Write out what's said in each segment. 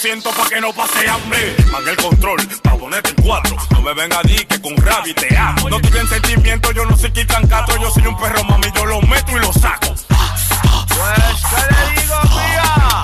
200 pa' que no pase hambre. Manga el control, pa' ponerte en cuatro. No me venga a que con rabia te amo. No tuve sentimiento, yo no soy quitancato. Yo soy un perro, mami, yo lo meto y lo saco. Pues, ¿qué le digo, tía?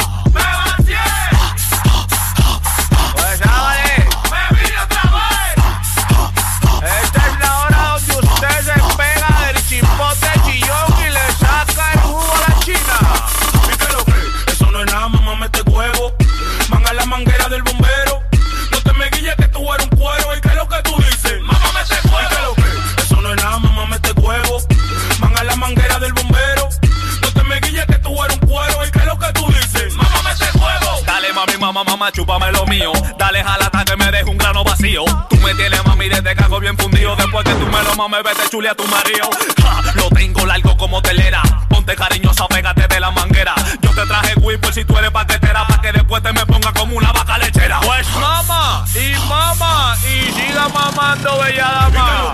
Chúpame lo mío. Dale jalata que me deje un grano vacío. Tú me tienes mami desde cago bien fundido. Después que tú me lo mames, vete chule a tu marido. Ja, lo tengo largo como telera. Ponte cariñosa, pégate de la manguera. Yo te traje por si tú eres paquetera. Pa' que después te me ponga como una vaca lechera. Pues, Mama y mama y siga mamando bella dama.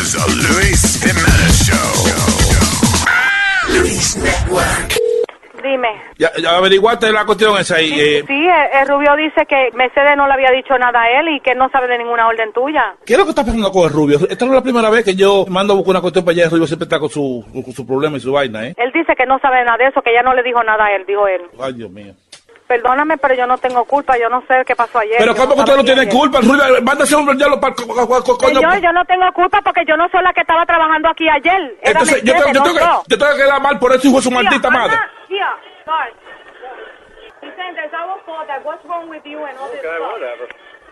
Is the Luis Jimenez Show. Luis Network. Dime. Ya, ya averiguaste la cuestión esa y eh, Sí, el, el Rubio dice que Mercedes no le había dicho nada a él y que no sabe de ninguna orden tuya. ¿qué es lo que está pasando con el Rubio? Esta no es la primera vez que yo mando a buscar una cuestión para allá, el Rubio siempre está con su, con su problema y su vaina, ¿eh? Él dice que no sabe nada de eso, que ella no le dijo nada a él, dijo él. Ay, Dios mío. Perdóname, pero yo no tengo culpa, yo no sé qué pasó ayer. Pero ¿cómo que usted no tiene culpa? Mándase un diablo para coño. Señor, yo no tengo culpa porque yo no soy la que estaba trabajando aquí ayer. Era Entonces, yo, tengo- yo, no tengo que, yo. tengo que quedar mal por eso, hijo de su maldita madre. What's wrong with you and all this.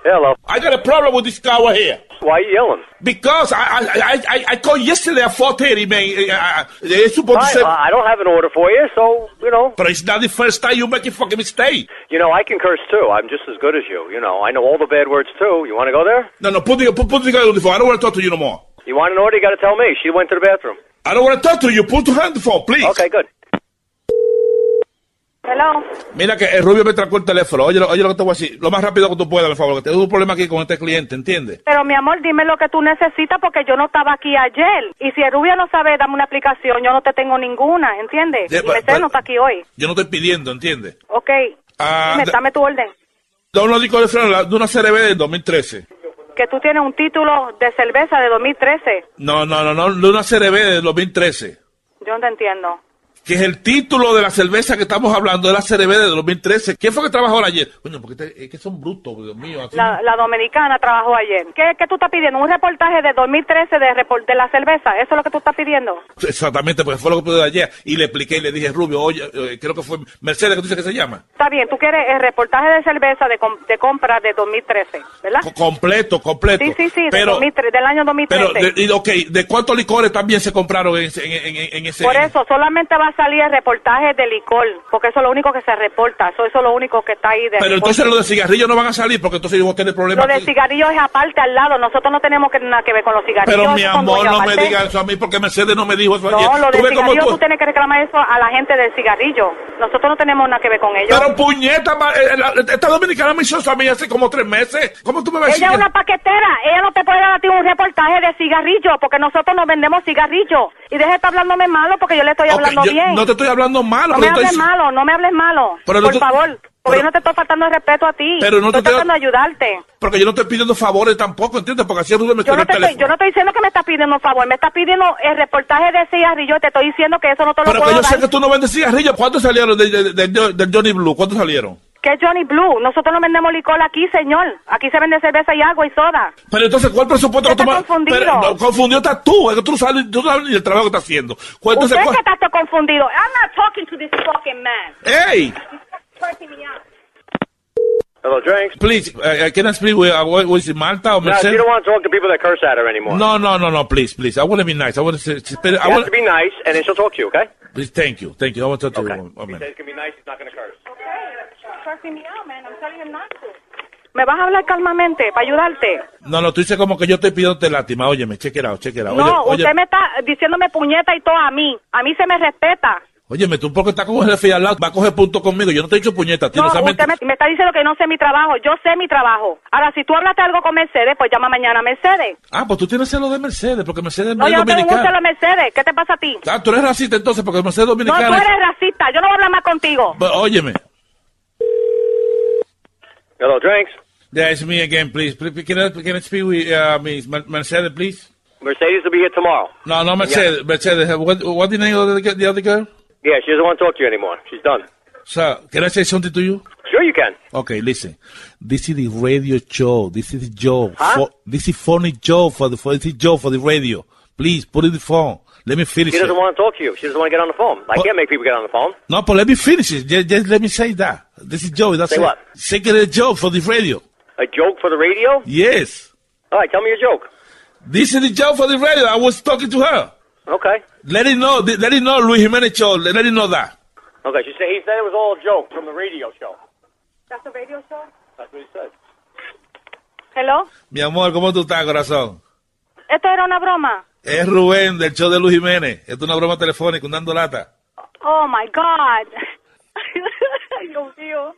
Hello. I got a problem with this guy right here. Why are you yelling? Because I I, I, I, I called yesterday at 4.30, man. I, I, it's supposed to say... uh, I don't have an order for you, so, you know. But it's not the first time you make a fucking mistake. You know, I can curse too. I'm just as good as you. You know, I know all the bad words too. You want to go there? No, no, put the, put, put the guy on the phone. I don't want to talk to you no more. You want an order? You got to tell me. She went to the bathroom. I don't want to talk to you. Put her on the phone, please. Okay, good. Hello. Mira que el Rubio me trancó el teléfono. Oye, oye lo que te voy a decir. Lo más rápido que tú puedas, por favor. Que tengo un problema aquí con este cliente, ¿entiendes? Pero mi amor, dime lo que tú necesitas porque yo no estaba aquí ayer. Y si el Rubio no sabe, dame una aplicación. Yo no te tengo ninguna, ¿entiendes? Yeah, y but- no está aquí hoy. Yo no estoy pidiendo, ¿entiendes? Ok. Ah, Dime, dame tu orden. Da un disco de freno de una CRB del 2013. Que tú tienes un título de cerveza de 2013. No, no, no, no, de una CRB del 2013. Yo no te entiendo. Que es el título de la cerveza que estamos hablando, de la CRB de 2013. ¿Quién fue que trabajó ayer? Coño, porque te- es que son brutos, Dios mío. así La, la dominicana trabajó ayer. ¿Qué, ¿Qué tú estás pidiendo? ¿Un reportaje de 2013 de, de la cerveza? ¿Eso es lo que tú estás pidiendo? Exactamente, porque fue lo que pude ayer. Y le expliqué y le dije, Rubio, oye, eh, creo que fue Mercedes que tú dices que se llama. Está bien, tú quieres el reportaje de cerveza de, com- de compra de 2013, ¿verdad? Co- completo, completo. Sí, sí, sí, de Pero, 2003, del año 2013. pero de, ok, ¿de cuántos licores también se compraron en, ese- en, en- en ese? Por eso, solamente va a salir el reportaje de licor, porque eso es lo único que se reporta, eso, eso es lo único que está ahí de Pero reporte. entonces los de cigarrillos no van a salir porque entonces voy a tener problemas. Lo de cigarrillos es aparte al lado, nosotros no tenemos que, nada que ver con los cigarrillos. Pero mi amor, no me digas eso a mí porque Mercedes no me dijo eso No, ayer. lo de cigarrillos tú- tú tienes que reclamar eso a la gente del cigarrillo. Nosotros no tenemos nada que ver con ellos. Pero puñeta, eh, esta dominicana me hizo eso a mí hace como tres meses. ¿Cómo tú me vas a decir? Ella es una paquetera, ella no te puede dar a ti un reportaje de cigarrillo, porque nosotros no vendemos cigarrillos. Y deja de estar hablándome malo, porque yo le estoy hablando yo bien. No te estoy hablando mal. No me hables estoy- malo, no me hables malo. Pero por favor, porque pero- yo no te estoy faltando el respeto a ti. Pero no te estoy tratando de ayudarte. Porque yo no estoy pidiendo favores tampoco, ¿entiendes? Porque así Rubén me Yo no, te estoy, yo no estoy diciendo que me estás pidiendo un favor, me estás pidiendo el reportaje de cigarrillo, te estoy diciendo que eso no te lo Pero puedo yo dar. sé que tú no vendes cigarrillos. ¿Cuántos salieron de- de- de- de- del Johnny Blue? ¿Cuántos salieron? Que Johnny Blue, nosotros no vendemos licor aquí, señor. Aquí se vende cerveza y agua y soda. Pero entonces, ¿cuál presupuesto que me- confundido. Pero, no, confundido estás tú. Es que tú sabes, tú sabes el trabajo que estás haciendo. ¿Cuál- entonces, Usted cuál- que está todo confundido. I'm not talking to this fucking man. ¡Ey! Hello, drinks. Please, uh, can I speak with, uh, is it, Malta or No, she Mercedes? don't want to talk to people that curse at her anymore. No, no, no, no, please, please. I want to be nice. I want to say, I You want to be nice, and then she'll talk to you, okay? Please, thank you, thank you. I want to talk to Okay. you. One He says can be nice, he's not going to curse. Cursing me out, man. I'm telling you not to. ¿Me vas a hablar calmamente para ayudarte? No, no, tú dices como que yo estoy pidiéndote lástima. Óyeme, check it out, check it out. no, Oye, usted oye, me está diciéndome puñeta y todo a mí. A mí se me respeta. Óyeme, tú porque estás con el jefe al lado, va a coger punto conmigo. Yo no te he dicho puñeta, tío. No, no usted me, me está diciendo que no sé mi trabajo. Yo sé mi trabajo. Ahora, si tú hablaste algo con Mercedes, pues llama mañana a Mercedes. Ah, pues tú tienes celo de Mercedes, porque Mercedes No, es yo no tengo dominicana. celo de Mercedes. ¿Qué te pasa a ti? Ah, tú eres racista entonces, porque Mercedes es No, tú dominicana. eres racista. Yo no voy a hablar más contigo. But, óyeme. Hello, drinks. Yeah, it's me again, please. Please, Can I, can I speak with uh, Miss Mer- Mercedes, please? Mercedes will be here tomorrow. No, no, Mercedes. Mercedes. What, what the name of the, the other girl? Yeah, she doesn't want to talk to you anymore. She's done. So, can I say something to you? Sure you can. Okay, listen. This is the radio show. This is the joke. Huh? For, this is funny joke for the for this is joke for the radio. Please put it in the phone. Let me finish She doesn't want to talk to you. She doesn't want to get on the phone. I What? can't make people get on the phone. No, but let me finish it. Just, just let me say that. This is Joe. That's Say it. what? It a joke for the radio. A joke for the radio? Yes. All right, tell me your joke. This is the joke for the radio. I was talking to her. Okay. Let it know. Let it know, Luis Jimenez show. Let it know that. Okay, she said he said it was all a joke from the radio show. ¿That's a radio show? That's what he said. Hello. Mi amor, ¿cómo tú estás, corazón? ¿Esto era una broma? Es Rubén del show de Luis Jiménez. Esto es una broma telefónica, un dando lata. Oh, my God. Ay, Dios mío.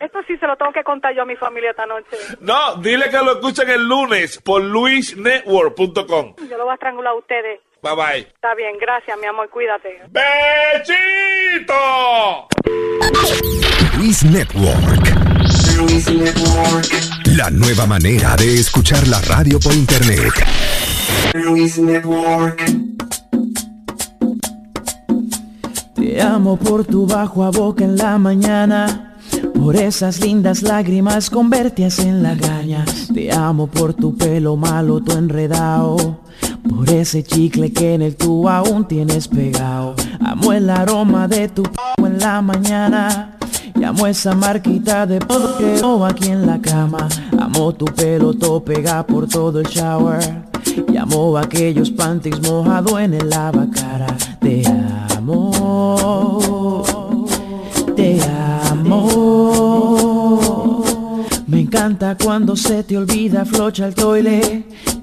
Esto sí se lo tengo que contar yo a mi familia esta noche. No, dile que lo escuchen el lunes por luisnetwork.com. Yo lo voy a estrangular a ustedes. Bye bye. Está bien, gracias, mi amor, cuídate. ¡Bechito! Luis Network. La nueva manera de escuchar la radio por internet. Te amo por tu bajo a boca en la mañana, por esas lindas lágrimas convertidas en lagaña. Te amo por tu pelo malo, tu enredado, por ese chicle que en el tú aún tienes pegado. Amo el aroma de tu p en la mañana. Y amo esa marquita de polvo aquí en la cama. Amo tu pelo todo pega por todo el shower. Y amo aquellos panties mojado en el lavacara. Te amo, te amo. Encanta cuando se te olvida flocha el toile.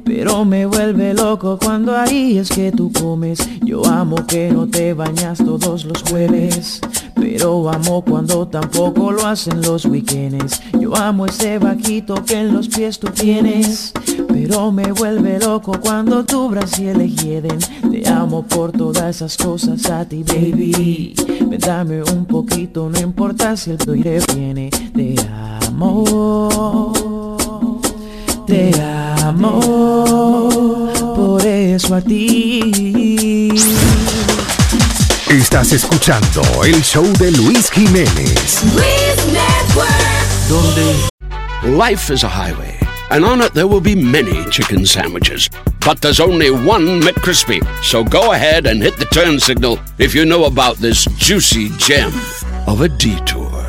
Pero me vuelve loco cuando ahí es que tú comes. Yo amo que no te bañas todos los jueves. Pero amo cuando tampoco lo hacen los weekends. Yo amo ese vaquito que en los pies tú tienes. Pero me vuelve loco cuando tu brasil hieden. Te amo por todas esas cosas a ti, baby. Ven, dame un poquito, no importa si el tuyo viene. Te amo. Te amo. Por eso a ti. Estás escuchando el show de Luis Jiménez. Life is a highway, and on it there will be many chicken sandwiches. But there's only one McCrispy. So go ahead and hit the turn signal if you know about this juicy gem of a detour.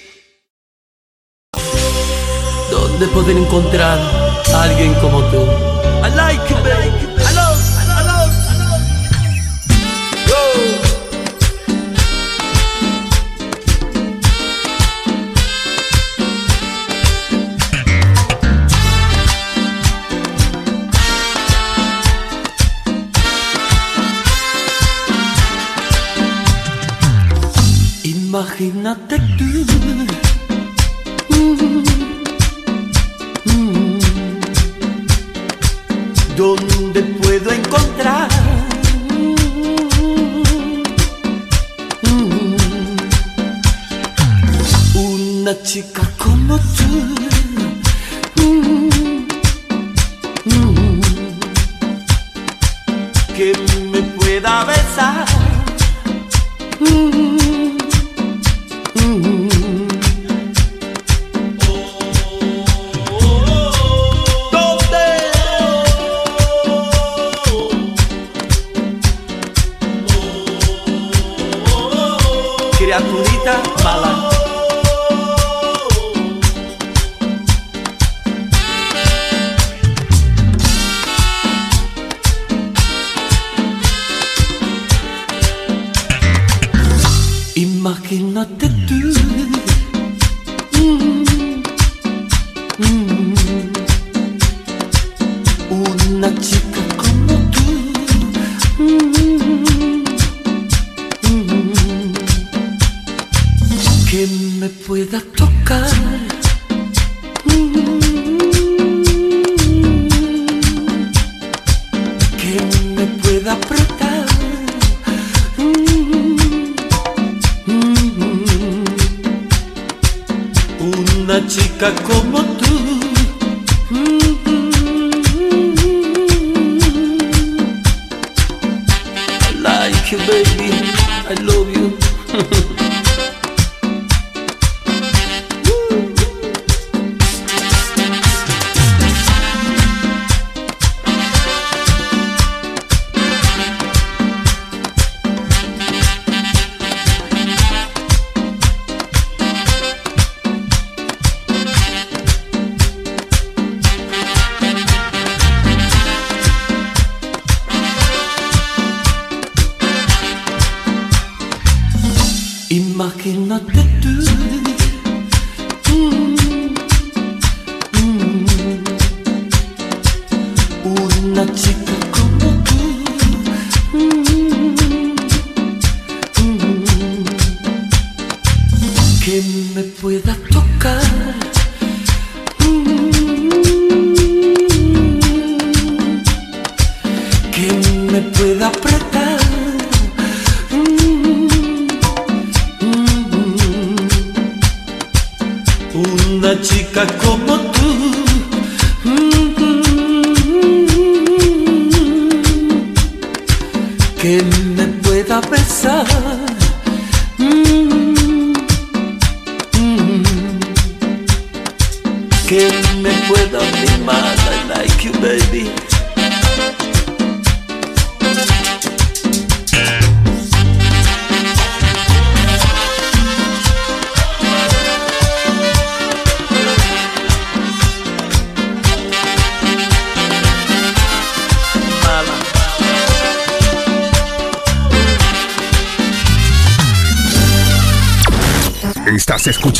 ¿Dónde poder encontrar a alguien como tú? I like it, baby. Imagínate tú. Mm, ¿Dónde puedo encontrar una chica como tú? Que me pueda besar. Imagínate tú. Chica como tú.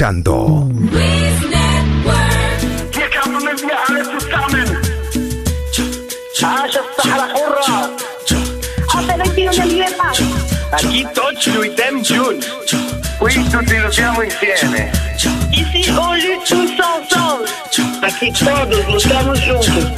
Escuchando Aquí Tocciolo e Dem June. Qui tutti lottiamo insieme. Ici, on lutte tous ensemble. Aquí todos luchamos juntos.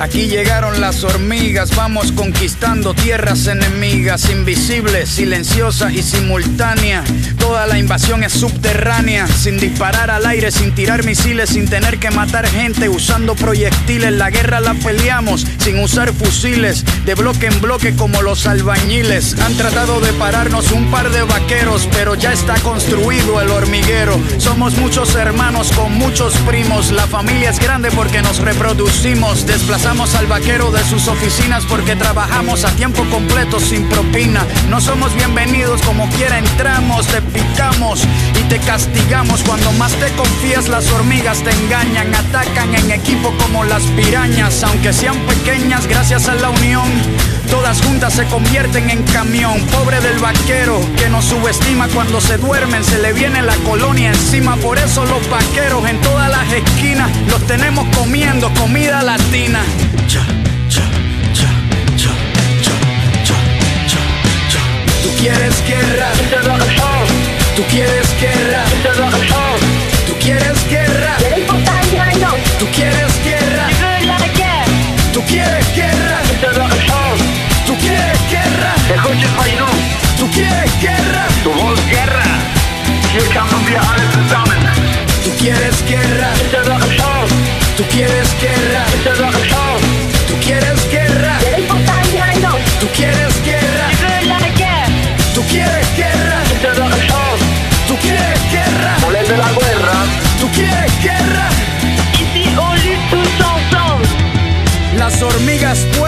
Aquí llegaron las hormigas, vamos conquistando tierras enemigas, invisibles, silenciosa y simultánea. Toda la invasión es subterránea, sin disparar al aire, sin tirar misiles, sin tener que matar gente, usando proyectiles. La guerra la peleamos sin usar fusiles, de bloque en bloque como los albañiles. Han tratado de pararnos un par de vaqueros, pero ya está construido el hormiguero. Somos muchos hermanos con muchos primos, la familia es grande porque nos reproducimos. Desplazamos al vaquero de sus oficinas porque trabajamos a tiempo completo sin propina. No somos bienvenidos como quiera entramos, te picamos te castigamos. Cuando más te confías las hormigas te engañan, atacan en equipo como las pirañas, aunque sean pequeñas gracias a la unión. Todas juntas se convierten en camión. Pobre del vaquero que nos subestima cuando se duermen, se le viene la colonia encima. Por eso los vaqueros en todas las esquinas los tenemos comiendo comida latina. Cha, cha, cha, cha, cha, cha, cha, cha. Tú quieres guerra. Tú quieres guerra. Tú quieres guerra. Tú quieres guerra. Tú quieres guerra. Tú quieres guerra. Tú quieres guerra. Du willst Guerra. Hier kämpfen wir alle zusammen. Tú quieres guerra. Tú quieres guerra. Tú quieres guerra. Tú quieres guerra. Tú quieres guerra. Las hormigas pueden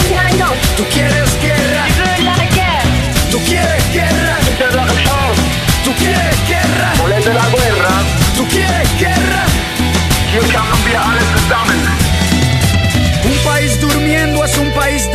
Tú quieres guerra. Tú quieres guerra. Tú quieres guerra. Volver de la guerra. Tú quieres guerra. Hier kämpfen wir alle zusammen.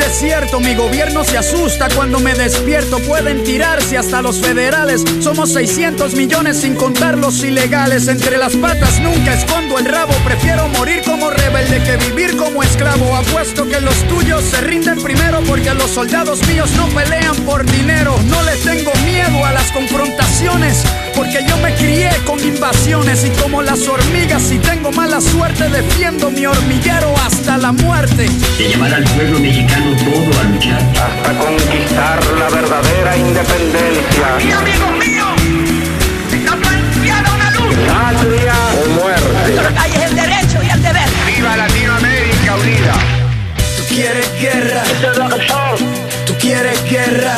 Desierto. Mi gobierno se asusta cuando me despierto. Pueden tirarse hasta los federales. Somos 600 millones sin contar los ilegales. Entre las patas nunca escondo el rabo. Prefiero morir como rebelde que vivir como esclavo. Apuesto que los tuyos se rinden primero porque los soldados míos no pelean por dinero. No le tengo miedo a las confrontaciones porque yo me crié con invasiones y como las hormigas si tengo mala suerte defiendo mi hormiguero hasta la muerte. de llevar al pueblo mexicano todo a luchar. Hasta conquistar la verdadera independencia. Y amigos míos, está planteada una lucha. Patria o muerte. Hay el derecho y el deber. Viva Latinoamérica unida. Tú quieres guerra, tú quieres guerra,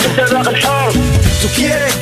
tú quieres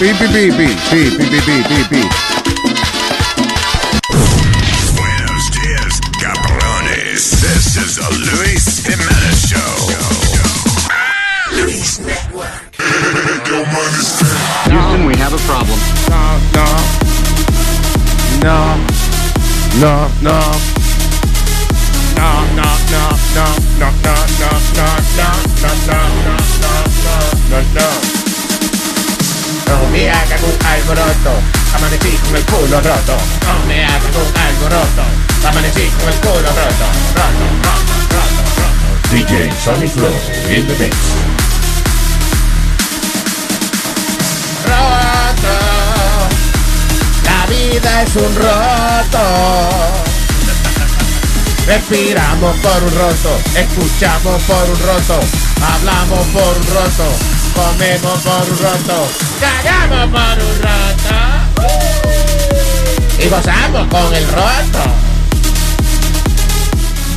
Pi, pi, pi, pi, pi, pi, pi, pi, pi. El culo roto. No me un alboroto, amanecí con el culo roto, roto, roto, roto, roto. DJ Sonny Flow in the mix. roto. La vida es un roto. Respiramos por un roto, escuchamos por un roto, hablamos por un roto, comemos por un roto, cagamos por un roto y gozamos con el roto.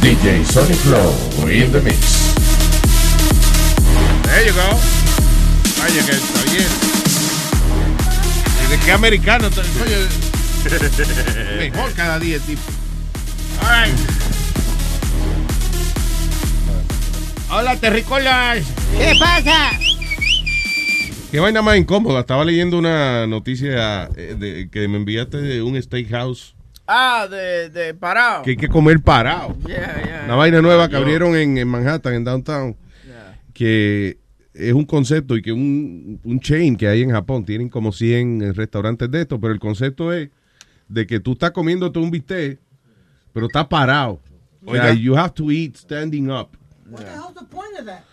DJ Sonny Flow in the mix. There you go. Vaya que está bien. ¿De qué americano? Coño, mejor cada día, tipo. All right. Hola, terrícolas. ¿Qué pasa? Qué vaina más incómoda. Estaba leyendo una noticia eh, de- que me enviaste de un steakhouse Ah, de, de parado. que hay que comer parado. Yeah, yeah. Una vaina nueva que Yo- abrieron en, en Manhattan, en downtown, que es un concepto y que un, un chain que hay en Japón, tienen como 100 restaurantes de esto, pero el concepto es de que tú estás comiéndote un bistec, pero estás parado. O sea, Oiga. you have to eat standing up. What the hell's the point of that?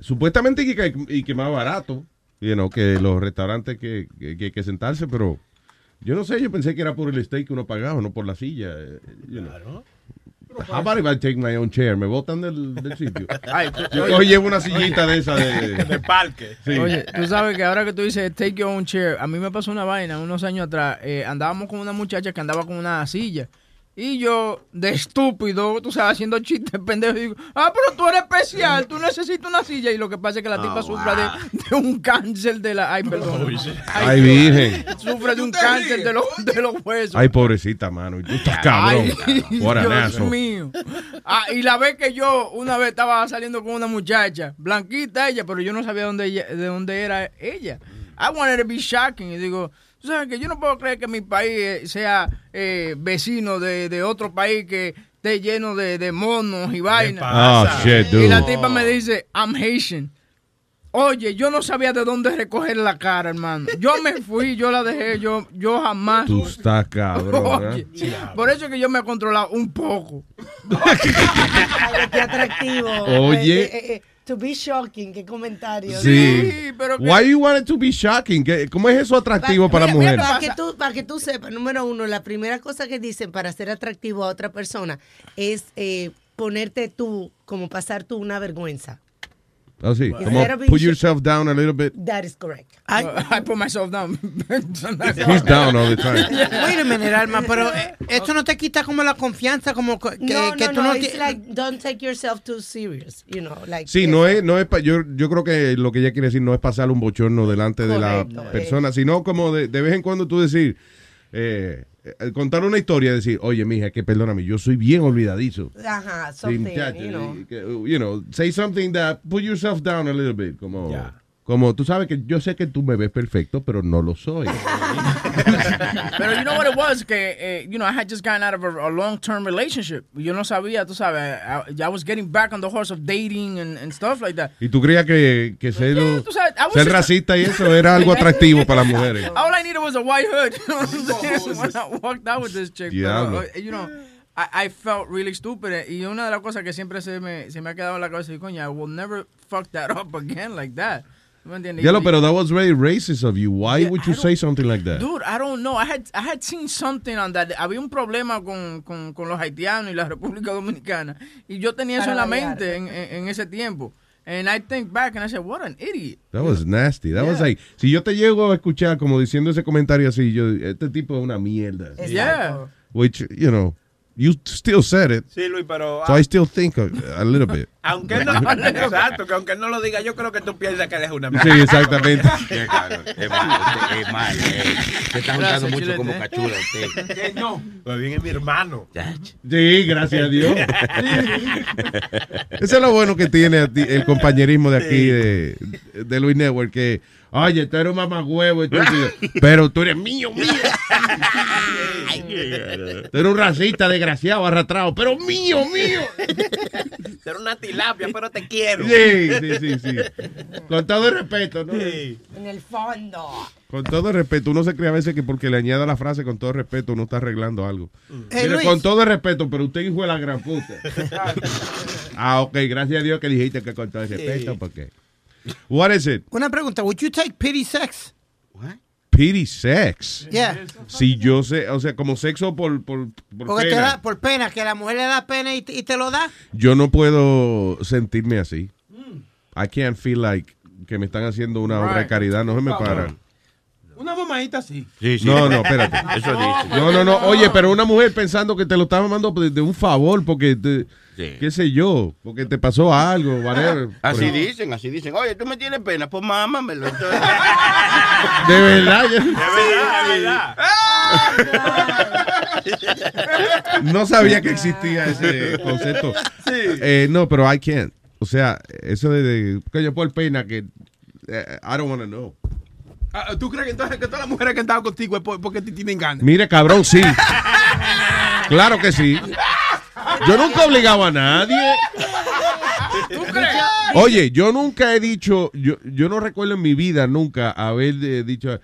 Supuestamente y que, y que más barato, you know, que los restaurantes que, que, que hay que sentarse, pero yo no sé, yo pensé que era por el steak que uno pagaba, no por la silla. eh, you know. How about if I take my own chair? Me botan del, del sitio. Ay, tú- yo oye. llevo una sillita de esa de, De parque. Sí. Oye, tú sabes que ahora que tú dices take your own chair, a mí me pasó una vaina unos años atrás. eh, andábamos con una muchacha que andaba con una silla. Y yo, de estúpido, tú sabes, haciendo chistes pendejos, digo, ah, pero tú eres especial, tú necesitas una silla. Y lo que pasa es que la tipa Oh, sufre de, de un cáncer de la. Ay, perdón. Ay, virgen. Sufre de un cáncer de los, de los huesos. Ay, pobrecita, mano. Y tú estás cabrón. Dios mío. Ah, y la vez que yo una vez estaba saliendo con una muchacha, blanquita ella, pero yo no sabía dónde ella- de dónde era ella. I wanted to be shocking. Y digo, tú sabes que yo no puedo creer que mi país eh, sea eh, vecino de, de otro país que esté lleno de, de monos y vainas. Oh, shit, Y la tipa me dice, I'm Haitian. Oye, yo no sabía de dónde recoger la cara, hermano. Yo me fui, yo la dejé, yo, yo jamás. Tú estás cabrón. Oye, ¿eh? por eso es que yo me he controlado un poco. Qué atractivo. Oye. Eh, eh, eh, to be shocking, qué comentario. Sí. Why you want it to be shocking? ¿Qué- ¿Cómo es eso atractivo para la mujer? Para que, tú, para que tú sepas, número uno, la primera cosa que dicen para ser atractivo a otra persona es eh, ponerte tú, como pasar tú una vergüenza. Oh, sí. Instead Como put yourself down a little bit. That is correct. I, put myself down. He's down all the time. Wait a minute, Alma, pero eh, esto no te quita como la confianza, como que, no, que no, tú no, no it's like, don't take yourself too serious, you know, like. Sí, no es, no es yo, yo creo que lo que ella quiere decir no es pasar un bochorno delante de la eh. persona, sino como de, de vez en cuando tú decir, eh, eh, contar una historia, decir, oye, mija, que perdóname, yo soy bien olvidadizo. Ajá, something, you know. y que, you know, say something that put yourself down a little bit, como, como tú sabes que yo sé que tú me ves perfecto, pero no lo soy. Pero you know what it was que eh, you know I had just gotten out of a, a long term relationship. Yo no sabía, tú sabes, I, I was getting back on the horse of dating and, and stuff like that. y tú creías que, que ser, tú sabes, ser just- racista y eso era algo atractivo para las mujeres. All I needed was a white hood. You know what I'm saying? When I walked out with this chick. Diablo. Pero, uh, you know, I, I felt really stupid. Y una de las cosas que siempre se me, se me ha quedado en la cabeza es, coño, I will never fuck that up again like that. ¿Me entiendes? Ya lo, Y- pero that was very racist of you. Why would you say something like that? Dude, I don't know. I had I had seen something on that. Había un problema con, con, con los haitianos y la República Dominicana. Y yo tenía eso en la mente en, en, en ese tiempo. And I think back and I said, what an idiot. That was nasty. That was Yeah. like, si yo te llego a escuchar como diciendo ese comentario así, yo, este tipo es una mierda. Yeah. Which, you know, You still said it. Sí, Luis, pero... So I still think a, a little bit. Aunque él no, exacto, que aunque él no lo diga, yo creo que tú piensas que él es una Sí, exactamente. Qué cabrón. Es malo, es malo. eh. Se está juntando mucho como cachura usted. Que no, más bien es mi hermano. Sí, gracias a Dios. Eso es lo bueno que tiene el compañerismo de aquí de, de Luis Network, que, oye, tú eres un mamagüevo, estúpido, pero tú eres mío, mío. Tú eres un racista desgraciado, arrastrado, pero mío, mío. Ser una tilapia, pero te quiero. Sí, sí, sí, sí. Con todo el respeto, ¿no? En el fondo. Con todo el respeto, uno se cree a veces que porque le añada la frase con todo el respeto, uno está arreglando algo. Eh, Mire, Luis. con todo el respeto, pero usted hijo de la gran puta. ah, ok, gracias a Dios que dijiste que con todo el respeto, porque... What is it? Una pregunta, would you take pity sex? Pity sex. Yeah. Si yo sé, o sea, como sexo por, por, por Porque te pena. da por pena, que la mujer le da pena y te, y te lo da. Yo no puedo sentirme así. Mm. I can't feel like que me están haciendo una obra de Right. caridad, no se me paran. Una mamadita sí. No, no, espérate. Eso dice. No, no, no. Oye, pero una mujer pensando que te lo estaba mandando de, de un favor porque, te- qué sé yo, porque te pasó algo, whatever. Así Pero- dicen, así dicen. Oye, tú me tienes pena, pues mámamelo. Entonces- De verdad. yo- De verdad, de verdad. no sabía que existía ese concepto. Eh, no, pero I can't. O sea, eso de, de que yo por pena que eh, I don't want to know. Ah, ¿Tú crees que entonces que todas las mujeres que han estado contigo es por- porque te tienen ganas? Mire, cabrón, sí. Claro que sí. Yo nunca he obligado a nadie. ¿Tú crees? Oye, yo nunca he dicho, yo, yo no recuerdo en mi vida nunca haber eh, dicho,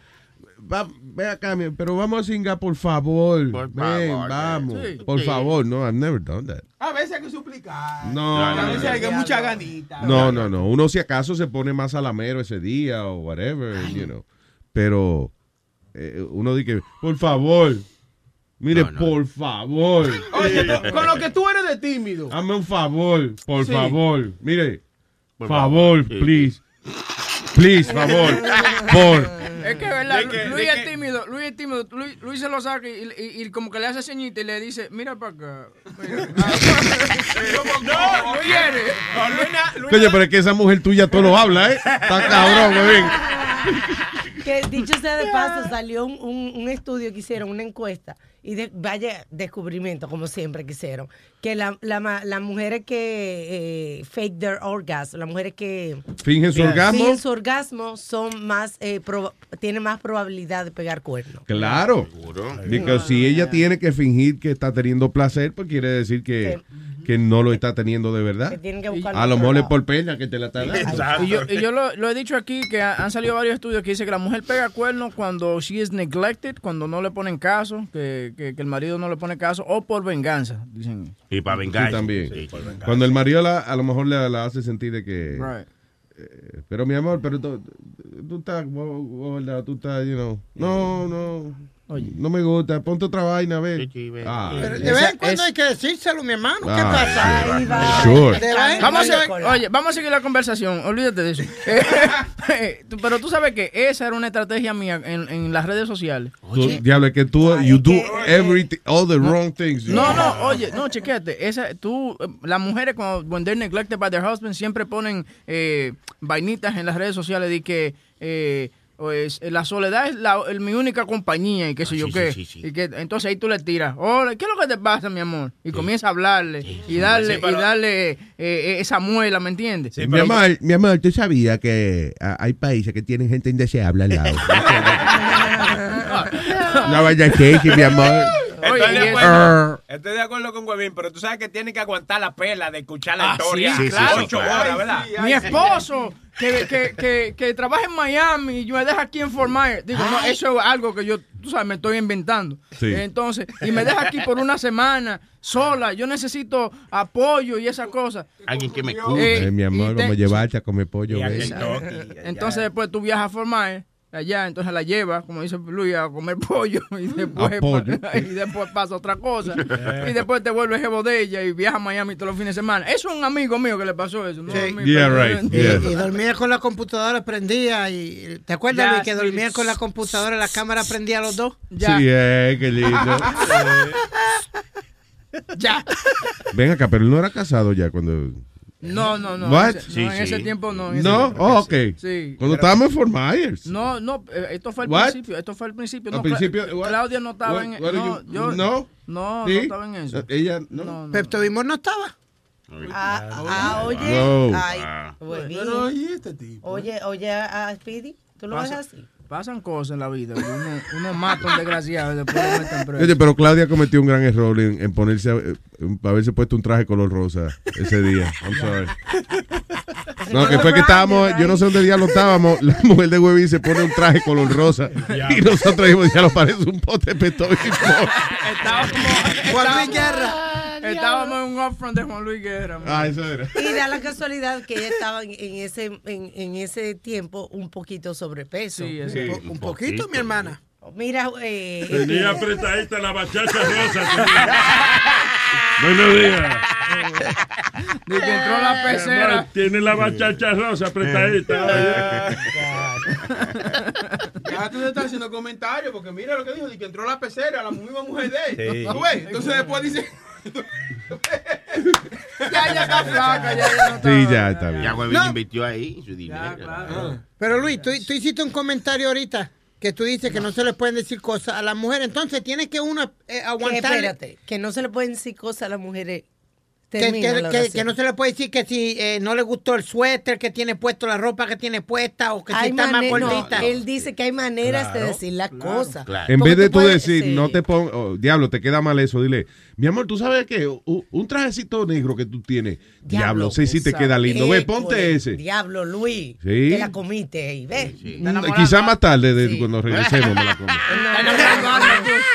va, ve acá, pero vamos a singar, por favor. Ven, favor, vamos. sí. Por Sí. favor, no, I've never done that. A veces hay que suplicar. No, A no, veces hay que mucha ganita. No, no, no. Uno si acaso se pone más alamero ese día o whatever, you know. Pero eh, uno dice, por favor, mire, por favor. Oye, con lo que tú eres de tímido. Hazme un favor, por Sí. favor. Mire, Por favor, favor. Please. Please, favor. Por. Es que, ¿verdad? De que- Luis de es tímido, Luis es tímido. Luis, Luis se lo saca y, y- y como que le hace ceñita y le dice, mira para acá. Mira. no, no quiere. Coño, pero es que esa mujer tuya todo lo habla, ¿eh? Está cabrón, muy bien. Que dicho sea de paso, salió un, un- un estudio que hicieron, una encuesta, y de, vaya descubrimiento, como siempre que hicieron, que la- la ma- las mujeres que eh, fake their orgasm, las mujeres que ¿Fingen su orgasmo? fingen su orgasmo son más, eh, proba- tienen más probabilidad de pegar cuernos. Claro. Porque si ella tiene que fingir que está teniendo placer, pues quiere decir que, que no lo está teniendo de verdad. Que que A lo mejor es por pena que te la está dando. Y yo, y yo lo, lo he dicho aquí que ha- han salido varios estudios que dice que la mujer pega cuernos cuando she is neglected, cuando no le ponen caso, que, que- que el marido no le pone caso, o por venganza, dicen. Y para Sí, vengar. también. Cuando el marido la- a lo mejor la, la hace sentir de que... Right. eh, pero mi amor, pero tú, tú estás tú estás, you know. No, no. No me gusta, ponte otra vaina, a ver. Ah, Pero de vez en cuando hay que decírselo, mi hermano. ¿Qué Ah, pasa? sí, va. sure. Vamos a, oye, vamos a seguir la conversación, olvídate de eso. Eh, pero tú sabes que esa era una estrategia mía en, en las redes sociales. tú- diablo, es que tú, you do everything, all the wrong things. No, know. no, oye, no, chequéate. Esa, tú, eh, las mujeres cuando when they're neglected by their husband siempre ponen eh, vainitas en las redes sociales de que eh, pues, la soledad es la, el- mi única compañía y qué sé yo sí, qué. sí, sí. Y que entonces ahí tú le tiras, hola, ¿qué es lo que te pasa, mi amor? Y comienza a hablarle y darle Sí, pero- y darle eh, eh, esa muela, ¿me entiendes? mi amor, mi amor, tú sabías que ah, hay países que tienen gente indeseable al lado. no vaya a mi amor. Estoy de, Oye, acuerdo, eso- estoy de acuerdo con Huevín, pero tú sabes que tiene que aguantar la pela de escuchar la Ah, historia. sí, sí, claro, sí, ocho claro. horas, ¿verdad? Mi esposo, que, que, que, que trabaja en Miami y me deja aquí en Fort Myers. Digo, no, eso es algo que yo, tú sabes, me estoy inventando. Sí. Entonces, y me deja aquí por una semana sola. Yo necesito apoyo y esas cosas. Alguien que me Eh, cuide. Eh, mi amor, vamos a llevarte a comer pollo. Y a ven. Kentucky. Entonces después tú viajas a Fort Myers, allá, entonces la llevas, como dice Luis, a comer pollo y después, A pollo. pa- y después pasa otra cosa. y después te vuelves jevo de ella y viajas a Miami todos los fines de semana. Eso es un amigo mío que le pasó eso. ¿no? Sí. A mí, Yeah, pero- right, Y, yeah. y dormía con la computadora prendida y ¿te acuerdas Luis, que dormía con la computadora y la cámara prendía los dos? Ya. Sí, eh, qué lindo. Ya. Ven acá, pero él no era casado ya cuando... No, no, no. What? en ese- no, en ese tiempo no. en ese No, tiempo. oh, ok. Sí. Cuando estábamos en Fort Myers. No, no, eh, esto fue al What? principio, esto fue al principio. Al No, principio, Cla- what? Claudia no estaba What- en what are no, you- yo, no? no, ¿Sí? no estaba en eso. Ella, no. Pepto Bismol no estaba. Ah, ah, oye, ay, Ah. Pero, ¿y este tipo? Oye, oye, a Speedy, ¿tú lo ves así? Pasan cosas en la vida. Uno, uno mata a un desgraciado y después lo meten preso. Oye, pero Claudia cometió un gran error en, en ponerse, eh, en haberse puesto un traje color rosa ese día. I'm sorry. No, que fue que estábamos, yo no sé dónde diablo estábamos, la mujer de Webby se pone un traje color rosa y nosotros dijimos, ya lo parece un pote de como Juan Luis Guerra. Estábamos en un upfront de Juan Luis Guerra. man. Ah, eso era. Y da la casualidad que ella estaba en, en ese en, en ese tiempo un poquito sobrepeso. Sí, Un, po- un poquito, mi hermana. Mira, eh, Tenía apretadita la bachacha rosa. Buenos días. De que entró la pecera. Tiene la bachacha rosa apretadita. Déjate de estar haciendo comentarios, porque mira lo que dijo, de que entró la pecera, la misma mujer de él. Sí. ¿Tú ves? Entonces después dice... Ya, ya está flaca, ya, ya no está. Sí, ya está bien. Ya Huevín No. invirtió ahí su dinero. Pero Luis, tú, tú hiciste un comentario ahorita que tú dices que no se le pueden decir cosas a la mujer. Entonces tienes que uno eh, que, aguantar. espérate, que no se le pueden decir cosas a las mujeres. Que, que- que- que no se le puede decir que si eh, no le gustó el suéter que tiene puesto, la ropa que tiene puesta, o que si está más no, gordita. él dice que hay maneras de decir las cosas. En vez de tú puedes- decir, sí. no te pon, oh, diablo, te queda mal eso, dile, mi amor, ¿tú sabes qué? Un, trajecito negro que tú tienes, diablo, sí, sí te queda lindo. Ve, ponte ese. Diablo, Luis. Sí. Te la comiste ahí, ¿ves? Mm, Quizás más tarde, de, cuando regresemos, me la como.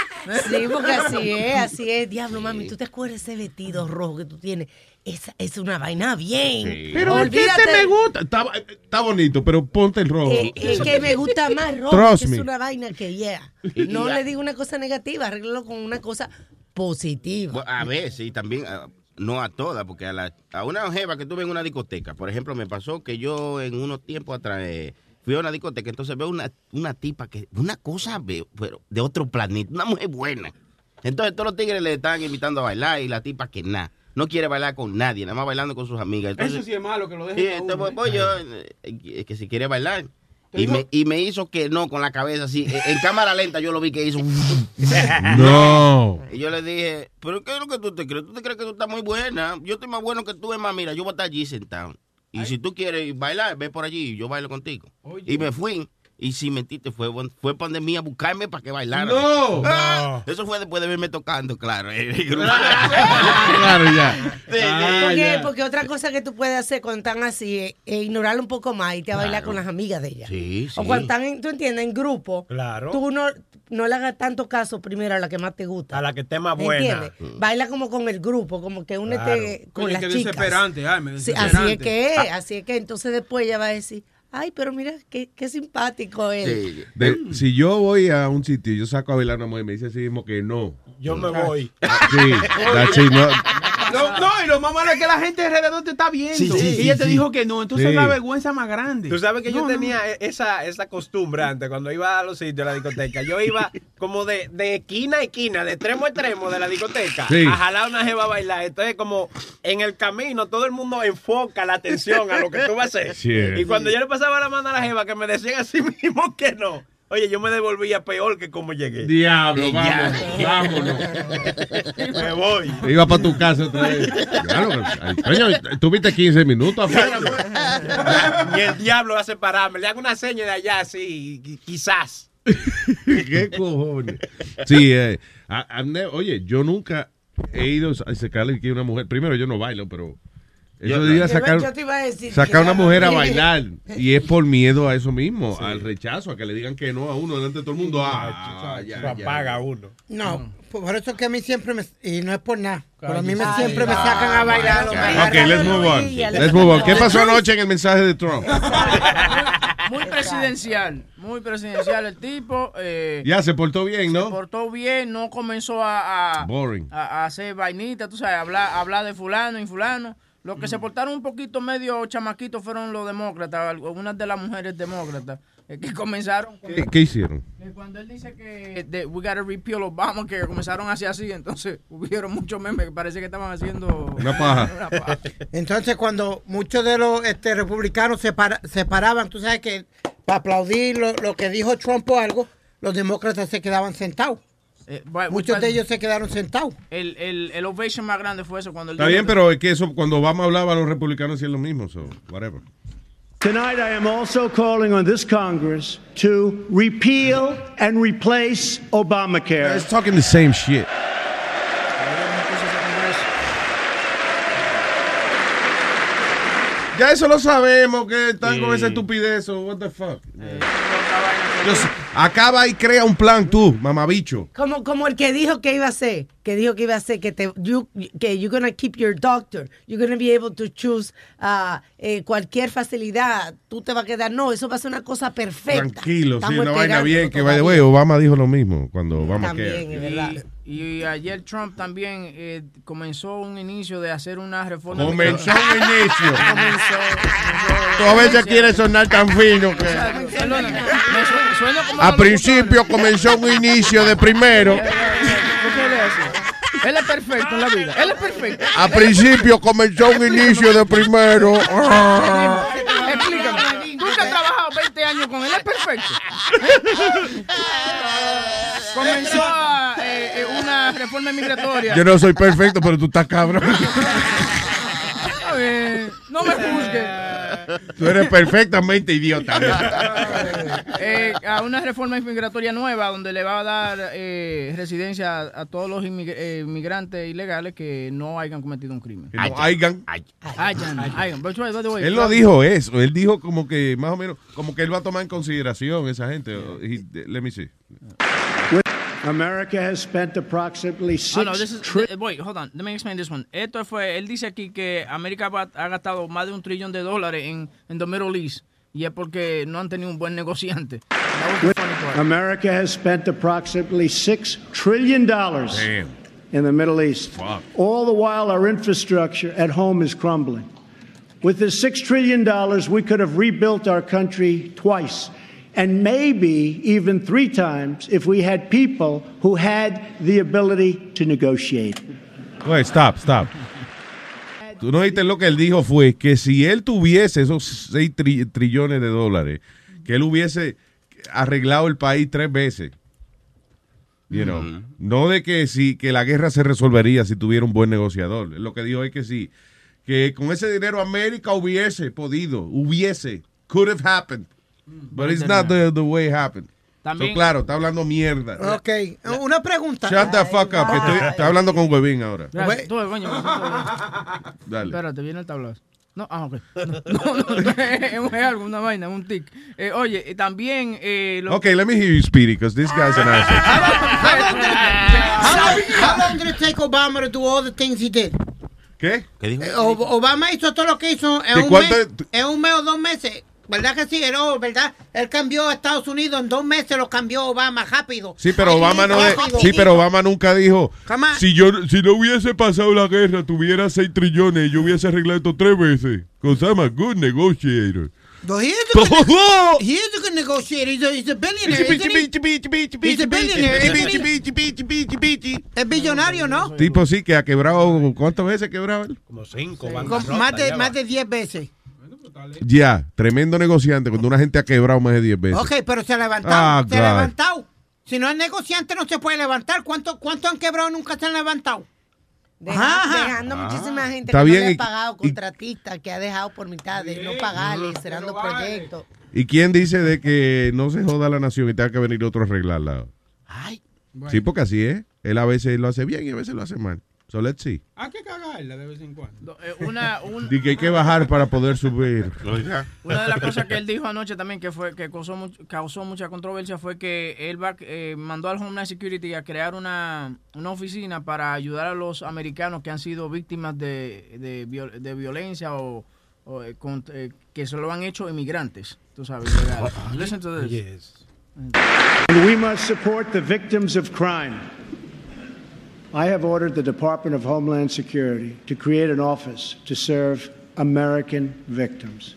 Sí, porque así es, así es. Diablo, mami, ¿tú te acuerdas ese vestido rojo que tú tienes? Esa es una vaina bien. Pero este me gusta. Está, está bonito, pero ponte el rojo. Eh, Es que me gusta más rojo, Trust que me. es una vaina que yeah. No le digo una cosa negativa, arréglalo con una cosa positiva. Bueno, A veces, y también, ah, no a todas, porque a, la, a una jeva que tuve en una discoteca, por ejemplo, me pasó que yo en unos tiempos atrás eh, fui a una discoteca, entonces veo una, una tipa que, una cosa veo, pero de otro planeta, una mujer buena. Entonces todos los tigres le estaban invitando a bailar y la tipa que nada, no quiere bailar con nadie, nada más bailando con sus amigas. Entonces, Eso sí es malo que lo dejen. a entonces uno, voy, voy ¿eh? yo, eh, que si quiere bailar. Y me, y me hizo que no con la cabeza así. En- En cámara lenta yo lo vi que hizo. No. Y yo le dije, ¿pero qué es lo que tú te crees? ¿Tú te crees que tú estás muy buena? Yo estoy más bueno que tú, es más, mira, yo voy a estar allí sentado. Y si tú quieres bailar, ve por allí y yo bailo contigo. Y me fui. Y si mentiste, fue, fue pandemia a buscarme para que bailara. No. Ah, Eso fue después de verme tocando, claro. grupo. Claro, ya. porque, porque otra cosa que tú puedes hacer cuando están así es, un poco más y te a bailar con las amigas de ella. Sí, O cuando están, en, tú entiendes, en grupo, Claro. tú no, no le hagas tanto caso primero a la que más te gusta. A la que esté más buena. ¿Entiendes? Baila como con el grupo, como que únete Claro. con Oye, las qué chicas. desesperante, ay, me Sí, así desesperante. es que es, Ah. así es que entonces después ella va a decir, ay, pero mira, qué, qué simpático él. De- si yo voy a un sitio y yo saco a bailar a una mujer y me dice así mismo que no. Yo me voy. Sí, that's it, no. No, no, y lo más malo es que la gente alrededor te está viendo. Sí, sí, y sí, ella te dijo que no, entonces Sí. es la vergüenza más grande. Tú sabes que yo No, tenía no. e- esa, esa costumbre antes, cuando iba a los sitios, a la discoteca. Yo iba como de, de esquina a esquina, de extremo a extremo de la discoteca, Sí. a jalar una jeva a bailar. Entonces, como en el camino, todo el mundo enfoca la atención a lo que tú vas a hacer. Sí. Y cuando yo le pasaba la mano a la jeva, que me decían así mismo que no. Oye, yo me devolvía peor que como llegué. Diablo, ya. vámonos. Me voy. Iba para tu casa otra vez. Claro, coño, tuviste 15 minutos afuera. Y el diablo va a separarme. Le hago una seña de allá, así, qui- quizás. ¿Qué cojones? Sí, eh, a- a- oye, yo nunca he ido a sacarle que una mujer. Primero, yo no bailo, pero. Eso Yo a sacar, te iba a decir sacar una mujer a bailar. Y es por miedo a eso mismo, al rechazo, a que le digan que no a uno delante de todo el mundo. Ah, ya, ya. apaga uno. No, por eso que a mí siempre me... Y no es por nada. Pero a mí me, Ay, siempre me sacan a bailar. Ok, let's move on. Let's move on. ¿Qué pasó anoche en el mensaje de Trump? Muy presidencial, muy presidencial el tipo. eh, Ya se portó bien, Se ¿no? portó bien, no comenzó a, a, Boring. a- a hacer vainitas, tú sabes, hablar, hablar de fulano y fulano. Los que se portaron un poquito medio chamaquitos fueron los demócratas, algunas de las mujeres demócratas. Es que comenzaron. ¿Qué, qué hicieron? que Cuando él dice que de, we gotta repeal Obama, que comenzaron así así, entonces hubieron muchos memes que parece que estaban haciendo Una paja. una paja. Entonces, cuando muchos de los este, republicanos se, para- se paraban, tú sabes que para aplaudir lo, lo que dijo Trump o algo, los demócratas se quedaban sentados. Eh, Muchos de ellos se quedaron sentados. El, el, el ovation más grande fue eso cuando él Está bien, pero es que eso, cuando Obama hablaba, los republicanos hacían lo mismo, so, whatever. Tonight, I am also calling on this Congress to repeal and replace Obamacare. It's talking the same shit. Ya eso lo sabemos, que están con esa estupidez, so what the fuck. Just acaba y crea un plan tú, mamabicho. Como, como el que dijo que iba a hacer, que dijo que iba a hacer, que, te, you, que you're gonna keep your doctor, you're gonna be able to choose uh, eh, cualquier facilidad, tú te vas a quedar, no, eso va a ser una cosa perfecta. Tranquilo, sí, Estamos una vaina bien. Que way, Obama dijo lo mismo cuando Obama También, es verdad. Y, ayer Trump también eh, comenzó un inicio de hacer una reforma. Comenzó un inicio. Comenzó. Tú a veces quieres sonar tan fino que... Perdóname, me su- suena como A principio comenzó un inicio de primero. Él es perfecto en la vida. Él es perfecto. A principio comenzó un inicio de primero. Explícame. Tú que has trabajado 20 años con él, es perfecto. Comenzó a, reforma migratoria. Yo no soy perfecto, pero tú estás cabrón. No me juzgues. Tú eres perfectamente idiota. Eh, a una reforma inmigratoria nueva donde le va a dar eh, residencia a, a todos los eh, inmigrantes ilegales que no hayan cometido un crimen. Que no hayan. Él no dijo eso. Él dijo como que más o menos, como que él va a tomar en consideración esa gente. He- let me see. America has spent approximately six Oh, no, this is, eh, tri- wait, hold on. Let me explain this one. Esto fue, él dice aquí que América ha gastado más de un trillón de dólares en, en the Middle East y es porque no han tenido un buen negociante. That was the funny part. America has spent approximately six trillion dollars in the Middle East. All the while, our infrastructure at home is crumbling. With this six trillion dollars, we could have rebuilt our country twice, and maybe even three times if we had people who had the ability to negotiate. Wait, stop, stop. Tú no oíste lo que él dijo fue que si él tuviese esos 6 trillones de dólares, que él hubiese arreglado el país tres veces. You know, No de que si que la guerra se resolvería si tuviera un buen negociador. Lo que dijo es que sí, que con ese dinero América hubiese podido, hubiese, could have happened. But it's not the, the way it happened. So, claro, está hablando mierda. Ok, una pregunta. Shut the fuck up, estoy, estoy hablando con Huevín ahora. Dale. Espérate, viene el tablazo. No, ah, ok. No, no, no, es algo, una vaina, un tic. Eh, oye, y también... Eh, lo- Okay, let me hear you speak because this guy's an asshole. How long, how long did it take Obama to do all the things he did? ¿Qué? Eh, O- Obama hizo todo lo que hizo en ¿De un, cuánto- mes, en un mes o dos meses. ¿Verdad que sí? No, ¿verdad? Él cambió a Estados Unidos en dos meses, lo cambió Obama rápido. Sí, pero Obama no Rápido. sí, pero Obama nunca dijo on. si yo si no hubiese pasado la guerra, tuviera 6 trillones y yo hubiese arreglado esto tres veces. Cause I'm a good negotiator. No, he is a good, Todo. he is a good negotiator. He's a, he's a billionaire. He's a billionaire. Es billonario, ¿no? Tipo sí que ha quebrado ¿cuántas veces ha quebrado él? Como cinco, más de, más de 10 veces. Ya, tremendo negociante cuando una gente ha quebrado más de 10 veces. Ok, pero se ha levantado. Ah, se ha levantado. Si no es negociante, no se puede levantar. ¿Cuánto, cuánto han quebrado y nunca se han levantado? Deja- Ajá. dejando muchísima gente Está que bien, no le ha pagado, contratistas que ha dejado por mitad de no pagarle, cerrando proyectos. ¿Y quién dice de que no se joda la nación y tenga que venir otro a arreglarla? Sí, porque así es. Él a veces lo hace bien y a veces lo hace mal. So let's see. Hay que cagarla de vez en cuando. eh, una, un- Dice que hay que bajar para poder subir. Una de las cosas que él dijo anoche también que fue que causó, much- causó mucha controversia fue que él va, eh, mandó al Homeland Security a crear una, una oficina para ayudar a los americanos que han sido víctimas de, de, viol- de violencia o, o, eh, con- eh, que se lo han hecho inmigrantes. Tú sabes. Listen to this. And we must support the victims of crime. I have ordered the Department of Homeland Security to create an office to serve American victims.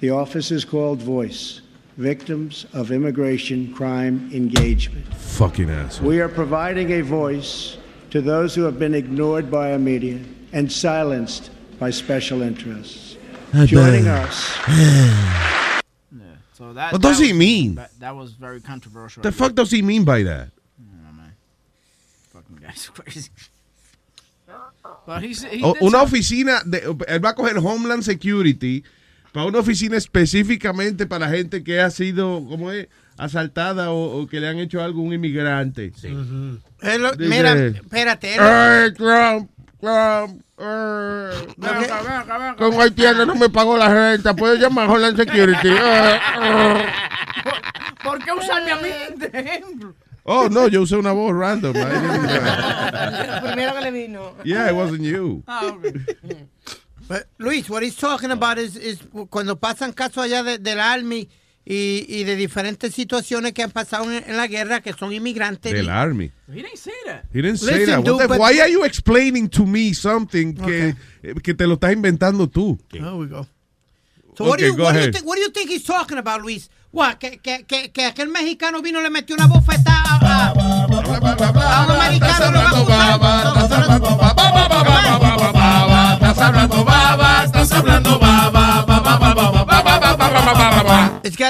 The office is called Voice. victims of immigration crime engagement. Fucking asshole. We are providing a voice to those who have been ignored by our media and silenced by special interests. I Joining bet. us. So that, What does that he mean? That, that was very controversial. The fuck does he mean by that? Guy's crazy. But he's, he O- did una oficina, de, él va a coger Homeland Security para una oficina específicamente para gente que ha sido, ¿cómo es? Asaltada o, o que le han hecho algo a un inmigrante. Él lo- Dice, mira, espérate. Ay, Trump, Trump, con haitiano no me pagó la renta, puedes llamar a Homeland Security. Ay, ay. ¿Por qué usarme a mí de ejemplo? Oh, no, yo usé una voz random. I didn't- Lo primero que le vino. yeah, it wasn't you. Ah, okay. But, Luis, what he's talking about is, is cuando pasan casos allá de- del Army y, y de diferentes situaciones que han pasado en, en la guerra que son inmigrantes. Del Army. He didn't say that. He didn't say that. Dude, the- why are you explaining to me something que, que te lo estás inventando tú? There we go. So what, do Okay, you, go what, do you ahead. think, what do you think he's talking about, Luis? What, que, que, que, que aquel mexicano vino y le metió una bofetada a, a, a un americano. lo va a acusar. Estás hablando baba, estás hablando baba, baba,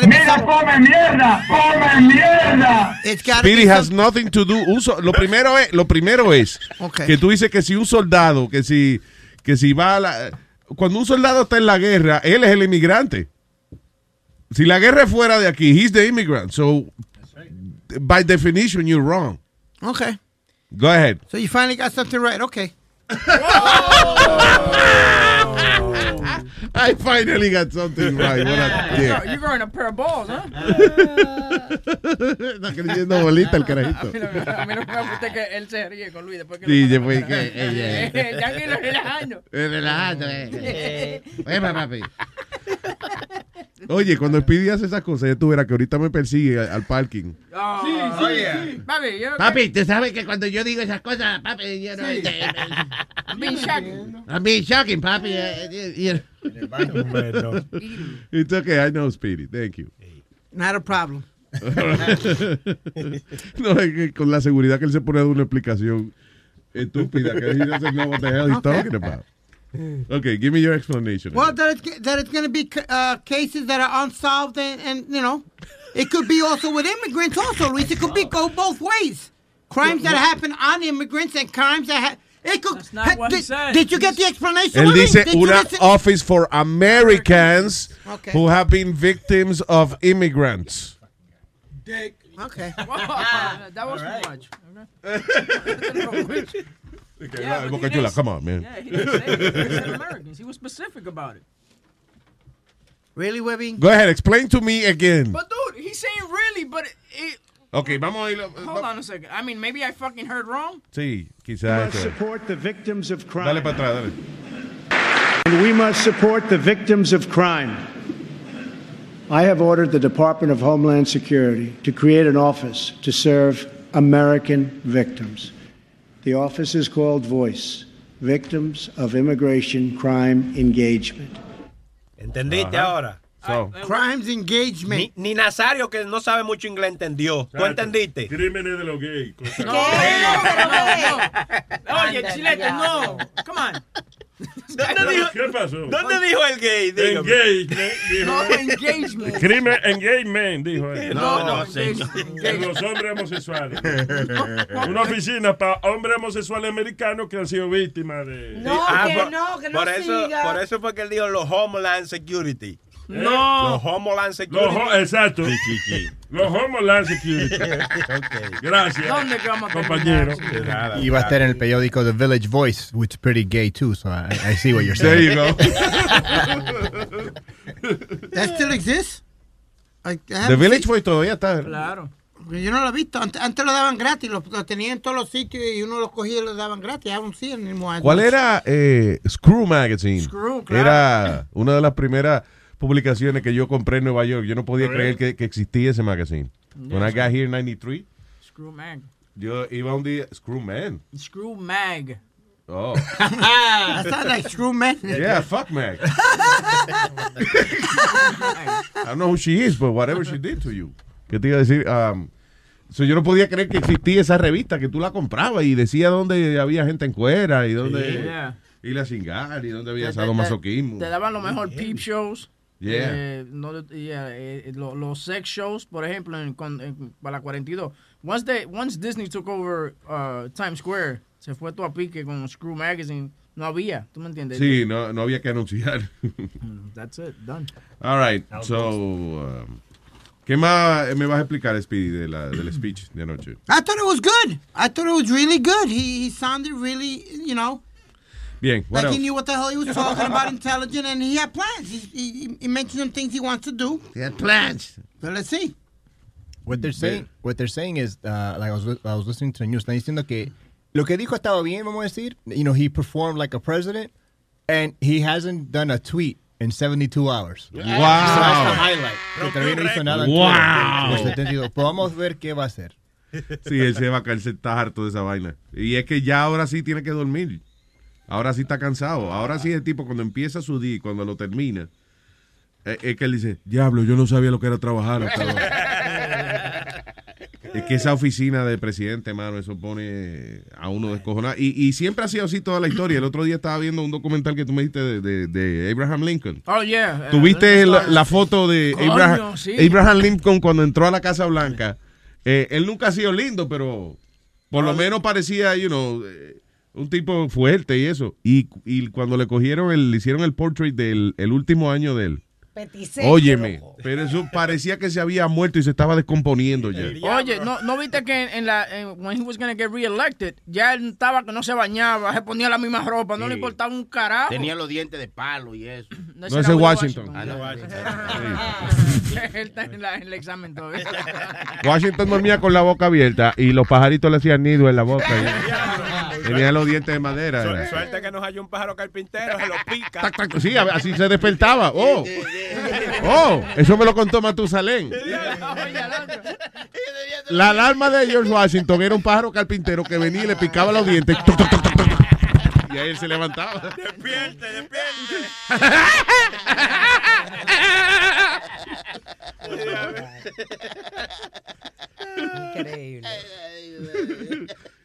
Mira, come mierda, come mierda. Be has nothing to do. un so- lo primero es, lo primero es Okay. que tú dices que si un soldado, que si, que si va a la, cuando un soldado está en la guerra, él es el inmigrante. Si la guerra fuera de aquí, he's the immigrant. So, by definition, you're wrong. Okay. Go ahead. So you finally got something right. Okay. I finally got something right. What a dick. You're growing a pair of balls, ¿eh? Está creyendo bolita el carajito. a mí no me gusta que él se ríe con Luis después que Sí, después que- eh. Tranquilo, relajando. Relajando, eh. Oye, papi. Oye, cuando Speedy hace esas cosas, ya tú verás que ahorita me persigue al, al parking. Oh, Sí, sí, yeah. sí. Papi, yo... Papi, tú sabes que cuando yo digo esas cosas, papi, yo no... Sí. I'm being shocking. I'm being shocking, papi. eh, eh, eh. It's okay, I know Speedy. Thank you. Not a problem. no, es que con la seguridad que él se pone a dar una explicación estúpida que he doesn't know what the hell he's talking about. Okay, give me your explanation. Well, that it's, that it's going to be uh, cases that are unsolved, and, and you know, it could be also with immigrants. Also, Luis, it could be go both ways. Crimes that happen on immigrants and crimes that ha- it could. That's not what he did, said. did you get the explanation? Él Luis? dice Did una office for Americans Okay. who have been victims of immigrants. Okay. that was too much. Okay. Yeah, but Boca Chula, come on, man. Yeah, he didn't say it. He Americans. He was specific about it. Really, Webby? Go ahead, explain to me again. But dude, he's saying really, but it, it, Okay, vamos a irlo. Uh, hold on a second. I mean, maybe I fucking heard wrong. Sí, We quizás. must support the victims of crime. Dale para atrás, dale. And we must support the victims of crime. I have ordered the Department of Homeland Security to create an office to serve American victims. The office is called VOICE Victims of Immigration Crime Engagement. ¿Entendiste Ajá. ahora? So, Crimes engagement. Ni, ni Nazario, que no sabe mucho inglés, entendió. ¿Tú entendiste? Crímenes de los gays. cosas- No, no, no. Oye, chilete, no. Come on. ¿Dónde dijo, ¿Qué pasó? ¿Dónde dijo el gay? Dígame. Engagement, dijo. No, engagement. Crimen, engagement, dijo él. No, no, señor. En los hombres homosexuales. Una oficina para hombres homosexuales americanos que han sido víctimas de. No, Ah, que por- no, que no por eso, siga. por eso fue que él dijo los Homeland Security. No. Los Homeland Los Security. ho- exacto. Los Homeland Security. Gracias. ¿Dónde vamos a compañero. Nada, Iba a estar en el periódico The Village Voice, which is pretty gay too, so I, I see what you're there saying. you go. That still exists? I- I The Village Boy todavía está. Claro. Yo no lo he visto. Antes, antes lo daban gratis. Lo, lo tenían en todos los sitios y uno lo cogía y lo daban gratis. I don't see it anymore. ¿Cuál era eh, Screw Magazine? Screw, claro. Era una de las primeras publicaciones que yo compré en Nueva York. Yo no podía creer que, que existía ese magazine. When I got here in 93, Screw Mag. yo iba un día, Screw Man. Screw Mag. Oh. that sounds like screw man. Yeah, fuck Mac. I don't know who she is, but whatever she did to you. ¿Qué te iba a decir? Um, so yo no podía creer que existía esa revista, que tú la comprabas y decía dónde había gente en cuera y dónde Yeah. ir a cingar y dónde había Te- te- sadomasoquismo. Te daban lo mejor peep shows. Yeah. Eh, no, yeah, eh, lo- los sex shows, por ejemplo, en, con- en- para la 42. Once, they, once Disney took over uh, Times Square, se fue todo a pique con Screw Magazine. No había, ¿tú me entiendes? Sí, no, no había que anunciar. That's it, done. All right, so... um, ¿Qué más me vas a explicar, Speedy, de la, del speech de anoche? I thought it was good. I thought it was really good. He, he sounded really, you know, Bien, like else? he knew what the hell he was talking about, intelligent, and he had plans. He, he, he mentioned some things he wants to do. He had plans. So let's see. What they're saying, what they're saying is, uh, like I was, I was listening to the news, están diciendo que lo que dijo estaba bien, vamos a decir. You know, he performed like a president, and he hasn't done a tweet in 72 hours. Wow. So that's the highlight. Que todavía no hizo nada en Wow. Twitter. Por 72. Pues vamos a ver qué va a hacer. Sí, él se va a caer, se está harto de esa vaina. Y es que ya ahora sí tiene que dormir. Ahora sí está cansado. Ahora sí el tipo cuando empieza su día cuando lo termina, eh, es que él dice, diablo, yo no sabía lo que era trabajar. hasta ahora". es que esa oficina de presidente, mano, eso pone a uno descojonado. Y, y siempre ha sido así toda la historia. El otro día estaba viendo un documental que tú me dijiste de, de- de Abraham Lincoln. Oh, yeah. ¿Tuviste Eh, la, la foto de Coño, Abraham, sí. Abraham Lincoln cuando entró a la Casa Blanca? Eh, él nunca ha sido lindo, pero por lo menos parecía, you know, eh, un tipo fuerte y eso. Y, y cuando le cogieron, el, le hicieron el portrait del el último año de él. Peticeño, Óyeme, loco. pero eso parecía que se había muerto y se estaba descomponiendo ya. Oye, ¿no, ¿no viste que en, en la, en, when he was gonna get reelected, ya él estaba que no se bañaba, se ponía la misma ropa, no le importaba un carajo? Tenía los dientes de palo y eso. No, ese es Washington. Ah, no. él está en, la- en el examen todavía. Washington dormía con la boca abierta y los pajaritos le hacían nido en la boca. Tenía los dientes de madera. Su- era. Suerte que nos halló un pájaro carpintero, se lo pica. Tac, tac, Sí, así se despertaba. Oh, oh, eso me lo contó Matusalén. La alarma de George Washington era un pájaro carpintero que venía y le picaba los dientes. Tuc, tuc, tuc, tuc, tuc. Y ahí él se levantaba. Despierte, despierte. Increíble.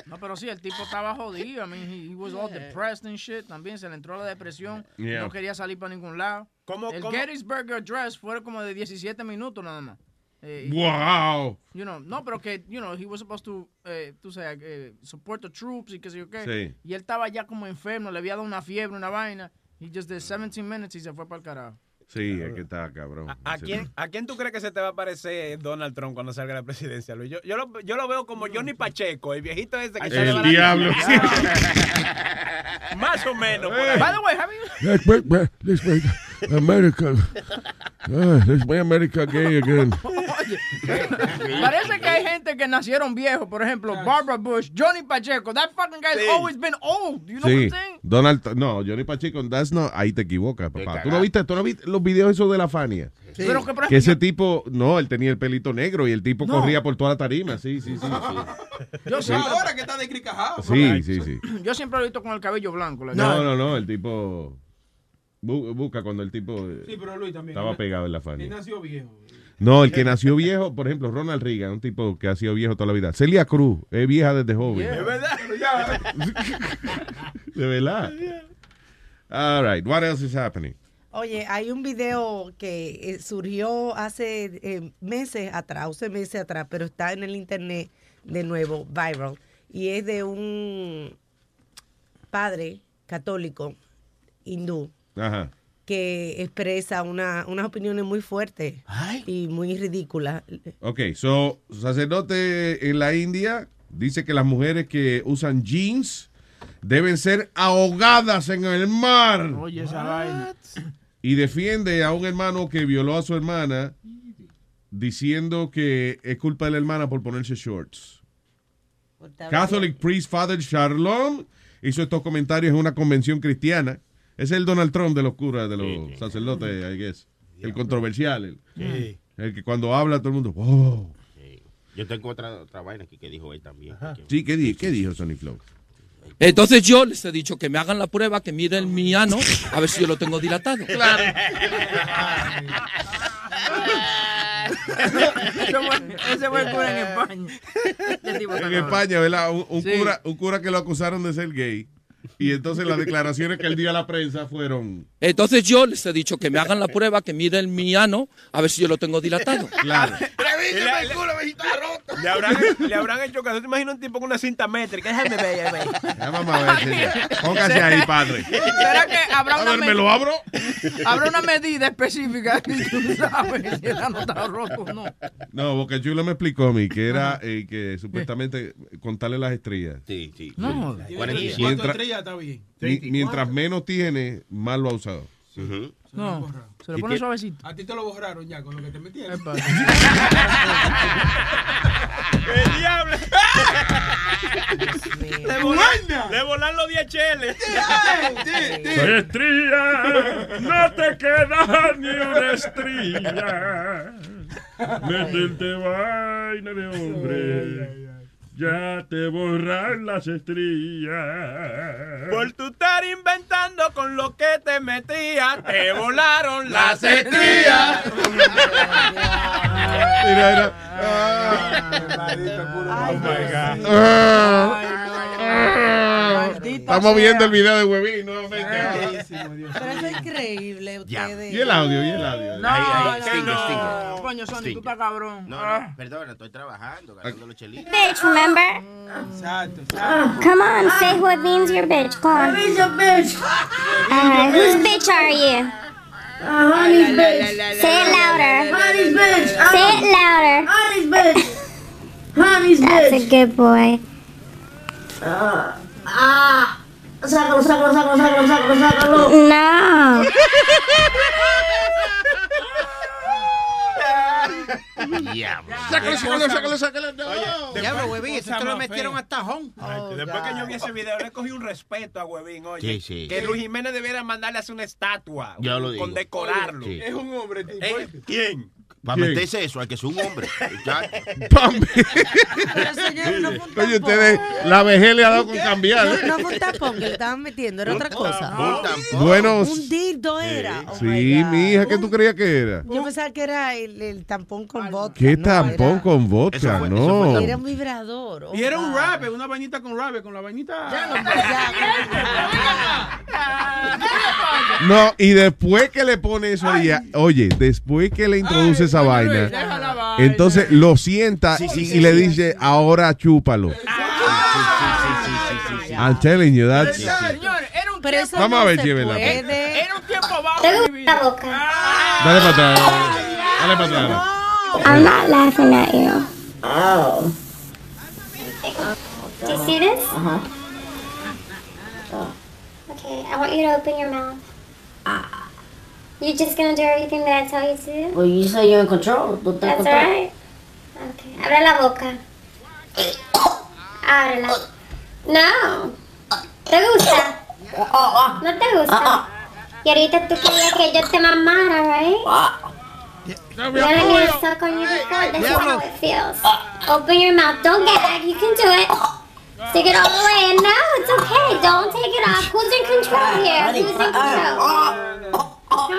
No, pero sí, el tipo estaba jodido. I mean, he, he was all depressed and shit. También se le entró la depresión. Yeah. No quería salir para ningún lado. ¿Cómo- el cómo? Gettysburg Address fue como de 17 minutos nada más. Eh, Wow. You know, no, pero que, you know, he was supposed to, eh, tú sabes, eh, support the troops y qué sé yo qué. Sí. Y él estaba ya como enfermo, le había dado una fiebre, una vaina. He just did 17 minutes y se fue para el carajo. Sí, es que está cabrón. ¿A quién, ¿A quién tú crees que se te va a parecer Donald Trump cuando salga a la presidencia, Luis? Yo, yo, lo, yo lo veo como Johnny Pacheco, el viejito ese que El sale barato. diablo, sí. Más o menos. por ahí. By the way, have you... Let's make, ma- let's America. Ah, let's make America gay again. Parece que hay gente que nacieron viejos. Por ejemplo, Barbara Bush, Johnny Pacheco. That fucking guy's always been old. You know what Sí, I'm saying? Donald, no, Johnny Pacheco, that's not, ahí te equivocas, papá. ¿Tú no viste, tú no viste los videos esos de la Fania? Sí. Pero que, por Que ese tipo, no, él tenía el pelito negro y el tipo No. corría por toda la tarima, sí, sí, sí. sí. Yo siempre, Ahora que está de cricajado. Sí, sí, sí. yo siempre lo he visto con el cabello blanco. No, no, no, el tipo bu- busca cuando el tipo eh, Sí, pero Luis también. estaba Él- pegado en la Él Fania. nació viejo. No, el que nació viejo, por ejemplo, Ronald Reagan, un tipo que ha sido viejo toda la vida. Celia Cruz, es vieja desde joven. Es verdad. De verdad. All right, what else is happening? Oye, hay un video que eh, surgió hace eh, meses atrás, 11 meses atrás, pero está en el internet de nuevo, viral, y es de un padre católico hindú Ajá. Que expresa una, unas opiniones muy fuertes y muy ridículas. Ok, so, sacerdote en la India dice que las mujeres que usan jeans deben ser ahogadas en el mar. Oye, esa vaina. Y defiende a un hermano que violó a su hermana diciendo que es culpa de la hermana por ponerse shorts. Catholic priest Father Charlon hizo estos comentarios en una convención cristiana. Es el Donald Trump de los curas, de los sacerdotes, I guess. El controversial. El, Sí. el que cuando habla todo el mundo, wow. Yo tengo otra, otra vaina aquí que dijo él también. que- Sí, ¿qué, di- qué dijo Sonny Flow? Entonces yo les he dicho que me hagan la prueba, que miren mi ano, a ver si yo lo tengo dilatado. Fue- ese fue el cura en España. En. España, ¿verdad? Un, un Sí. cura, un cura que lo acusaron de ser gay. Y entonces las declaraciones que él dio a la prensa fueron. Entonces yo les he dicho que me hagan la prueba, que miren mi ano, a ver si yo lo tengo dilatado. Claro. Revíseme el culo, me está roto. Le habrán, le habrán hecho caso. ¿Te imaginas un tipo con una cinta métrica? Déjame ver, déjame ver. Ya vamos a ver, señor. Póngase ahí, padre. ¿Será que habrá A una, ver, ¿me lo abro? habrá una medida específica que tú sabes si el ano está roto o no? No, porque Chulo me explicó a mí que era eh, que supuestamente contarle las estrellas. Sí, sí. No. Cuatro Mientras, estrellas está bien. mi- mientras menos tiene, más lo ha usado. No, se lo ¿Y pone suavecito. A ti te lo borraron ya con lo que te metieron. ¡El diablo! Le volan, le volan los 10 cheles. Estría, no te queda ni una estrella. Métete vaina de hombre. Ya te borran las estrellas. Por tu estar inventando con lo que te metías, te volaron las. Mira, mira. Ah. Estamos viendo el video de Huevín nuevamente. Pero eso es increíble, ustedes. Y el audio, y el audio. No, Ahí, ahí, no, stinger, no. stinger. Coño, Sony, Stinger. tú estás cabrón. No, Ah. no, perdona, estoy trabajando, ganando los chelitos. Bitch, remember? Exacto. Come on, say what means your bitch. Come on. Who's your bitch? Uh, whose bitch are you? Uh, honey's bitch. Say it louder. Honey's bitch. Say it louder. Honey's bitch. Honey's That's a bitch. good boy. Ah, ah. Sácalo, sácalo, sácalo, sácalo, sácalo, sácalo. No. Diablo. Sácalo, sácalo, sácalo, sácalo. Diablo, huevín, eso te lo metieron a tajón. Después que yo vi ese video, le cogí un respeto a Huevín, oye. Sí, sí. Que Luis Jiménez debiera mandarle a hacer una estatua. Yo lo digo. Con decorarlo. Sí. Es un hombre, tipo. Eh, ¿Quién? Para meterse eso, hay que ser un hombre. Pero señor, no fue un Oye, ustedes, la vejez le ha dado con cambiar. No, ¿eh? no fue un tampón que le estaban metiendo, era otra cosa. Un tampón. Bueno, Un dildo era. Oh sí, mi hija, ¿qué tú creías que era? Yo pensaba que era el, el tampón con vodka. ¿Qué no, tampón era- con vodka? no. Era un vibrador. oh Y era un rap, una vainita con rap, con la vainita. Ya, no, ya, No, y después que le pone eso ahí, oye, después que le introduce esa vaina, entonces lo sienta y le dice, ahora chúpalo. I'm telling you, that's... Señores, era un Pero tiempo. eso Vamos no a ver, llévela. puede. Era un tiempo bajo ¿Te en mi gusta vida. la boca? Dale para atrás. Dale para atrás. I'm not laughing at you. Oh. Do you see this? Uh-huh. Okay, I want you to open your mouth. You just gonna do everything that I tell you to do? Well, you say you're in control. Tú estás That's control. right. Okay, abre la boca. Ábrela. No. ¿Te gusta? ¿No te gusta? Y ahorita tú querías que yo te mamara, right? When I need to suck on you before, this is how it feels. Open your mouth. Don't gag. You can do it. Stick it all the way in. No, it's okay. Don't take it off. Who's in control here? Who's in control? No,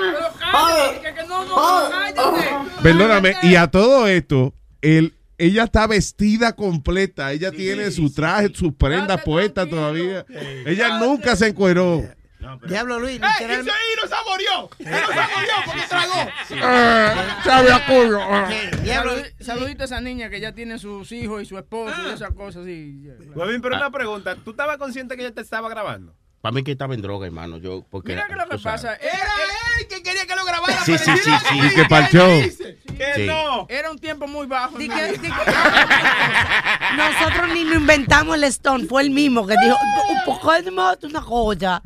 no. Perdóname, y a todo esto, el, ella está vestida completa, ella tiene su traje, sus prendas puestas todavía. Ella nunca se encueró. Diablo, Luis, ¡Eh! ¡Ese Hiro saboreó! ¡Hiro saboreó porque tragó! Ah, sabe a culo. ah. Diablo, Saludi- Saludito a esa niña que ya tiene sus hijos y su esposo y esas cosas así. Huevín, pero una pregunta. ¿Tú estabas consciente que ella te estaba grabando? Para mí que estaba en droga, hermano. Yo, porque Mira que lo que pasa. Era él que quería que lo grabara. Sí, sí, sí, sí. Y que dice. Que Sí. no. Era un tiempo muy bajo. Di en que- mi di vida. que- Nosotros ni nos inventamos el Stone, fue el mismo que dijo, un poco de modo, una joya.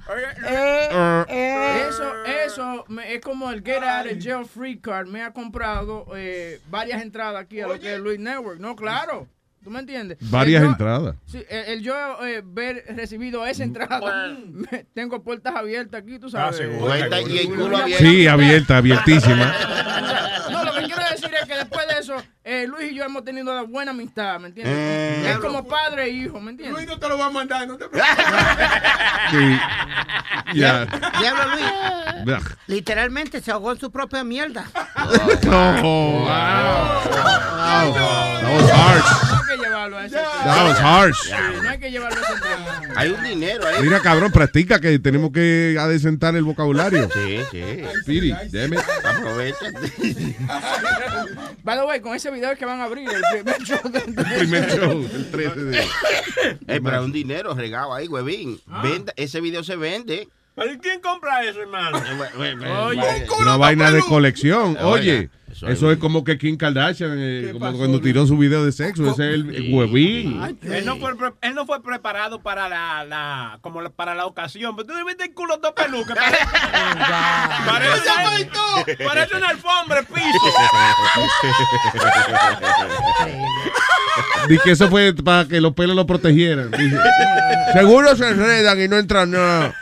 Eh, eh. Eso, eso me- es como el Get Out of Jail Free Card. Me ha comprado eh, varias entradas aquí a lo que es Luis Network. No, claro. ¿Tú me entiendes? Varias El yo- entradas. Sí, el, el yo eh, ver recibido esa entrada, me- tengo puertas abiertas aquí, tú sabes. seguro. Pues ahí está, y el culo abierto. Sí, abierta, abiertísima. No, lo que quiero decir es que después de eso, eh, Luis y yo hemos tenido una buena amistad, ¿me entiendes? Eh. es como padre e hijo, ¿me entiendes? Luis no te lo va a mandar, no te Sí. Ya. Diablo Luis. Literalmente se ahogó en su propia mierda. No. That was. Que llevarlo a ese That was harsh. Sí, no hay que llevarlo a ese extremo. Hay un dinero ahí. Mira, cabrón, practica que tenemos que adecentar el vocabulario. Sí, sí. Damn it. Aprovecha. By the way, con ese video es que van a abrir el primer show. del- El primer show, el 13 de... Eh, pero hay un dinero regado ahí, huevín. Venda, ese video se vende. ¿Pero quién compra eso, hermano? Oye, Una vaina de colección. Oye, eso eso, es como que Kim Kardashian, eh, como cuando tiró su video de sexo. Ese es el huevín. Él no, fue, él no fue preparado para la, la como la- para la ocasión. Pero tú debes el culo todo peluca. Parece, parece, parece una alfombra el piso. Dice que eso fue para que los pelos lo protegieran. Dice, Seguro se enredan y no entran nada.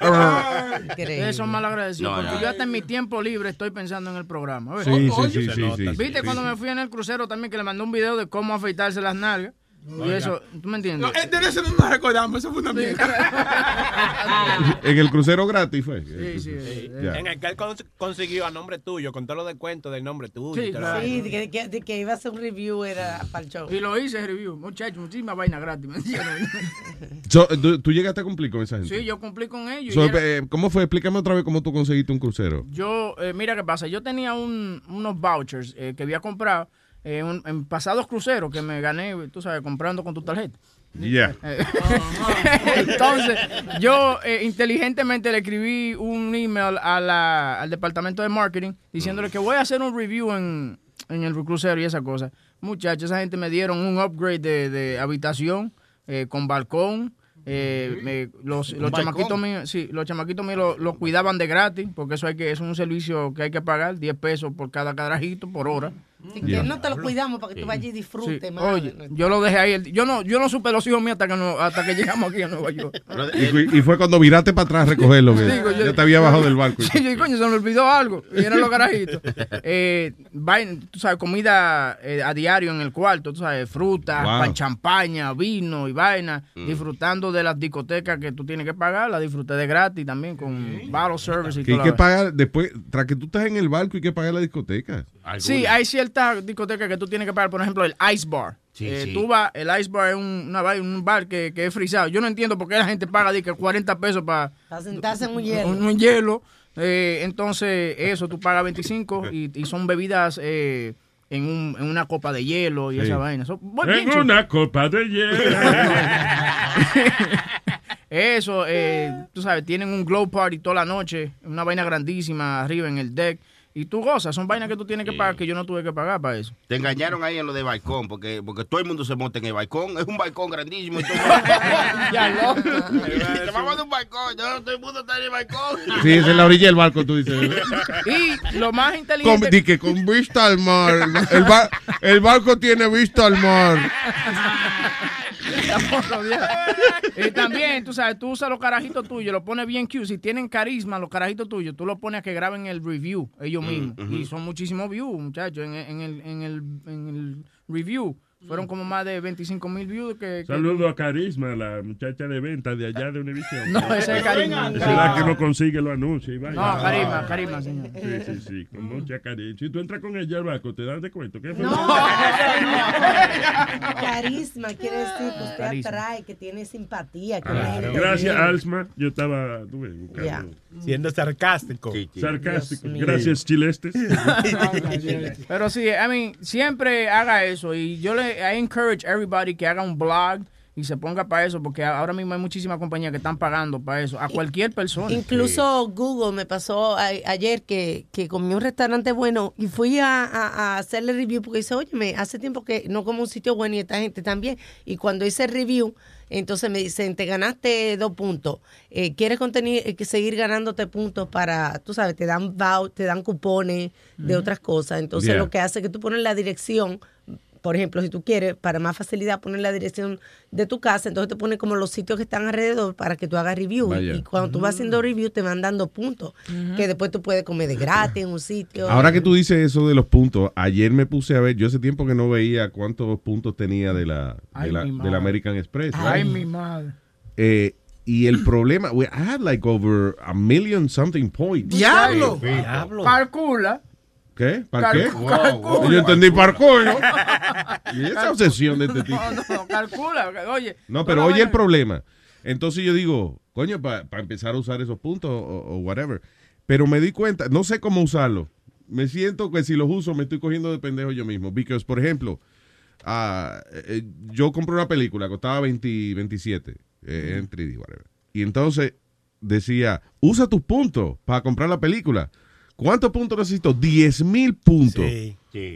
Ustedes son mal agradecidos. No, porque no. yo hasta en mi tiempo libre estoy pensando en el programa. Sí, sí, sí, sí, sí. ¿Viste Sí. cuando me fui en el crucero también que le mandé un video de cómo afeitarse las nalgas? Y Oiga. eso, ¿tú me entiendes? No, de eso no nos recordamos, eso fue una mierda. En el crucero gratis fue. Sí, sí. Ya. En el que él cons- consiguió a nombre tuyo, con todo lo de cuento del nombre tuyo. todo lo Sí, de que, que- de que iba a hacer un review era para el show. Y lo hice review. Muchachos, muchísima vaina gratis. ¿me entiendes? So, ¿tú, tú llegaste a cumplir con esa gente? sí, yo cumplí con ellos. So, y era- eh, ¿Cómo fue? Explícame otra vez cómo tú conseguiste un crucero. Yo, eh, mira qué pasa, yo tenía un- unos vouchers eh, que había comprado eh, un- en pasados cruceros que me gané, tú sabes, comprando con tu tarjeta. Yeah. Eh, Entonces, yo eh, inteligentemente le escribí un email a la- al departamento de marketing diciéndole que voy a hacer un review en, en el crucero y esa cosa. Muchachos, esa gente me dieron un upgrade de, de habitación eh, con balcón. eh, me- los ¿Un los chamaquitos míos, sí, los chamaquitos míos lo, lo cuidaban de gratis, porque eso hay que, es un servicio que hay que pagar, 10 pesos por cada carajito por hora. Así que no te lo cuidamos para que tú vayas y Sí, disfrutes. más. Oye, yo lo dejé ahí. el- yo no, yo no supe los hijos míos hasta que no, hasta que llegamos aquí a Nueva York. Y, fue- y fue cuando viraste para atrás a recogerlo, que Digo, yo- ya te había bajado del barco. Sí, yo, coño, se me olvidó algo. Y eran los carajitos. Eh, vaina, tú sabes, comida eh, a diario en el cuarto, tú sabes, fruta, Wow. pan champaña, vino y vaina. Mm. Disfrutando de las discotecas que tú tienes que pagar. La disfruté de gratis también con bottle service y todo. que pagar después, tras que tú estás en el barco, hay que pagar la discoteca. Sí, hay ciertas discotecas que tú tienes que pagar, por ejemplo, el Ice Bar. Sí, Eh, sí. Tú vas, el Ice Bar es un, una un bar que, que es frisado. Yo no entiendo por qué la gente paga que 40 pesos para Para sentarse en un hielo. un, un hielo. Eh, entonces, eso, tú pagas 25 y, y son bebidas eh, en, un- en una copa de hielo y Sí. esa vaina. En una copa de hielo. Eso, eh, tú sabes, tienen un glow party toda la noche, una vaina grandísima arriba en el deck. Y tú gozas, son vainas que tú tienes que pagar que yo no tuve que pagar para eso. Te engañaron ahí en lo de balcón, porque, porque todo el mundo se monta en el balcón. Es un balcón grandísimo. y todo- Ya, loco. Te vamos de un balcón. No, todo el mundo está en el balcón. Sí, es en la orilla del barco, tú dices. Y lo más Con, inteligente... di que con vista al mar. El, bar- el barco tiene vista al mar. Y también, tú sabes, tú usas los carajitos tuyos, los pones bien cute. Si tienen carisma, los carajitos tuyos, tú los pones a que graben el review ellos mismos. ujú. Y son muchísimos views, muchachos, en, en el, en, el, en el review. Fueron como más de 25 mil views. Que, que- Saludo a Carisma, la muchacha de venta de allá de Univision. No, ese es Carisma. Esa es la que no consigue los anuncios. y. No, Carisma, Carisma, señor. Sí, sí, sí, con mucha carisma. Si tú entras con ella al barco, te das de cuenta. ¿Qué fue? Carisma quiere decir que usted Carisma. atrae, que tiene simpatía. Gente Gracias. Alsma. Yo estaba tú ves, buscando. Ya. Siendo sarcástico. Sarcástico. Dios mío. Gracias, chilestes. Pero sí, I mean, siempre haga eso. Y yo le I encourage everybody que haga un blog y se ponga para eso, porque ahora mismo hay muchísimas compañías que están pagando para eso, a cualquier persona. Incluso Google me pasó a- ayer que, que comí un restaurante bueno y fui a, a- a hacerle review porque dice, oye, hace tiempo que no como un sitio bueno y esta gente también. Y cuando hice review, entonces me dicen, te ganaste dos puntos. Eh, ¿Quieres eh, que seguir ganándote puntos para, tú sabes, te dan vou- te dan cupones de otras cosas? Entonces Yeah. lo que hace es que tú pones la dirección por ejemplo, si tú quieres, para más facilidad, poner la dirección de tu casa, entonces te pone como los sitios que están alrededor para que tú hagas review. Vaya. Y cuando tú vas haciendo review, te van dando puntos, que después tú puedes comer de gratis en un sitio. Ahora que tú dices eso de los puntos, ayer me puse a ver, yo hace tiempo que no veía cuántos puntos tenía de la, de Ay, la, del. American Express. Ay, mi madre. Eh, y el problema, we, I had like over a million something points. Diablo. Sí. Calcula. ¿Qué? ¿Para qué? Yo entendí parkour, ¿no? Y esa obsesión de este tipo. No, no, calcula. Oye. No, pero oye el problema. Entonces yo digo, coño, para empezar a usar esos puntos o, o whatever. Pero me di cuenta, no sé cómo usarlo. Me siento que si los uso me estoy cogiendo de pendejo yo mismo. Because, por ejemplo, eh, yo compré una película, costaba 20, 27 eh, en 3D, whatever. Y entonces decía, usa tus puntos para comprar la película. ¿Cuántos puntos necesito? 10 mil puntos.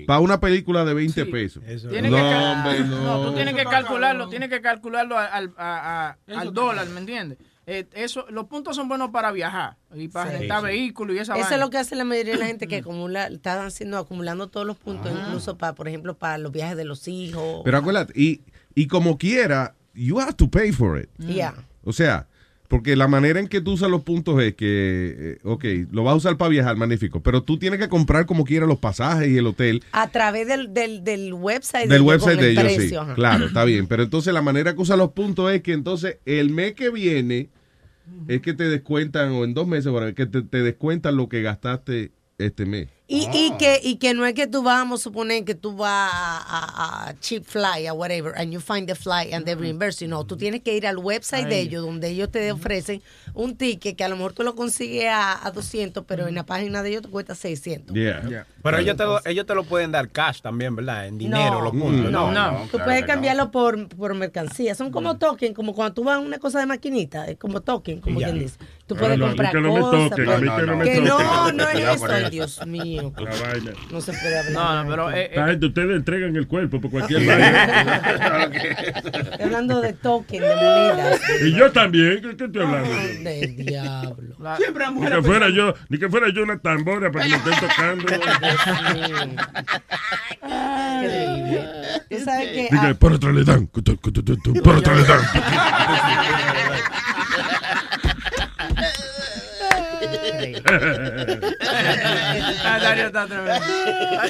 Para una película de 20 pesos. Tienes no, hombre, no. no, tú tienes que calcularlo, tienes que calcularlo al, a- a- al dólar, ¿me entiendes? Eh, eso, los puntos son buenos para viajar y para Sí. rentar Sí. vehículos y esa Eso es vaina. lo que hace la mayoría de la gente que acumula, están haciendo, acumulando todos los puntos, Ah. incluso para, por ejemplo, para los viajes de los hijos. Pero acuérdate, y, y como quiera, you have to pay for it. Yeah. O sea, porque la manera en que tú usas los puntos es que, eh, ok, lo vas a usar para viajar, magnífico, pero tú tienes que comprar como quiera los pasajes y el hotel A través del, del, del website del de ellos, website de el ellos, sí. ajá. Claro, está bien. Pero entonces la manera que usa los puntos es que entonces el mes que viene es que te descuentan, o en dos meses, que te, te descuentan lo que gastaste este mes. Y, y, que, y que no es que tú vas, vamos a suponer que tú vas a, a- a cheap fly, a whatever, and you find the flight and they reimburse you. No, tú tienes que ir al website de ellos, donde ellos te ofrecen un ticket que a lo mejor tú lo consigues a, a 200, pero en la página de ellos te cuesta 600. Pero ellos te, lo, ellos te lo pueden dar cash también, ¿verdad? En dinero, No. los puntos. No, No, Tú puedes cambiarlo por, por mercancía. Son como token, como cuando tú vas a una cosa de maquinita, es como token, como quien dice. Tú Ah, puedes no, a mí comprar que no me cosas. toquen, a puedes- mí que no me que no, no es eso, ay. Dios mío. La vaina. No se puede hablar. No, no, pero, eh, Esta gente, ustedes entregan el cuerpo por cualquier vaina. Estoy hablando de token, de monedas. y yo también, ¿qué, estoy hablando? Del diablo. Siempre Ni que fuera yo, ni que fuera yo una tambora para que me estén tocando. Increíble. Tú sabes que. Ah, por otra le dan, por otra le dan. Ah,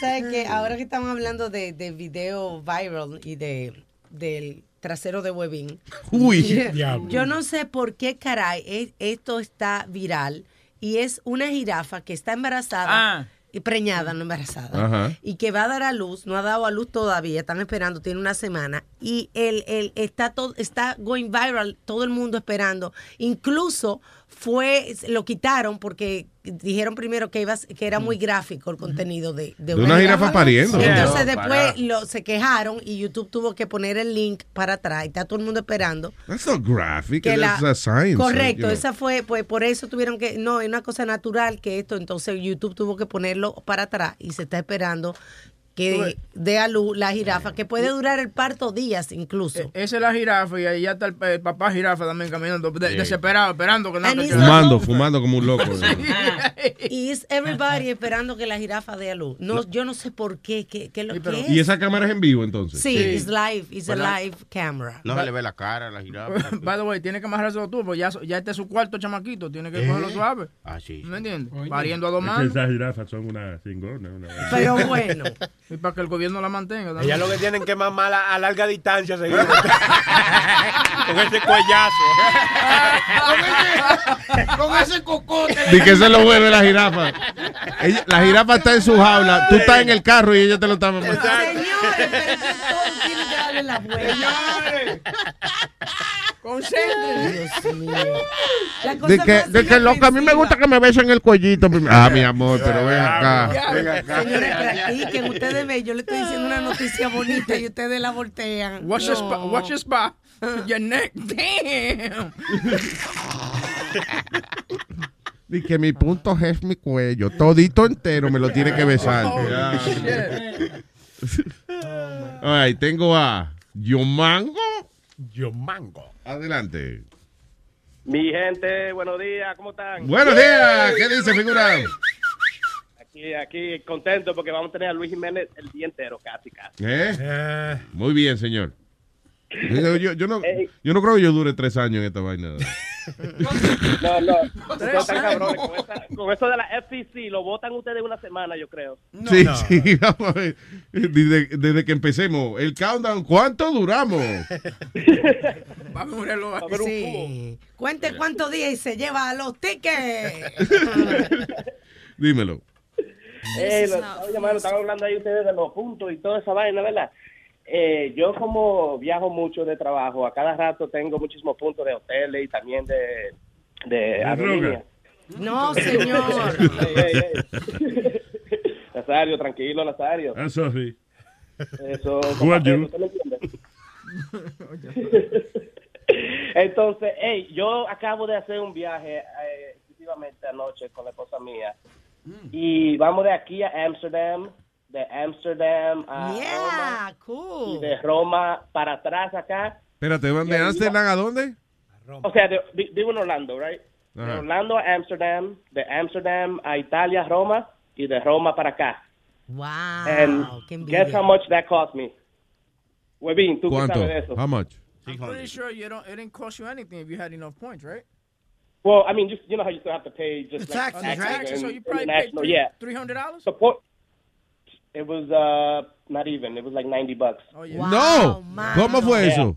sabes que ahora que estamos hablando de, de video viral y de del trasero de Webin. Uy. yo, yo no sé por qué caray es- esto está viral y es una jirafa que está embarazada Ah. y preñada, no embarazada. Ajá. Y que va a dar a luz, no ha dado a luz todavía, están esperando, tiene una semana y el, el está todo está going viral, todo el mundo esperando. Incluso fue lo quitaron porque dijeron primero que iba a- que era muy gráfico el contenido de, De una jirafa pariendo. Entonces después lo, se quejaron y YouTube tuvo que poner el link para atrás y está todo el mundo esperando. That's not graphic, que la- that's a science. correcto, know. esa fue, pues por eso tuvieron que, no, es una cosa natural que esto, entonces YouTube tuvo que ponerlo para atrás y se está esperando que dé a luz la jirafa, que puede durar el parto días incluso. Esa es la jirafa y ahí ya está el, el papá jirafa también caminando, de- Sí. desesperado, esperando que no it's Fumando, fumando como un loco. Y es everybody esperando que la jirafa dé a luz. No, yo no sé por qué, qué, qué es lo que es. ¿Y esa cámara es en vivo entonces? Sí, es live, it's a Bueno, live camera. No se le ve la cara a la jirafa. By the way, tiene que amarrarse tú, pues ya, ya este es su cuarto chamaquito, tiene que cogerlo suave. Ah, sí. ¿Me entiendes? Pariendo a dos Es que manos. esas jirafas son una cingona. Una. Pero bueno. Y para que el gobierno la mantenga. también. Ellas lo que tienen que mamar a, a larga distancia, seguro. Con ese cuellazo. Con ese cocote. Y que se lo vuelve la jirafa. Ella- la jirafa está en su jaula, tú estás en el carro y ella te lo está mamando. Señores, pero que todos tienen que darle la vuelta. Concéntrense. Dios mío. La cosa De que, más de que loca, a mí me gusta que me besen el cuellito. primero. Ah, mi amor, pero ven acá. Ven acá. Señores, practiquen. Ustedes ven, yo le estoy diciendo una noticia bonita y ustedes la voltean. Watch No. your spa, watch your spa. Your neck. Damn. Y que mi punto es mi cuello. Todito entero me lo tiene que besar. Oh. Ay, tengo a Yomango. Yomango. Adelante. Mi gente, buenos días, ¿cómo están? Buenos días. ¿Qué dice, figura? Y aquí contento porque vamos a tener a Luis Jiménez el día entero, casi, casi. ¿Eh? Muy bien, señor. Yo, yo- yo no, yo no creo que yo dure tres años en esta vaina. No, no. Están cabrones. Con, esa- con eso de la FCC, lo votan ustedes una semana, yo creo. sí, sí, vamos a ver. Desde, desde que empecemos. El countdown, ¿cuánto duramos? Vamos a un reloj aquí. Sí. Cuente cuántos días y se lleva los tickets. Dímelo. Eh, lo estaba llamando, estaban hablando ahí ustedes de los puntos y toda esa vaina, ¿verdad? Eh, yo como viajo mucho de trabajo, a cada rato tengo muchísimos puntos de hoteles y también de, de aerolíneas. No, señor. Ey, ey, ey. Nazario, tranquilo, Nazario. Sorry. Eso, me entiende? Entonces, hey, yo acabo de hacer un viaje eh, exclusivamente anoche con la esposa mía y vamos de aquí a Amsterdam, de Amsterdam a Yeah, Roma cool. y de Roma para atrás acá. Espérate, ¿van de Amsterdam a dónde? O sea, de- vi- vivo en Orlando, right? De Ajá. Orlando a Amsterdam, de Amsterdam a Italia, Roma y de Roma para acá. Wow, And qué guess how much that cost me? Webin, tú qué ¿Cuánto? sabes de eso. How much? I'm pretty sure you don't, it didn't cost you anything if you had enough points, right? Well, I mean, just you know how you still have to pay just The like taxes, taxes right? and So you probably paid three- yeah. $300? Support. It was uh not even. It was like 90 bucks. Oh, No. ¿Cómo fue eso?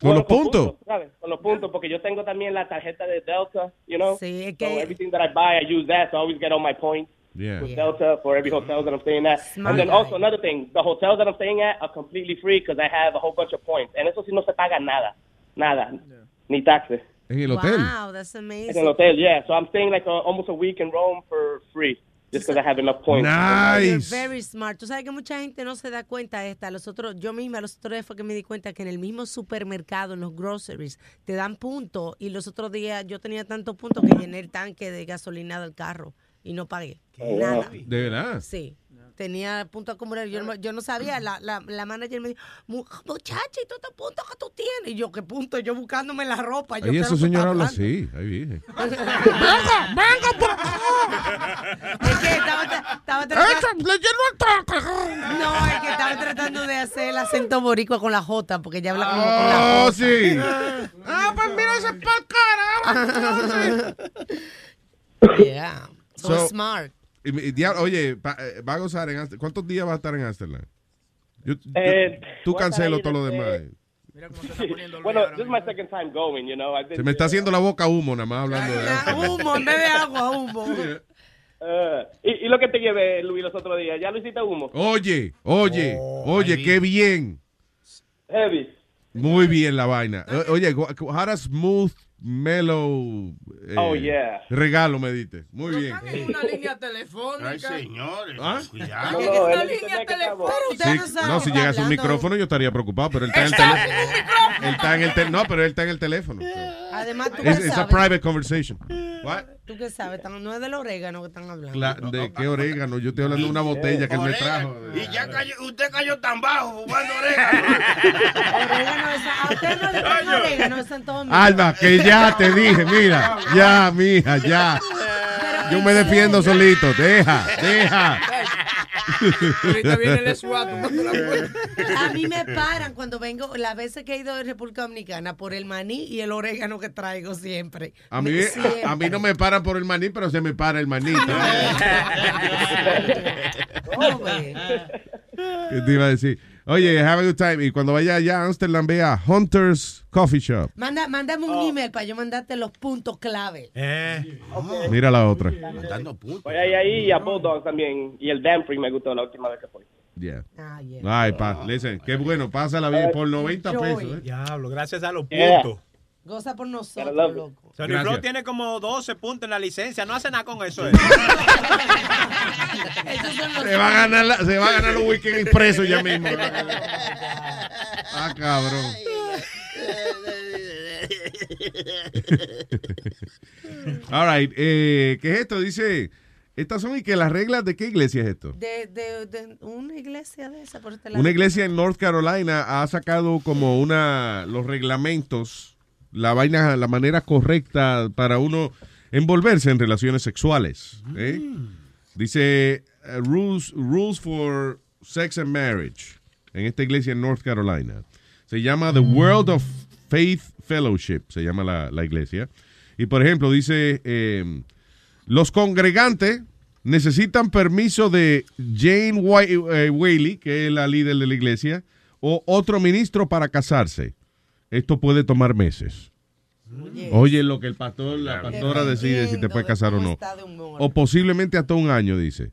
¿Con Bueno, los puntos? ¿sabes? Con los puntos, porque yo tengo también la tarjeta de Delta, you know? Sí, es So everything that I buy, I use that, so I always get all my points. Yeah. With Delta for every hotel that I'm staying at. Smart and then guy. also another thing, the hotels that I'm staying at are completely free because I have a whole bunch of points. And eso sí no se paga nada. Nada. Ni taxes. En el hotel. Wow, that's En amazing. el hotel, yeah. So I'm staying like uh, almost a week in Rome for free. Just because I have enough points. You're very smart. Tú sabes que mucha gente no se da cuenta de esta. Los otros, yo misma los otros días fue que me di cuenta que en el mismo supermercado, en los groceries, te dan puntos. Y los otros días yo tenía tantos puntos que llené el tanque de gasolina del carro y no pagué. Nada. ¿De verdad? Sí. Tenía puntos acumulados. Yo, no- yo no sabía. La, la, la manager me dijo, "Mu- muchacha, ¿y todos estos puntos que tú tienes? Y yo, ¿qué puntos? Yo buscándome la ropa. Yo, Ahí ¿qué esa es lo que señora habla así. Ahí viene. venga, venga por Es que estaba, estaba tratando... No, es que estaba tratando de hacer el acento boricua con la J, porque ella habla como con la Oh, J. sí. Ah, pues mira ese Yeah. So, So- smart. Oye, pa- eh, va a gozar en Amsterdam. ¿Cuántos días va a estar en Amsterdam? Yo- yo- Eh, tú cancelo todo lo demás. bueno, this is my second time going, you know. I've been Se me está haciendo la boca humo nada más hablando de. Humo, en vez de agua, humo. Uh, y, y lo que te llevé, Luis, los otros días, ¿ya lo hiciste humo? Oye, oye, oye, qué bien. Heavy. Muy bien la vaina. Oye, how does smooth, mellow eh, Oh, yeah. regalo me diste. Muy bien. En una línea telefónica. Ay, señores, ¿Ah? cuidado. En una línea telefónica. Sí, no, si llegase un micrófono yo estaría preocupado, pero él está en el teléfono. Él está en el no, pero él está en el teléfono. Además, tú qué Es a private conversation. What? ¿Tú qué sabes? No es del orégano que están hablando. ¿De qué orégano? Yo estoy hablando de una botella que él me trajo. Y ya cayó, usted cayó tan bajo fumando orégano. Orégano es- a usted no le orégano en Domingo. Alba, que ya te dije, mira, ya, mija, ya. Yo me defiendo solito, deja, deja. Ahorita viene el SWAT. A mí me paran cuando vengo, las veces que he ido de República Dominicana, por el maní y el orégano que traigo siempre. A mí, Siempre. a mí no me paran por el maní, pero se me para el maní. ¿Qué te iba a decir? Oye, have a good time. Y cuando vaya allá a Amsterdam, ve a Hunter's Coffee Shop. Manda, mándame Oh. un email para yo mandarte los puntos clave. Mira la otra. Voy ahí, ahí y a Bulldog también. Y el Danfrey me gustó la última vez que fui. Yeah. Ah, Ay, pa, listen, qué bueno, pásala bien por 90 pesos. ¿eh? Diablo, gracias a los Yeah. puntos. Goza por nosotros, loco. Sony Gracias. Flow tiene como 12 puntos en la licencia. No hace nada con eso. eh. Se va a ganar, la- se va a ganar los weekend impresos ya mismo. Ah, cabrón. All right, eh, ¿qué es esto? Dice, estas son y que las reglas de qué iglesia es esto. De, de, de una iglesia de esa, por este lado. Una iglesia en North Carolina ha sacado como una los reglamentos, la vaina, la manera correcta para uno envolverse en relaciones sexuales. ¿eh? Dice uh, rules, rules for Sex and Marriage en esta iglesia en North Carolina. Se llama The World of Faith Fellowship, se llama la, la iglesia. Y por ejemplo, dice, eh, los congregantes necesitan permiso de Jane eh, Whaley, que es la líder de la iglesia, o otro ministro para casarse. Esto puede tomar meses. Oye, lo que el pastor, la pastora decide si te puede casar o no. O posiblemente hasta un año, dice.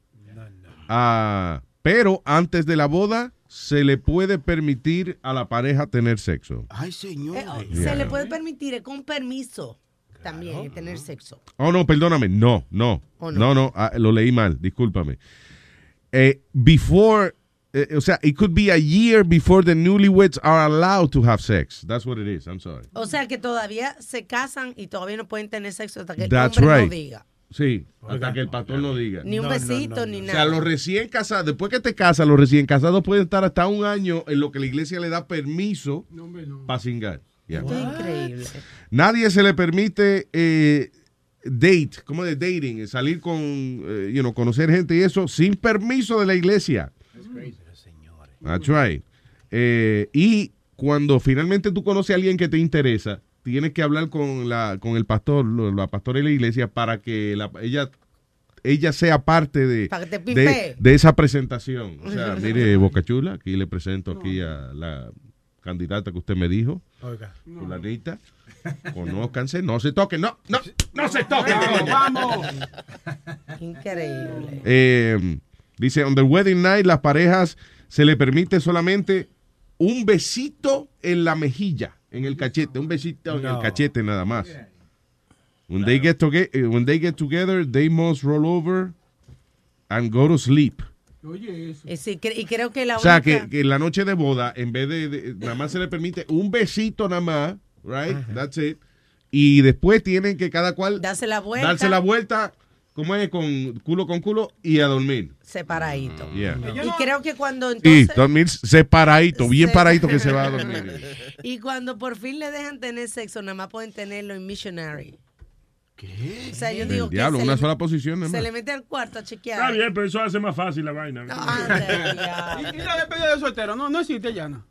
Ah, pero antes de la boda se le puede permitir a la pareja tener sexo. Ay, señor. Eh, oh, Yeah. Se le puede permitir eh, con permiso también tener sexo. Oh, no, perdóname. No, no. ¿O no, no? no, ah, lo leí mal. Discúlpame. Eh, before, eh, o sea, it could be a year before the newlyweds are allowed to have sex. That's what it is. I'm sorry. O sea que todavía se casan y todavía no pueden tener sexo hasta que el That's hombre right. no diga. Sí, hasta que el pastor no diga. Ni un besito, ni O nada. sea, los recién casados, después que te casas, los recién casados pueden estar hasta un año en lo que la iglesia le da permiso para cingar. Yeah. Esto es increíble. Nadie se le permite eh, date, como de dating, salir con, eh, you know, conocer gente y eso, sin permiso de la iglesia. That's right. Eh, y cuando finalmente tú conoces a alguien que te interesa, tienes que hablar con la con el pastor, lo- la pastora de la iglesia, para que la- ella ella sea parte de, de, esa presentación. O sea, mire, Boca Chula, aquí le presento aquí a la candidata que usted me dijo, Oiga. fulanita. Conózcanse, no se toquen, no, no, no se toquen. Vamos. Increíble. Eh, dice, on the wedding night, las parejas se le permite solamente un besito en la mejilla, en el cachete, un besito en el cachete nada más. When they get toge- eh, when they get together, they must roll over and go to sleep. Eh, sí, cre- y creo que la O sea, que, que en la noche de boda, en vez de, de- nada más se le permite un besito nada más, right? That's it. Y después tienen que cada cual darse la vuelta darse la vuelta, como es, con culo con culo y a dormir. separadito. Yeah. Y creo que cuando Y entonces dormir separadito, bien Se- paradito que se va a dormir. y cuando por fin le dejan tener sexo, nada más pueden tenerlo en missionary. ¿Qué? O sea, yo digo El que diablo, una le- sola posición Se le mete al cuarto a chequear. Está bien, pero eso hace más fácil la vaina. ¿Y, y la despedida de soltero? No, no existe ya, no.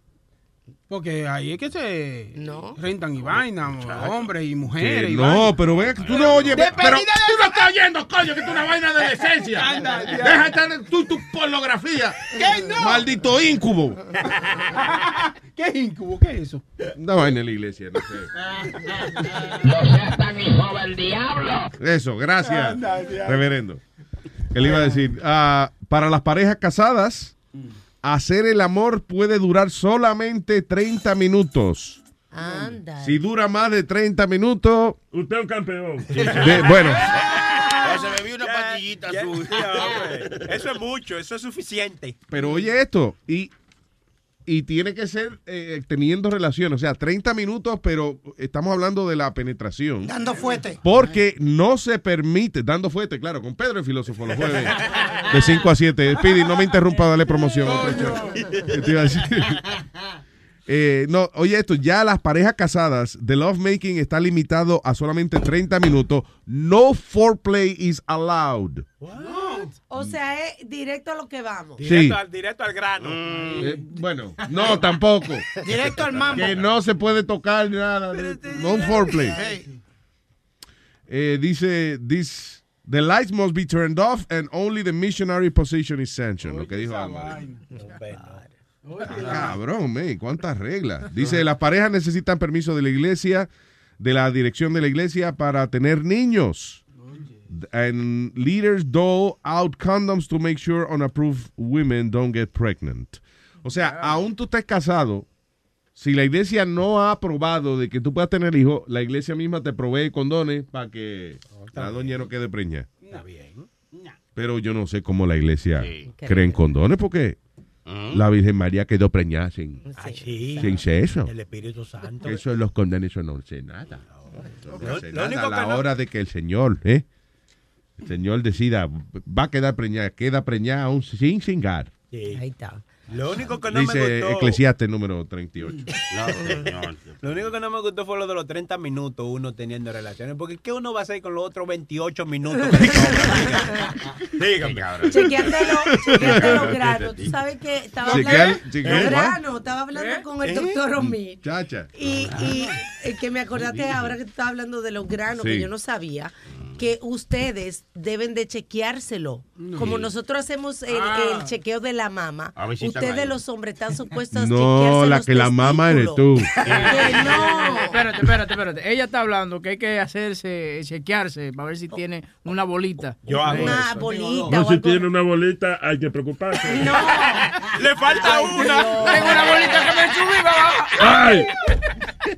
Porque ahí es que se rentan y vainan, hombres y mujeres. Que y no, vainas. pero vea que tú no oyes. Pero de tú no estás oyendo, coño, que es una vaina de decencia. Deja de estar en tu, tu pornografía. ¿Qué no? Maldito incubo. ¿Qué es incubo? ¿Qué es eso? Una vaina en la iglesia, no sé. No seas tan hijo del diablo. Eso, gracias, Anda, reverendo. ¿Qué le iba a decir? Ah, para las parejas casadas, hacer el amor puede durar solamente 30 minutos. Anda. Si dura más de 30 minutos, Usted es un campeón. de- bueno, se bebió una pastillita azul. Eso es mucho, eso es suficiente. pero oye esto, y, y tiene que ser eh, teniendo relación, o sea, 30 minutos, pero estamos hablando de la penetración. Dando fuerte. Porque no se permite, dando fuerte, claro, con Pedro el filósofo los jueves, de 5 a 7. Speedy, no me interrumpa, dale promoción. a otro show. Eh, no, oye esto, ya las parejas casadas, the lovemaking está limitado a solamente 30 minutos. No foreplay is allowed. O sea, es directo a lo que vamos. Sí. Directo, al, directo al grano. Eh, bueno, no, tampoco. Directo al mambo. Que no se puede tocar ni nada. No foreplay. Eh, dice, this, the lights must be turned off and only the missionary position is sanctioned. Lo que dijo Alma. Cabrón, man, cuántas reglas. Dice, las parejas necesitan permiso de la iglesia, de la dirección de la iglesia para tener niños. And leaders dole out condoms to make sure unapproved women don't get pregnant. O sea, aún tú estés casado, si la iglesia no ha aprobado de que tú puedas tener hijos, la iglesia misma te provee condones para que la doña no quede preñada. Está bien. Pero yo no sé cómo la iglesia cree en condones porque la Virgen María quedó preñada sin, sí. sin sexo. El Espíritu Santo. Eso de los condones, eso no sé nada. No Lo- sé lo nada. único a la que no- hora de que el Señor, ¿eh? El Señor decida, va a quedar preñada, queda preñada aún sin cingar. Sí. Ahí está. Lo único que no Dice me gustó. Eclesiastes número 38. Lo único que no me gustó fue lo de los 30 minutos uno teniendo relaciones. Porque ¿qué uno va a hacer con los otros 28 minutos? Dígame. Chequeándolo, chequeando los granos. Tú sabes que estaba hablando granos, estaba hablando con el doctor Omid. Chacha. Y, y eh, que me acordaste ahora que tú estabas hablando de los granos, que yo no sabía, que ustedes deben de chequeárselo. Como nosotros hacemos el, Ah. el chequeo de la mama, ustedes los hombres están supuestos a No, la que la mama eres tú. Que no. Espérate, espérate, espérate. Ella está hablando que hay que hacerse, chequearse para ver si tiene una bolita. Yo hago Una eso. bolita No, o si algo. tiene una bolita, hay que preocuparse. Le falta una. Tengo una bolita que me subí, va. ¡Ay!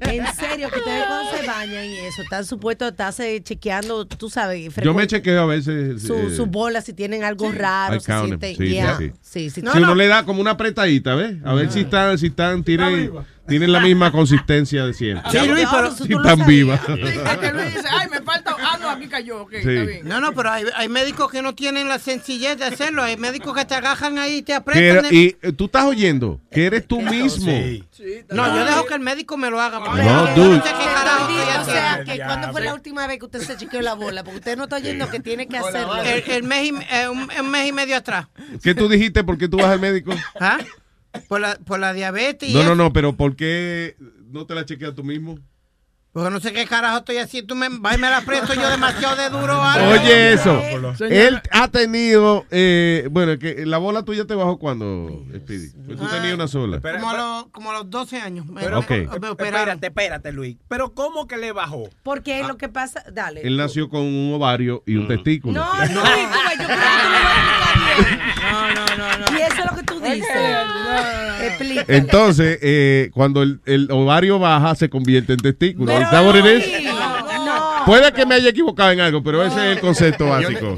En serio, que ustedes cuando se bañan y eso, están supuestos a estarse chequeando, tú sabes, Yo me chequeo a veces. su, eh, su bola, si tienen algo raro, se 'em. sienten. Sí, sí, yeah. sí. Sí, sí. si uno le da como una apretadita, ¿ves? A ver si están, si están, tienen, tienen la misma consistencia de siempre. Sí, Luis, pero- si están vivas. Es que Luis dice, ay, me falta. Ah, no, aquí cayó. Ok, Sí. está bien. No, no, pero hay, hay médicos que no tienen la sencillez de hacerlo. Hay médicos que te agajan ahí y te era- y eh, tú estás oyendo que eres tú mismo. No, yo dejo que el médico me lo haga. No, yo dude. sé qué carajo estoy o sea, que cuando fue la última vez que usted se chequeó la bola, porque usted no está oyendo que tiene que hacerlo. El, el mes y, eh, un, un mes y medio atrás. ¿Qué tú dijiste? ¿Por qué tú vas al médico? ¿Ah? Por la, por la diabetes y No, no, eso. no, pero ¿por qué no te la chequeas tú mismo? Porque no sé qué carajo estoy haciendo. Tú me, me la presto yo demasiado de duro. algo. Oye, eso. Él ha tenido, eh, bueno, que la bola tuya te bajó cuando, Speedy. Pues tú tenías una sola. Como a, los, como a los 12 años. Me- Pero- Ok. me operaron. Espérate, espérate, Luis. Pero ¿cómo que le bajó? Porque lo que pasa, dale. Él nació con un ovario y un testículo. No, no, ves, yo creo que tú lo vas a bien. No, no, no, no. Y eso es lo que tú dices. Entonces, eh, cuando el, el ovario baja, se convierte en testículo. Pero ¿Is that what it is? Luis, no. Puede que me haya equivocado en algo, pero ese es el concepto básico.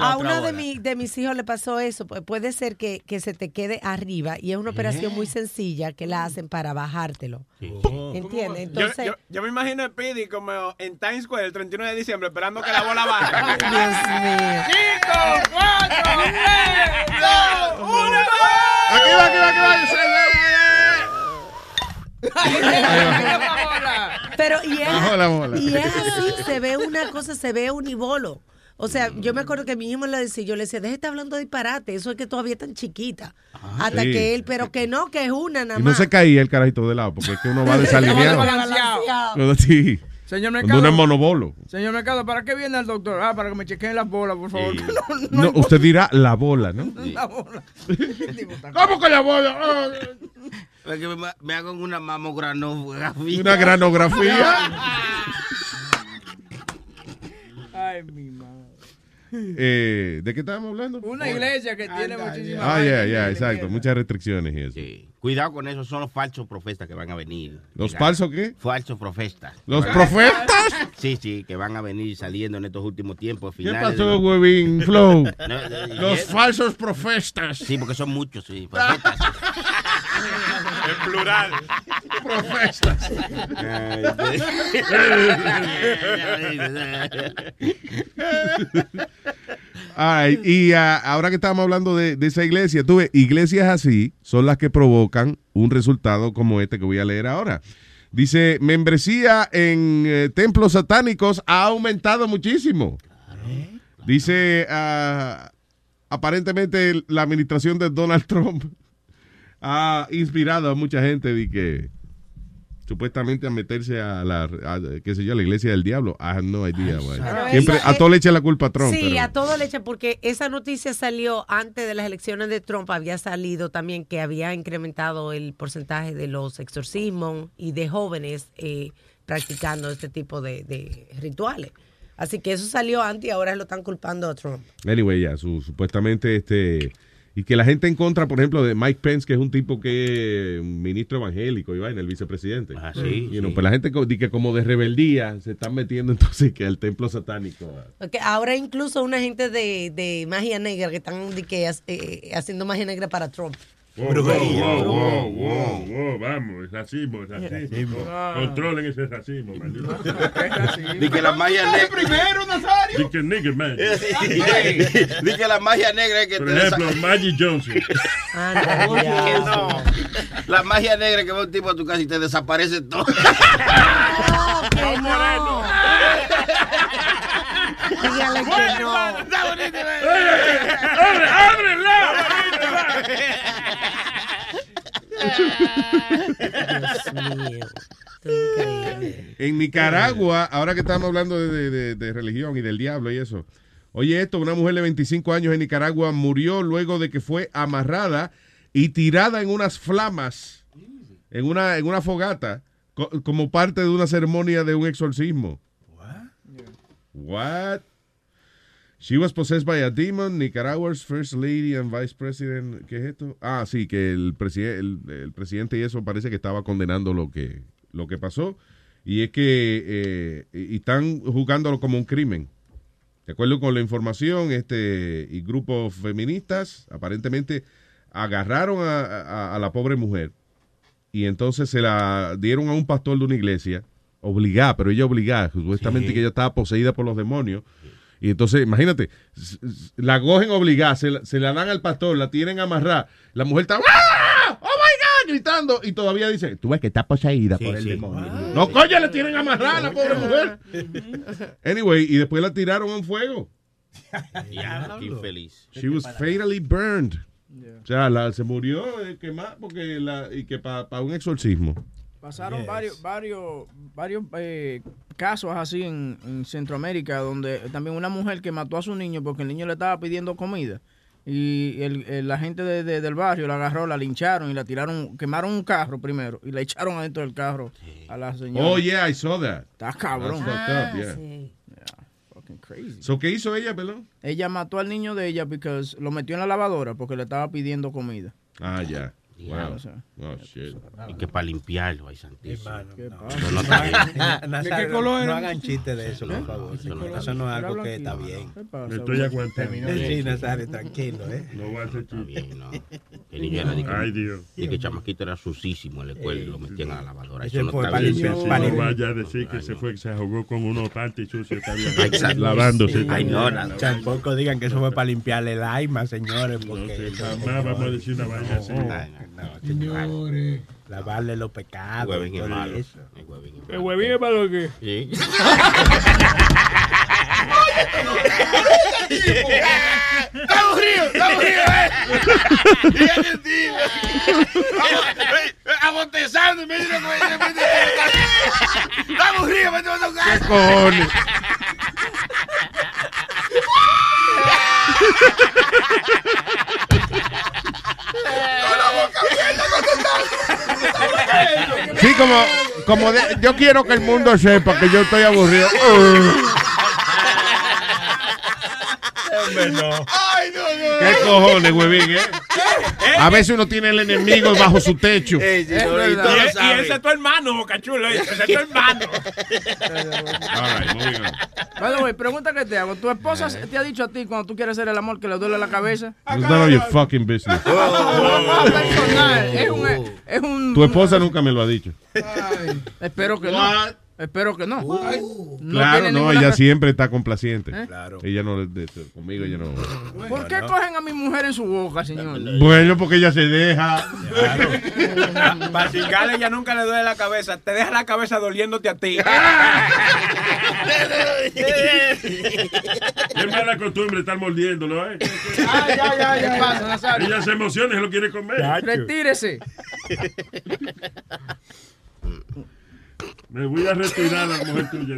A uno de, mi- de mis hijos le pasó eso. Pu- Puede ser que, que se te quede arriba y es una operación muy sencilla que la hacen para bajártelo. ¿Entiendes? Yo, Entonces, yo, yo me imagino a Speedy como en Times Square el 31 de diciembre esperando que la bola baje. Dios mío. ¡Cinco, cuatro, tres, dos, uno! Aquí va, aquí va, aquí Pero y es, Bajó la bola. y es así, se ve una cosa, se ve unibolo. O sea, yo me acuerdo que mi hijo me lo decía, yo le decía, deje de estar hablando disparate, eso es que todavía es tan chiquita. Hasta Sí. que él, pero que no, que es una nada Y no más. se caía el carajito de lado, porque es que uno va desalineado. Sí. Señor Mercado. monobolo. Señor Mercado, ¿para qué viene el doctor? Ah, para que me chequeen las bolas, por favor. No, usted dirá la bola, ¿no? La bola. ¿Cómo que la bola? Ah. Que me, me hago una mamografía. Una granografía. Ay, mi madre. Eh, ¿De qué estábamos hablando? Una iglesia que tiene muchísimas. Ah, ya, ya, exacto. Muchas restricciones y eso. Cuidado con eso, son los falsos profetas que van a venir. ¿Los falsos qué? Falsos profetas. ¿Los profetas? Sí, sí, que van a venir saliendo en estos últimos tiempos. ¿Qué Finales pasó, los- huevín, Flow? No, eh, Los eh, falsos profetas. Sí, porque son muchos, sí, profetas. En plural. Right, Y ah, ahora que estamos hablando de, esa iglesia, tuve iglesias así son las que provocan un resultado como este que voy a leer ahora. Dice, membresía en eh, templos satánicos ha aumentado muchísimo. Dice, ah, aparentemente la administración de Donald Trump ha inspirado a mucha gente de que supuestamente a meterse a la, a, qué sé yo, a la iglesia del diablo. Have no idea. Siempre a todo le echa la culpa a Trump. Sí, pero- a todo le echa, porque esa noticia salió antes de las elecciones de Trump, había salido también que había incrementado el porcentaje de los exorcismos y de jóvenes eh, practicando este tipo de, de rituales. Así que eso salió antes y ahora lo están culpando a Trump. Anyway, ya, su- supuestamente este. Y que la gente en contra, por ejemplo, de Mike Pence, que es un tipo que es un ministro evangélico, y vaina, el vicepresidente. Ah, sí, know, sí. pues la gente que como de rebeldía se están metiendo entonces que al templo satánico. Porque ahora incluso una gente de, de magia negra que están de que, eh, haciendo magia negra para Trump. Wow, wow, wow, wow, wow, wow, vamos, es racismo, es racismo. Controlen ese racismo, maldito. Di que la magia negra. primero, Nazario. Di que nigga, man. Di que la magia negra es que Por te ejemplo, Maggie Johnson. No. La magia negra es que va un tipo a tu casa y te desaparece todo. que no. Dígale que no. Dios mío. En Nicaragua, ahora que estamos hablando de, de- de- de religión y del diablo y eso. Oye, esto, una mujer de 25 años en Nicaragua murió luego de que fue amarrada y tirada en unas flamas, en una, en una fogata, co- como parte de una ceremonia de un exorcismo. What? She was possessed by a demon, Nicaragua's first lady and vice president. ¿Qué es esto? Ah, sí, que el, preside- el, el presidente y eso parece que estaba condenando lo que, lo que pasó. Y es que eh, y están juzgándolo como un crimen. De acuerdo con la información, este y grupos feministas aparentemente agarraron a, a- a la pobre mujer y entonces se la dieron a un pastor de una iglesia, obligada, pero ella obligada, supuestamente Sí. que ella estaba poseída por los demonios. Y entonces, imagínate, la cogen obligada, se la, se la dan al pastor, la tienen amarrada, la mujer está ¡Ah! ¡Oh my God! gritando y todavía dice, tú ves que está poseída por el demonio. No, coño, le tienen amarrada a la pobre mujer. Anyway, y después la tiraron a un fuego. Infeliz. She was fatally burned. O sea, la- se murió eh, quemada porque la, y que para un exorcismo. Pasaron Yes. varios, varios, varios eh, casos así en, en Centroamérica, donde también una mujer que mató a su niño porque el niño le estaba pidiendo comida. Y el, el- la gente de- de- del barrio la agarró, la lincharon y la tiraron, quemaron un carro primero y la echaron adentro del carro a la señora. Oh, yeah, I saw that. Está cabrón. Up, yeah. Fucking crazy. So, ¿Qué hizo ella, perdón? Ella mató al niño de ella porque lo metió en la lavadora porque le estaba pidiendo comida. Ah, ya. Ya, Wow. o sea. Oh, shit. Y que para limpiarlo, ay santísimo. ¿Qué No, no, no está bien. Nazario, ¿De qué color no hagan chiste de eso, por favor. Eso no está Eso no es algo que está bien. Me estoy aguantando. Sí, Nazario, tranquilo, ¿eh? No voy a hacer Está chiste. bien, no. El niño era de que, Ay, Dios. de que el chamaquito era sucísimo en la escuela y lo metían a la lavadora. Eso no fue está para bien. no vaya a decir que se fue, que se jugó con unos panties sucios que había Exacto. lavándose. Ay, no. Tampoco digan que eso fue para limpiarle el alma, señores, porque... jamás vamos a decir una vaina así. Señores. Lavarle los pecados. Huevín es malo. eso. ¿El huevín es malo que? Sí. ¡Está aburrido! ¡Está aburrido, eh! Fíjate el tipo. A botezando y me dice ¡Está aburrido! ¡Me tengo que tocar! ¿Qué cojones? Sí, como, como de- yo quiero que el mundo sepa que yo estoy aburrido. Hombre, no. ¡Ay, no, no! ¿Qué cojones, huevín, eh? A veces uno tiene el enemigo bajo su techo. Y, y ese es tu hermano, Boca Chulo. Ese es tu hermano. All right, moving on. By the way, pregunta que te hago. ¿Tu esposa te ha dicho a ti cuando tú quieres hacer el amor que le duele la cabeza? It's none of your fucking business. No, personal. Es un... Es un Tu esposa nunca me lo ha dicho. Espero que no. Espero que no. No Claro, no, ella siempre está complaciente. ¿Eh? Claro. Ella no, de- de- conmigo ella no. ¿Por qué cogen a mi mujer en su boca, señor? Bueno, porque ella se deja. Para chingarle ella nunca le duele la cabeza. Te deja la cabeza doliéndote a ti. Es mala costumbre estar mordiéndolo, ¿eh? Ay, ay, ay, ¿Qué pasa, Nazario? Ella se emociona y lo quiere comer. Retírese. Me voy a retirar a la mujer tuya.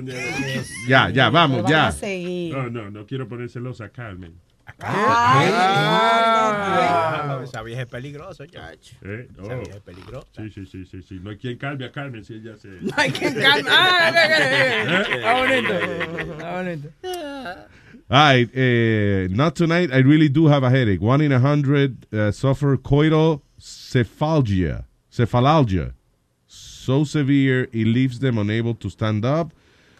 Ya, ya, vamos, ya. No, no, no quiero poner celosa a Carmen. Ah, esa vieja es peligrosa. ¿Eh? Esa Oh. vieja es peligrosa. Sí, sí, sí, sí, sí. No hay quien calme a Carmen si ella se... No hay quien calme. Ah, ok, ok, ok. ¿Eh? Está bonito. Está bonito. All right, eh, not tonight. I really do have a headache. One in a hundred uh, suffer coital cephalgia. Cephalalgia. So severe it leaves them unable to stand up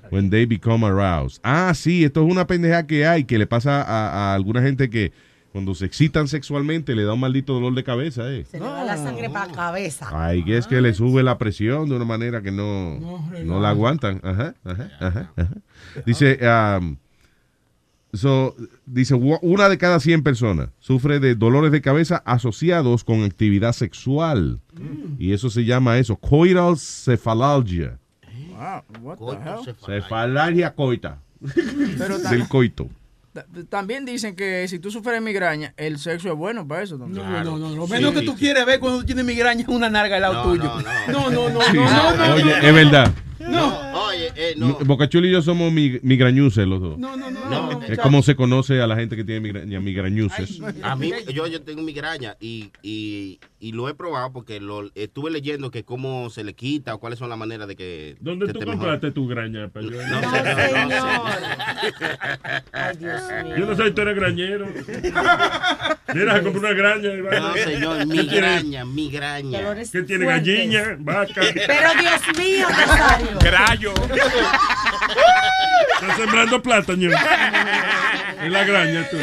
when they become aroused. Ah, sí, esto es una pendeja que hay que le pasa a, a alguna gente que cuando se excitan sexualmente le da un maldito dolor de cabeza, eh. Se le va la sangre para la cabeza. Ay, que es que le sube la presión de una manera que no, no la aguantan. Ajá, ajá, ajá, ajá. Dice, um, so, dice, una de cada 100 personas sufre de dolores de cabeza asociados con actividad sexual. Y eso se llama eso, coital cephalalgia. Wow, what the hell? Cefalalgia coita. Pero Del coito. Ta- También dicen que si tú sufres de migraña, el sexo es bueno para eso también. No, no, no. Lo menos que tú quieres ver cuando tú tienes migraña es una narga al lado tuyo. No, no, no, Sí. no, no, no. Oye, es verdad. No, oye, eh, no. Bocachuli y yo somos mig- migrañuses los dos. No, no, no. No, Es como se conoce a la gente que tiene migraña, migrañuses. A mí, yo, yo tengo migraña y, y, y lo he probado porque lo estuve leyendo que cómo se le quita o cuáles son las maneras de que. ¿Dónde que tú te compraste tu graña? pa' yo? No, señor, no, Ay, Dios mío. Yo no soy tú eres grañero. Mira, se compró una graña. y va. No, señor, ¿Qué tiene? migraña, migraña. Dolores ¿Qué tiene? fuertes. Gallina, vaca. Pero Dios mío, Nazario. Grayo. Está sembrando plátano. En la graña tú.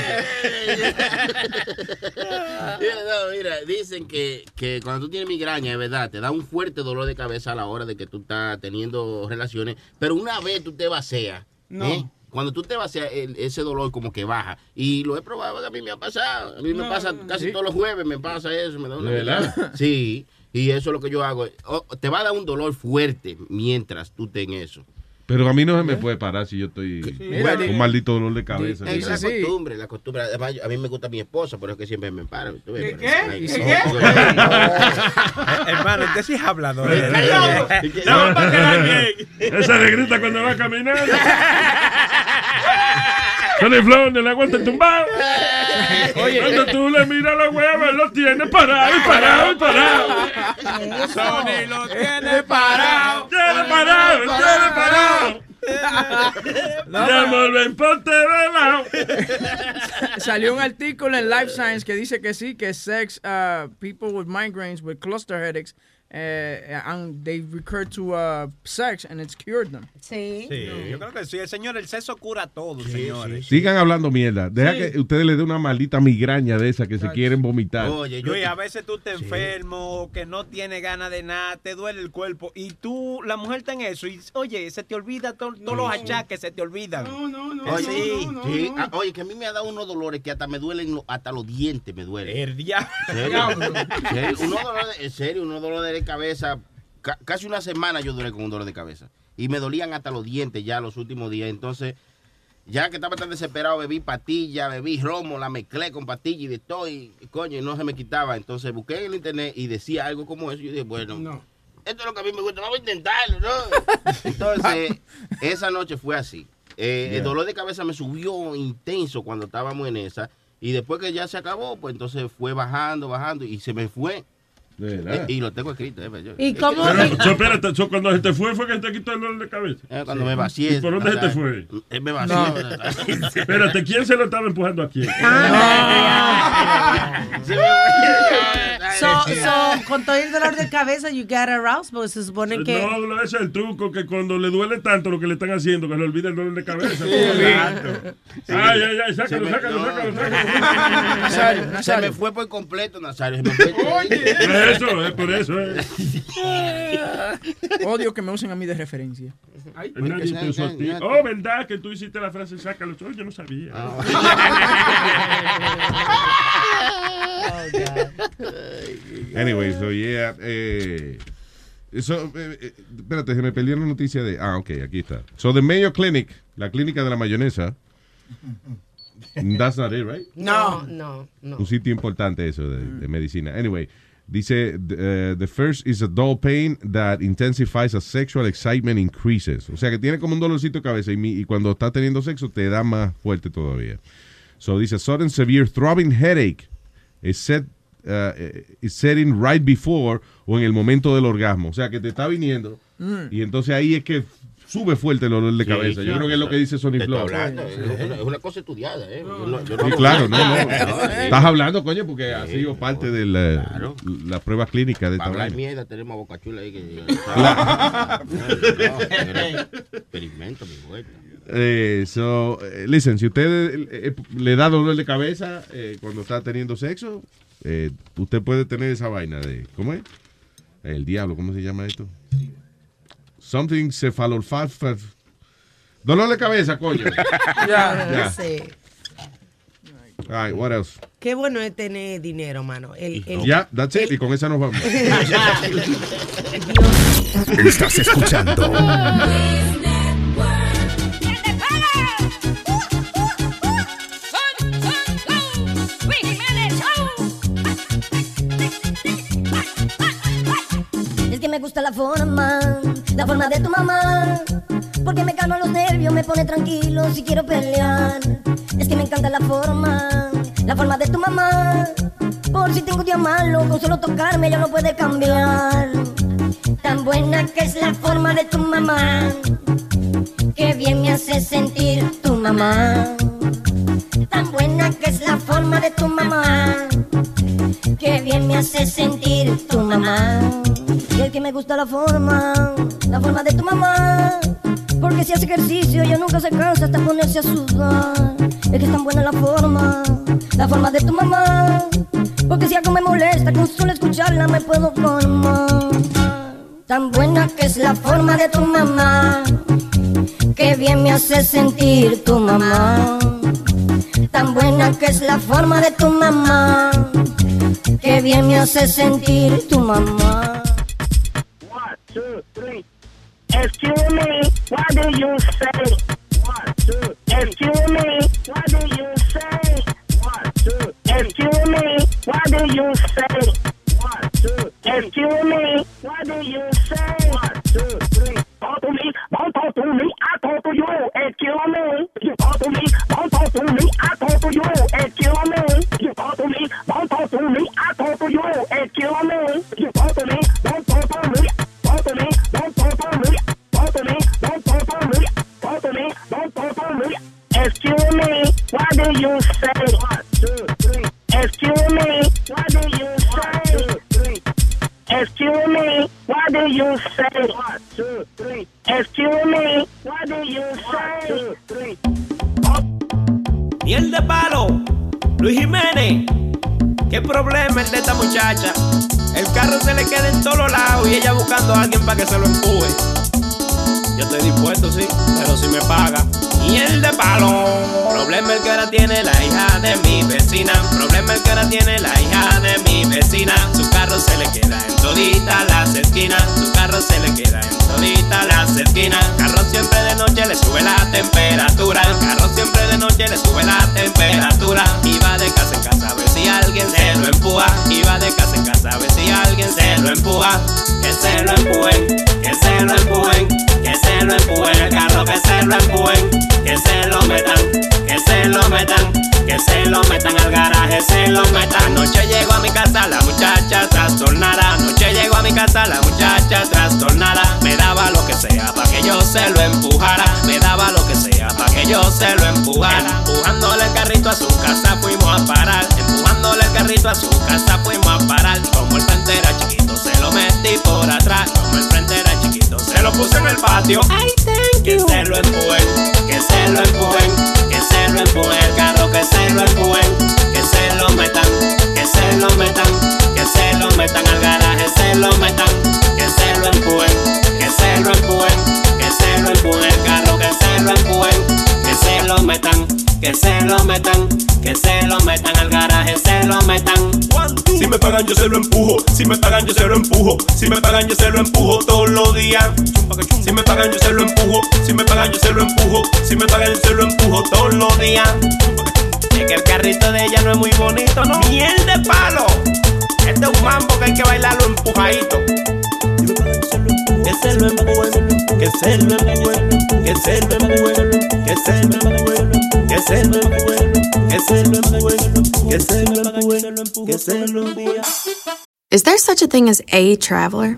No, mira, dicen que, que cuando tú tienes migraña, es verdad, te da un fuerte dolor de cabeza a la hora de que tú estás teniendo relaciones, pero una vez tú te vacías, No. ¿eh? Cuando tú te vacías, el- ese dolor como que baja. Y lo he probado, a mí me ha pasado. A mí me No, pasa casi sí. todos los jueves, me pasa eso. Me da una ¿De verdad? Sí, y eso es lo que yo hago. O- te va a dar un dolor fuerte mientras tú estés en eso. Pero a mí no se me puede parar si yo estoy con un maldito dolor de cabeza. Es la costumbre, la costumbre. Además, a mí me gusta mi esposa, por eso que siempre me paro. ¿Qué? ¿Qué? no, Hermano, usted sí es hablador. No, para que la llegue. Esa negrita cuando va caminando. Con el flow, no le aguanta el tumbado. Oye. Cuando tú le miras los huevos, lo tiene parado y parado y parado. Sony lo tiene parado. De lado. Salió un artículo en Life Science que dice que sí, que sex, uh, people with migraines, with cluster headaches, uh, and they recur to uh, sex and it's cured them. Sí. Sí, yo creo que sí. El señor, el sexo cura todo, señores. Sigan hablando mierda. Deja Sí. que ustedes le den una maldita migraña de esa que se quieren vomitar. Luis, a veces tú te enfermo, que no tienes ganas de nada, te duele el cuerpo y tú, la mujer está en eso y oye, se te olvida to- todos los achaques, se te olvidan. No, no, no. Oye, sí. sí, ah, oye, que a mí me ha dado unos dolores que hasta me duelen, hasta los dientes me duelen. El diablo. ¿Serio? ¿Serio? Unos dolores, en serio, unos dolores de cabeza. ca- casi una semana yo duré con un dolor de cabeza. Y me dolían hasta los dientes ya los últimos días. Entonces, ya que estaba tan desesperado, bebí pastillas, bebí romo, la mezclé con pastillas y de todo. Y coño, y no se me quitaba. Entonces busqué en el internet y decía algo como eso. Y yo dije, bueno, esto es lo que a mí me gusta, vamos a intentarlo, ¿no? Entonces, esa noche fue así. Eh, Yeah. El dolor de cabeza me subió intenso cuando estábamos en esa. Y después que ya se acabó, pues entonces fue bajando, bajando y se me fue. Eh, y lo tengo escrito. eh, yo- ¿Y cómo- Pero, so, espérate, so, cuando se te fue, fue que te quitó el dolor de cabeza. Eh, cuando me vacié. ¿Y por dónde se te fue? eh, me vacié. Espérate, ¿quién se lo estaba empujando a quién? So, so, con todo el dolor de cabeza, you get aroused, porque se supone que. No, no, ese es el truco, que cuando le duele tanto lo que le están haciendo, que le olvide el dolor de cabeza. exacto. Ay, ay, ay, sácalo, Se me- sácalo, no. sácalo, sácalo. Nazario, Se Se me fue por completo, Nazario. Se me fue Por eso, es por eso. eh. Odio que me usen a mí de referencia. Nadie te usó a ti. Oh, ¿verdad? Que tú hiciste la frase, sácalo. Oh, yo no sabía. Anyway, so yeah. Eh, so, eh, eh, espérate, se me perdió la noticia de. Ah, ok, aquí está. So, the Mayo Clinic, la clínica de la mayonesa. That's not it, right? No, no, no. Un sitio importante eso de, de medicina. Anyway, dice, uh, the first is a dull pain that intensifies as sexual excitement increases. O sea que tiene como un dolorcito de cabeza y, mi- y cuando está teniendo sexo te da más fuerte todavía. So dice, sudden severe throbbing headache is set, uh, is setting right before o en el momento del orgasmo. O sea que te está viniendo Mm. y entonces ahí es que sube fuerte el dolor de Sí, cabeza. Yo claro. creo que es lo que dice Sony Flow. hablando, Es una, cosa estudiada, ¿eh? Yo no- yo no Sí, claro, no, no. Estás hablando, coño, porque ha sido parte de la, la prueba clínica de esta Para hablar vaina. mierda tenemos a Boca Chula ahí que... La- Experimento, mi vuelta. Eh, so, eh, listen, si usted eh, eh, le da dolor de cabeza eh, cuando está teniendo sexo, eh, usted puede tener esa vaina de, ¿cómo es? El diablo, ¿cómo se llama esto? Something cephalolfalfa. Dolor de cabeza, coño. Ya, Ya. sí. All right, what else? Qué bueno es tener dinero, mano. El, el- Ya, that's it, y con esa nos vamos. Estás escuchando. Es que me gusta la forma, la forma de tu mamá. Porque me calma los nervios, me pone tranquilo si quiero pelear. Es que me encanta la forma, la forma de tu mamá. Por si tengo un día malo, con solo tocarme ya lo puede cambiar. Tan buena que es la forma de tu mamá. Que bien me hace sentir tu mamá. Tan buena que es la forma de tu mamá. Que bien me hace sentir tu mamá. Y el que me gusta la forma, la forma de tu mamá. Porque si hace ejercicio ella nunca se cansa hasta ponerse a sudar. Es que es tan buena la forma, la forma de tu mamá. Porque si algo me molesta, con solo escucharla me puedo formar. Tan buena que es la forma de tu mamá. Que bien me hace sentir tu mamá. Tan buena que es la forma de tu mamá. Que bien me hace sentir tu mamá. two, three. Excuse me, what do you say? One, two. Excuse me, what do you say? One, two. Excuse me, what do you say? One, two. Excuse me, what do you say? One, two, three. Talk to me, don't talk to me, to you. Excuse me, you talk to me, don't talk to me, I talk to you. Excuse me, you talk to me, don't talk to me, I talk to you. Excuse me, you talk to me, don't talk to me. Talk to me, don't talk to me. Talk to me, don't talk to me. Talk to me, don't talk to me. Excuse me, what do you say? One, two, three. Excuse me, what do you say? One, two, three. Excuse me, what do you say? One, two, three. Excuse me, what do you say? One, de palo, Luis Jiménez. ¿Qué problema el de esta muchacha? El carro se le queda en todos lados y ella buscando a alguien para que se lo empuje. Yo estoy dispuesto, sí, pero si me paga. Miel de palo. Problema el que ahora tiene la hija de mi vecina. Problema el que ahora tiene la hija de mi vecina. Su carro se le queda en todita las esquinas. Su carro se le queda en todita las esquinas. Carro siempre de noche le sube la temperatura. Carro siempre de noche le sube la temperatura. Y va de casa en casa a ver si alguien se lo empuja. Y va de casa en casa a ver si alguien se lo empuja. Que se lo empujen, que se lo empujen, El carro que se lo empujen, que se lo metan, que se lo metan, que se lo metan al garaje, se lo metan. Anoche llego a mi casa la muchacha trastornada. Anoche llego a mi casa la muchacha trastornada. Me daba lo que sea para que yo se lo empujara. Me daba lo que sea para que yo se lo empujara. Empujándole el carrito a su casa fuimos a parar. Empujándole el carrito a su casa fuimos a parar. Como el frente era chiquito se lo metí por atrás. Como el frente era lo puse en el patio. que se lo empujen, que se lo empujen, que se lo empujen. El carro que se lo empujen, que se lo metan, que se lo metan, que se lo metan al garaje, se lo metan, que se lo empujen, que se lo empujen, que se lo empujen. El carro que se lo empujen, que se lo metan, que se lo metan, que se lo metan al garaje, se lo metan. Si me pagan yo se lo empujo, si me pagan yo se lo empujo, si me pagan yo se lo empujo todos los días. Si me pagan yo se lo empujo, si me pagan yo se lo empujo, si me pagan yo se lo empujo todos los días. Es que el carrito de ella no es muy bonito, ¿no? Miel de palo. Este es un mambo que hay que bailarlo empujadito. Que se lo empujen, que se lo empujen, que se lo empujen, que se lo empujen, que se lo empujen, que se lo empujen, que se lo empujen, que se lo empujen. Is there such a thing as a traveler?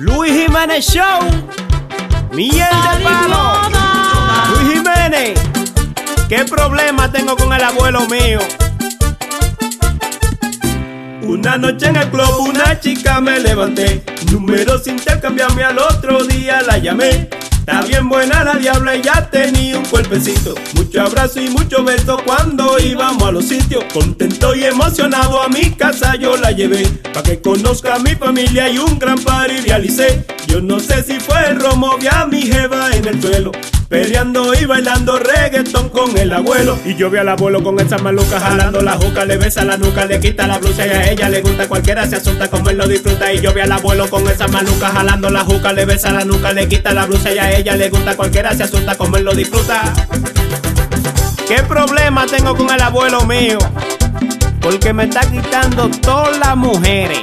Luis Jiménez Show. Miel de palo. Luis Jiménez. ¿Qué problema tengo con el abuelo mío? Una noche en el club una chica me levanté Números intercambiarme al otro día la llamé Está bien buena la diabla y ya tenía un cuerpecito. Mucho abrazo y mucho beso cuando íbamos a los sitios. Contento y emocionado a mi casa yo la llevé. Pa' que conozca a mi familia y un gran party realicé. Yo no sé si fue el romo, vi a mi jeva en el suelo Peleando y bailando reggaetón con el abuelo. Y yo vi al abuelo con esa maluca jalando la juca Le besa la nuca, le quita la blusa y a ella le gusta Cualquiera se asunta como él lo disfruta. Y yo vi al abuelo con esa maluca jalando la juca Le besa la nuca, le quita la blusa y a ella le gusta Cualquiera se asunta como él lo disfruta. ¿Qué problema tengo con el abuelo mío? Porque me está quitando todas las mujeres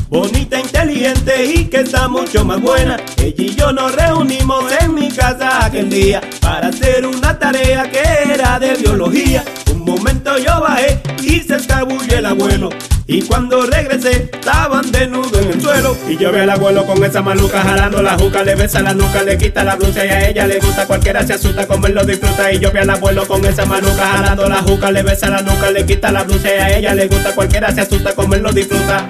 Bonita, inteligente y que está mucho más buena Ella y yo nos reunimos en mi casa aquel día Para hacer una tarea que era de biología Un momento yo bajé y se escabulle el abuelo y cuando regresé, estaban desnudos en el suelo. Y yo vi al abuelo con esa maluca jalando la juca, le besa la nuca, le quita la blusa y a ella le gusta. Cualquiera se asusta como lo disfruta. Y yo vi al abuelo con esa maluca jalando la juca, le besa la nuca, le quita la blusa y a ella le gusta. Cualquiera se asusta como lo disfruta.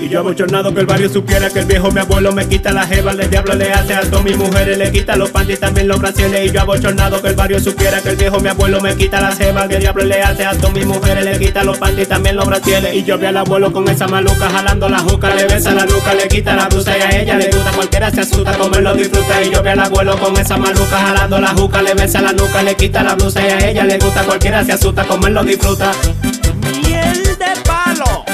Y yo abochornado que el barrio supiera que el viejo mi abuelo me quita la jeva, el diablo le hace a mis mujeres, le quita los panties también los brasiles. Y yo abochornado que el barrio supiera que el viejo mi abuelo me quita la jeva, que el diablo le hace a mis mujeres, le quita los panties también los brasiles. Y yo vi al abuelo con esa maluca jalando la juca, le besa la nuca, le quita la blusa y a ella le gusta, cualquiera se asusta como él lo disfruta. Y yo vi al abuelo con esa maluca jalando la juca, le besa la nuca, le quita la blusa y a ella le gusta, cualquiera se asusta como él lo disfruta. Miel de palo.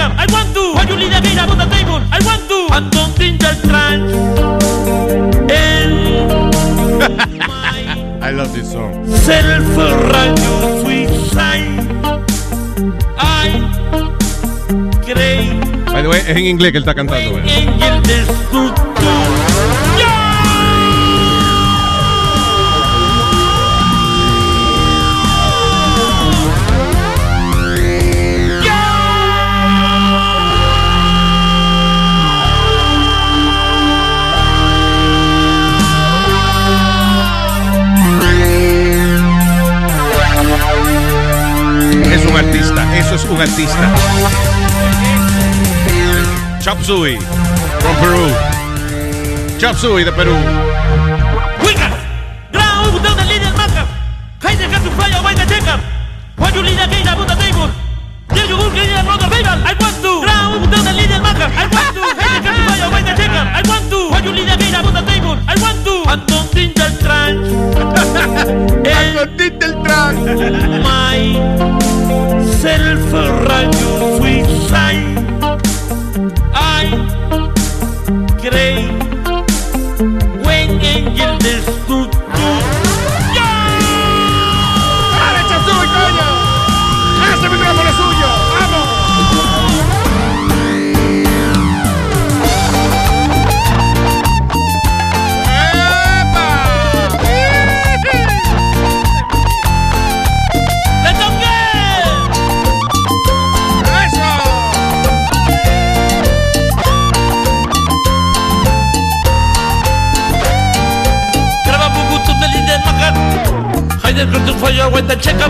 Taker. I want to. When you lead again about the table. I want to. And don't think that trans. I love this song. Self-radio suicide. I creo By the way, es en inglés que él está cantando. eh. en el destructor. Chop Suey, from Perú. Chop Suey de Perú. Check up.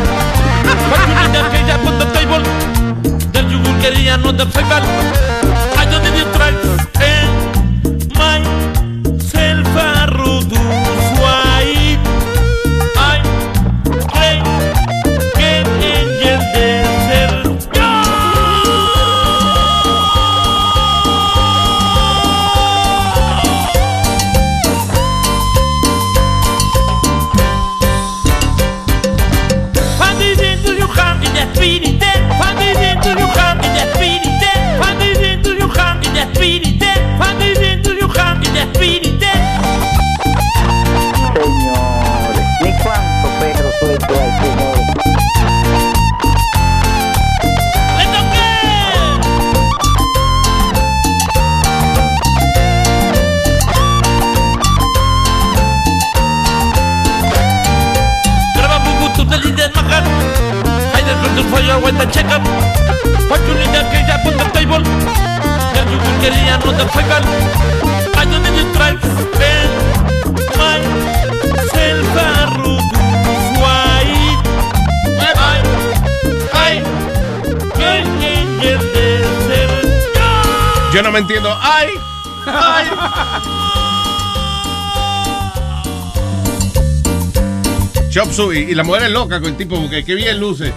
La mujer es loca con el tipo porque qué bien luce.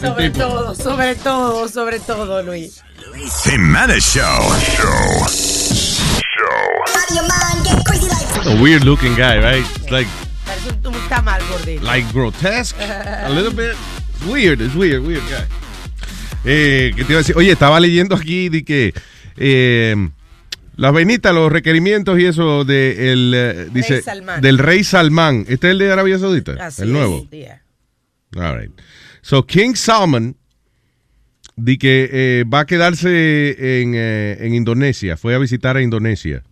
Sobre tipo. todo, sobre todo, sobre todo, Luis. Jimenez Show. Show. A weird looking guy, right? It's like Parece un, un tamal gordito. like grotesque, a little bit weird, it's weird, weird guy. Eh, ¿Qué te iba a decir? Oye, estaba leyendo aquí de que eh, las vainitas, los requerimientos y eso de el, eh, dice Salmán. del rey Salmán. ¿Este es el de Arabia Saudita? Así el nuevo. es, yeah. All right. So King Salman di que eh, va a quedarse en, eh, en Indonesia. Fue a visitar a Indonesia.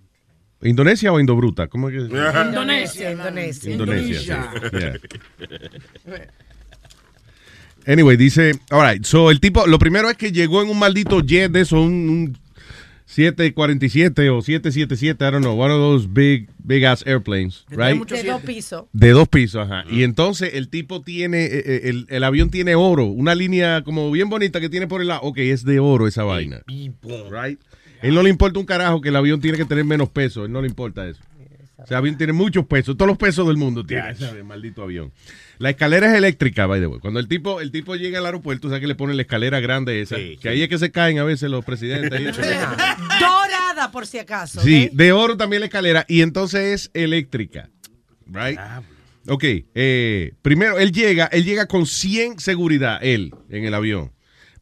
¿Indonesia o Indobruta? ¿Cómo es que Indonesia, Indonesia. Indonesia. sí. Yeah. Anyway, dice, all right, so el tipo, lo primero es que llegó en un maldito jet de eso, un, un 747 o 777, I don't know, one of those big, big ass airplanes, right? De dos pisos. De dos pisos, ajá. Y entonces el tipo tiene, eh, eh, el, el avión tiene oro, una línea como bien bonita que tiene por el lado. Ok, es de oro esa vaina. Right? Él no le importa un carajo que el avión tiene que tener menos peso, él no le importa eso. O sea, el avión tiene muchos pesos, todos los pesos del mundo tiene ese maldito avión. La escalera es eléctrica, by the way. Cuando el tipo, el tipo llega al aeropuerto, o sea que le ponen la escalera grande esa, que ahí es que se caen a veces los presidentes. y eso. Dorada, por si acaso. Sí, de oro también la escalera. Y entonces es eléctrica. Right? Ok, eh, primero él llega, él llega con 100 seguridad, él, en el avión.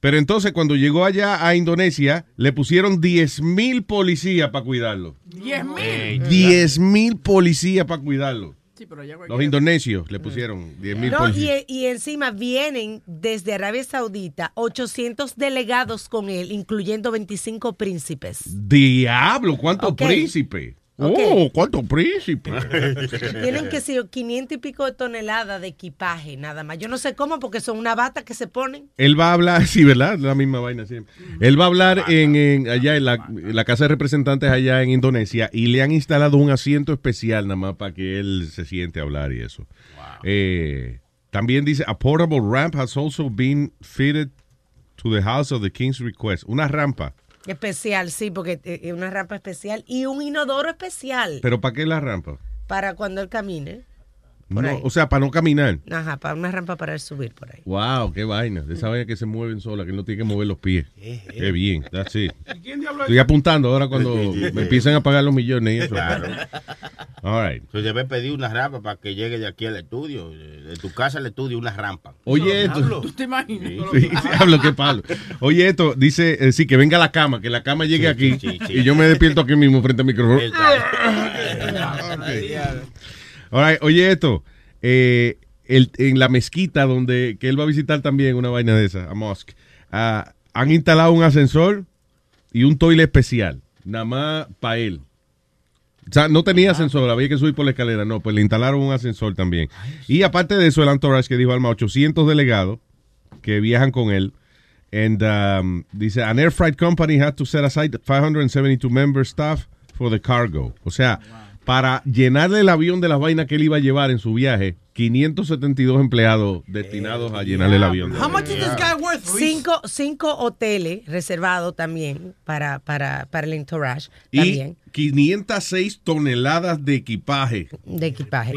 Pero entonces cuando llegó allá a Indonesia, le pusieron 10 mil policías para cuidarlo. 10 mil. 10 mil policías para cuidarlo. Sí, pero ya Los indonesios le pusieron 10 mil No, policías. y, y encima vienen desde Arabia Saudita 800 delegados con él, incluyendo 25 príncipes. Diablo, ¿cuántos Ok. príncipes? Oh, ¿cuántos príncipes? Tienen que ser 500 y pico de toneladas de equipaje, nada más. Yo no sé cómo, porque son una bata que se ponen. Él va a hablar, sí, ¿verdad? La misma vaina siempre. Él va a hablar en, en- allá en la, en la Casa de Representantes allá en Indonesia y le han instalado un asiento especial nada más para que él se siente a hablar y eso. Eh, también dice, a portable ramp has also been fitted to the house of the king's request. Una rampa. Especial, sí, porque eh, es una rampa especial y un inodoro especial ¿Pero para qué la rampa? para cuando él camine. Por No, ahí. o sea, para no caminar. Ajá, para una rampa para él subir por ahí. Wow, qué vaina. De esa vaina que se mueven sola, que no tiene que mover los pies. Qué bien, that's it. Estoy apuntando ahora cuando me empiecen a pagar los millones y eso. All right. Tú debes pedir una rampa para que llegue de aquí al estudio. De tu casa al estudio, una rampa. Oye, esto. ¿Tú te imaginas? Sí, diablo, qué palo. Oye, esto dice, eh, sí, que venga la cama, que la cama llegue aquí y yo me despierto aquí mismo frente al micrófono. All right, oye, esto, eh, el- en la mezquita donde que él va a visitar también una vaina de esa, a mosque, ah, han instalado un ascensor y un toile especial, nada más para él. O sea, no tenía ascensor, había que subir por la escalera. No, pues le instalaron un ascensor también. Y aparte de eso, el entourage que dijo Alma, 800 delegados que viajan con él. And um, dice, an air freight company had to set aside 572 member staff for the cargo. O sea, para llenarle el avión de las vainas que él iba a llevar en su viaje, 572 empleados destinados a llenarle el avión. How much is this guy worth? Luis? Cinco, cinco hoteles reservados también para, para, para el entourage. Y También 506 toneladas de equipaje. de equipaje.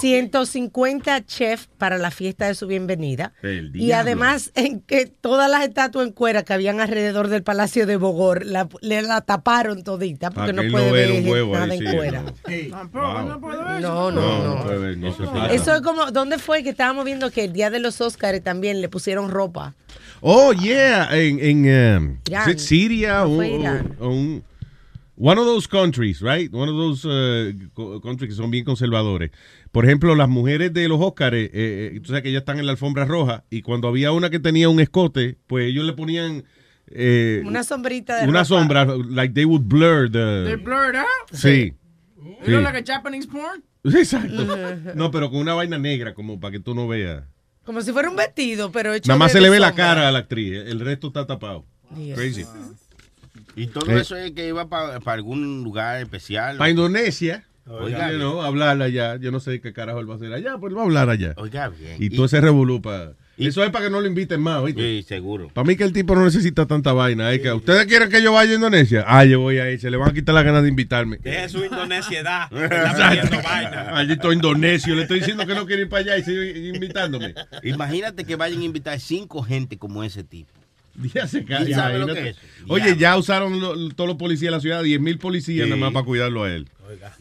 150 chefs para la fiesta de su bienvenida. El Y además, en que todas las estatuas en cuera que habían alrededor del Palacio de Bogor la, le la taparon todita porque no puede no ver vea un huevo nada ahí, en sí, cuera. No, no, no. puede ver, no se puede. Eso es como, ¿dónde fue que estábamos viendo que el día de los Oscars también le pusieron ropa? Oh, yeah, en, en um, it Siria No Irán. o un- one of those countries, right? One of those uh, co- countries que son bien conservadores. Por ejemplo, las mujeres de los Oscars, eh, eh, tú sabes que ellas están en la alfombra roja y cuando había una que tenía un escote, pues ellos le ponían eh, Una sombrita de una ropa. sombra, like they would blur the... blurred out. Sí. You Sí. know, like a Japanese porn? Exacto. No, pero con una vaina negra, como para que tú no veas. Como si fuera un vestido, pero hecho Nada más de- se le ve la cara a la actriz, el resto está tapado. Dios. Crazy. Y todo Eh. eso es que iba para algún lugar especial. Para Indonesia, Oiga, you know, hablar allá. Yo no sé qué carajo él va a hacer allá, pues él va a hablar allá. Oiga, bien. Y todo ese revolú pa- y- Eso es para que no lo inviten más, ¿oíste? Sí, seguro. Para mí que el tipo no necesita tanta vaina. Es que ustedes quieren que yo vaya a Indonesia. Ah, yo voy ahí. Se le van a quitar las ganas de invitarme. Deje su indonesiedad. Exacto. Maldito indonesio. Le estoy diciendo que no quiere ir para allá y sigue invitándome. Imagínate que vayan a invitar cinco gente como ese tipo. Ya se cae, ¿Y sabe lo imagínate. que es? Oye, ya usaron lo- todos los policías de la ciudad, 10 mil policías Sí. nada más para cuidarlo a él.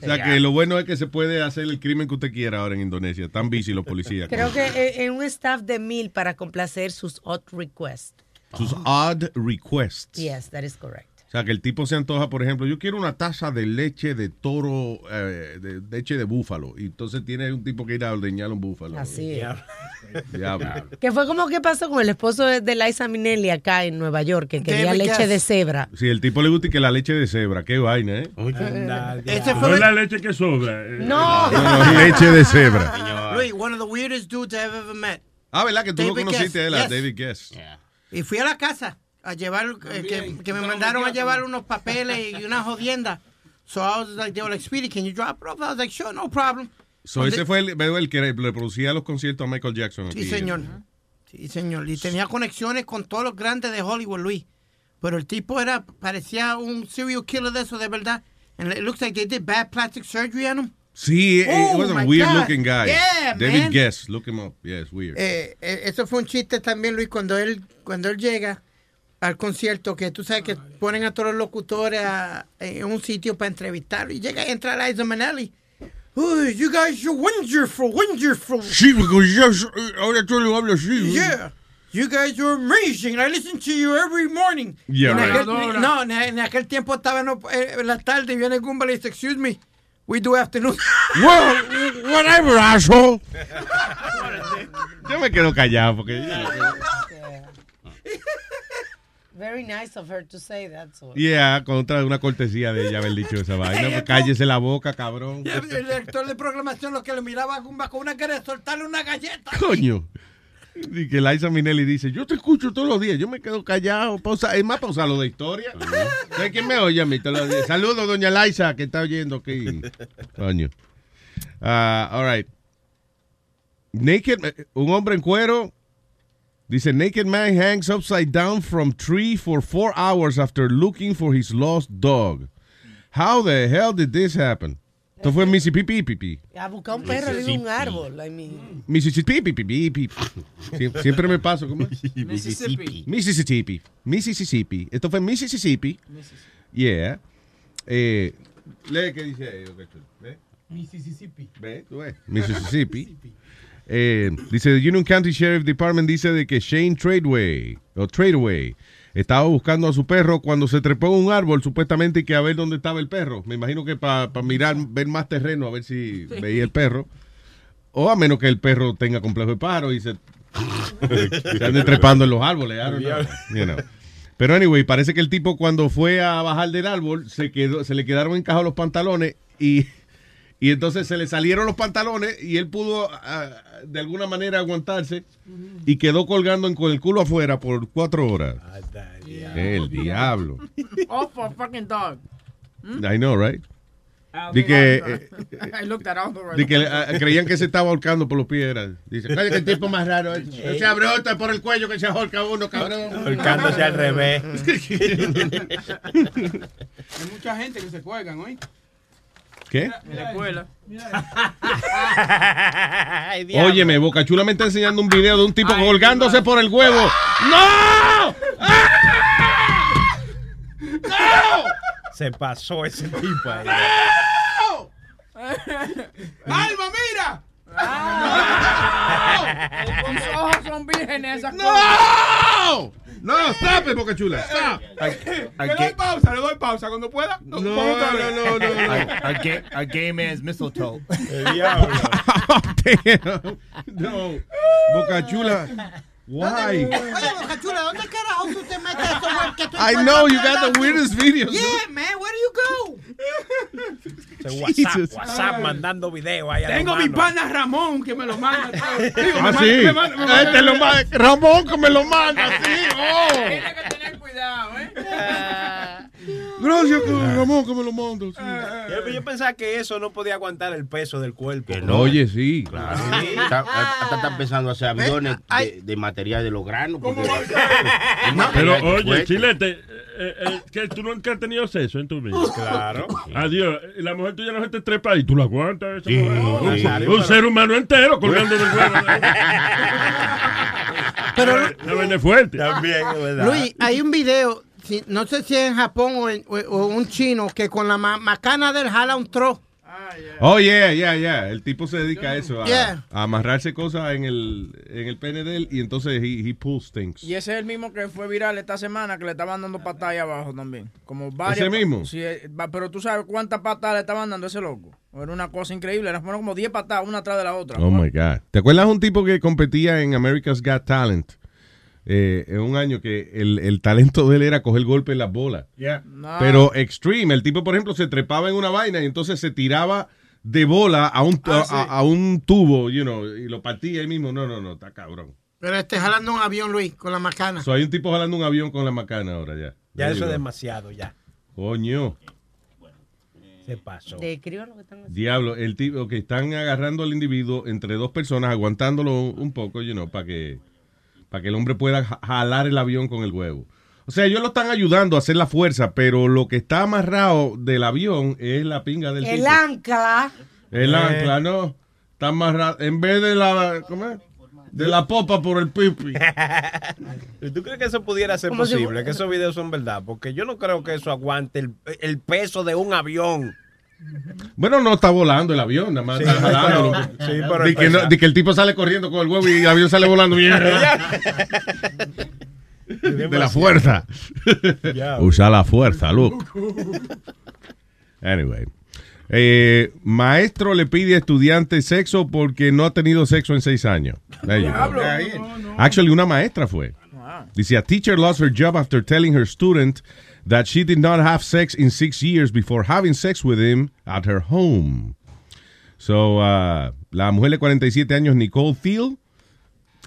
O sea que lo bueno es que se puede hacer el crimen que usted quiera ahora en Indonesia. Están busy los policías. Creo que eh, en un staff de mil para complacer sus odd requests. Sus odd requests. Yes, that is correct. O sea, que el tipo se antoja, por ejemplo, yo quiero una taza de leche de toro, eh, de leche de búfalo. Y entonces tiene un tipo que ir a ordeñar un búfalo. Así es. Diablo. Que fue como que pasó con el esposo de, Liza Minnelli acá en Nueva York, que quería leche de cebra. Si el tipo le gusta y que la leche de cebra, qué vaina, ¿eh? Ese No fue es la leche que sobra. eh. No. No, no, leche de cebra. Luis, one of the weirdest dudes I've ever met. Ah, ¿verdad? Que tú lo conociste, Guess, él, yes. David Guess. Y fui a la casa a llevar, eh, que, que me mandaron a llevar unos papeles y una jodienda. So I was like, they were like, Speedy, can you drop it off? I was like, sure, no problem. So ese fue el, veo, el que le producía los conciertos a Michael Jackson. Sí, aquí. señor. Sí, señor. Y tenía conexiones con todos los grandes de Hollywood, Luis. Pero el tipo era, parecía un serial killer de eso, de verdad. And it looks like they did bad plastic surgery on him. Sí, eh, Oh, he was a my weird God. looking guy. Yeah, David man. Guess, look him up. Yeah, it's weird. Eh, eh, eso fue un chiste también, Luis, cuando él, cuando él llega al concierto, que tú sabes que ponen a todos los locutores a- en un sitio para entrevistarlo. Y llega y entra Liza Minnelli. Oh, you guys are wonderful, wonderful. Sí, porque ya, eh, ahora tú lo hablas así. Yeah. You guys are amazing. I listen to you every morning. Yeah, en right. aquel, no, en, aquel tiempo estaba en, eh, en la tarde y viene Goomba y dice, excuse me, we do afternoon. Well, whatever, asshole. Yo me quedo callado porque... Very nice of her to say that. So. Yeah, contra una cortesía de ella haber dicho esa vaina. Pues cállese la boca, cabrón. Y el director de programación lo que le miraba con una cara de soltarle una galleta. Coño. Y que Liza Minnelli dice, yo te escucho todos los días, yo me quedo callado. Pausa, es más pausa lo de historia. ¿Sabes quién me oye a mí todos los días? Saludos, doña Liza, que está oyendo aquí. Coño. Ah, all right. Naked, eh, un hombre en cuero. Dice, naked man hangs upside down from tree for four hours after looking for his lost dog. How the hell did this happen? Esto fue en Mississippi, pipi. A buscar un perro en un árbol. I mean. Mississippi, pipi, pipi. Sie- Siempre me paso, ¿cómo es? Mississippi. Mississippi. Mississippi. Esto fue en Mississippi. Yeah. Eh, lee qué dice ahí. Mississippi. ¿Ve? Tú ves. Mississippi. Eh, dice, the Union County Sheriff Department dice de que Shane Tradeway, o Tradeway, estaba buscando a su perro cuando se trepó en un árbol, supuestamente, y que a ver dónde estaba el perro. Me imagino que para mirar, ver más terreno, a ver si veía el perro. O a menos que el perro tenga complejo de pájaro y se, se ande trepando en los árboles. I don't know, you know. Pero anyway, parece que el tipo cuando fue a bajar del árbol se quedó, se le quedaron encajados los pantalones y, y entonces se le salieron los pantalones y él pudo ah, de alguna manera aguantarse y quedó colgando en- con el culo afuera por cuatro horas. El diablo. Oh, for fucking dog. I know, right? Di que, eh, I looked at Aldo di que ah, creían que se estaba ahorcando por los pies. Era. Dice, "Coño, qué tipo más raro. es. No se abrota por el cuello que se ahorca uno, cabrón. Ahorcándose al revés. Hay mucha gente que se cuelgan, ¿oí? ¿Qué? En la escuela. Óyeme, Boca Chula me está enseñando un video de un tipo colgándose por el huevo. ¡No! Se pasó ese tipo ahí. ¡Alma, mira! Sus ojos son vírgenes esas ¡No! No, stop it, Boca Chula. Stop. Le doy pausa, le doy pausa cuando pueda. No, no, no, no, A, a gay, a gay man's mistletoe. Damn. No. Boca Chula. Why? Oye, Boca Chula, ¿dónde carajo usted mete eso, güey? Que tú I know you got the weirdest videos. Yeah, man, where do you go? WhatsApp, WhatsApp mandando video ahí Tengo mi pana Ramón que me lo manda. todo. Digo, Ah, me sí. manda- me manda- me manda- Este lo manda- Ramón que me lo manda, sí. Oh. Tienes que tener cuidado, ¿eh? Gracias, Ramón, que me lo manda. sí. Yo, yo pensaba que eso no podía aguantar el peso del cuerpo. Oye, sí. Claro. Está- Hasta está empezando a hacer aviones de, de material de los granos. Pero oye. Chilete, eh, eh, que tú nunca has tenido sexo en tu vida. Claro. Adiós. La mujer tuya no se te trepa y tú la aguantas. esa Sí, mujer. sí. un, un ser humano entero colgando del huevo. Pero, La fuerte. También, es verdad. Luis, hay un video, si- no sé si es en Japón o, en- o- o un chino, que con la ma- macana del jala un tro. Oh, yeah, yeah, yeah. El tipo se dedica a eso, a, Yeah. a amarrarse cosas en el, en el pene de él y entonces he, he pulls things. Y ese es el mismo que fue viral esta semana que le estaban dando patada ahí abajo también. Como varias. ¿Ese mismo? Sí, eh, pero tú sabes cuántas patadas le estaban dando a ese loco. Era una cosa increíble. Le fueron como 10 patadas una atrás de la otra. Oh my God. ¿Te acuerdas un tipo que competía en America's Got Talent? Eh, en un año que el, el talento de él era coger golpe en las bolas. No. Pero extreme. El tipo, por ejemplo, se trepaba en una vaina y entonces se tiraba de bola a un, Ah, a, sí. a- a un tubo, you know, y lo partía ahí mismo. No, no, no, está cabrón. Pero este jalando un avión, Luis, con la macana. So, hay un tipo jalando un avión con la macana ahora ya. Ya eso es demasiado, ya. Coño. Se pasó. Lo que están haciendo. Diablo, el tipo que están agarrando al individuo entre dos personas, aguantándolo un poco, you know, para que, para que el hombre pueda ja- jalar el avión con el huevo. O sea, ellos lo están ayudando a hacer la fuerza, pero lo que está amarrado del avión es la pinga del El tipo. ancla. El Eh. ancla, no. Está amarrado. En vez de la, ¿cómo es? De la popa por el pipi. ¿Y ¿Tú crees que eso pudiera ser si posible? Que esos videos son verdad. Porque yo no creo que eso aguante el, el peso de un avión. Bueno, no está volando el avión, nada más Sí, está jalándolo. pero- sí, pero el que, no- di que el tipo sale corriendo con el huevo y el avión sale volando bien. de la fuerza. Usa la fuerza, look. Anyway. Eh, maestro le pide a estudiante sexo porque no ha tenido sexo en seis años. Actually, una maestra fue. Dice, a teacher lost her job after telling her student that she did not have sex in six years before having sex with him at her home. So, uh, la mujer de 47 años, Nicole Thiel,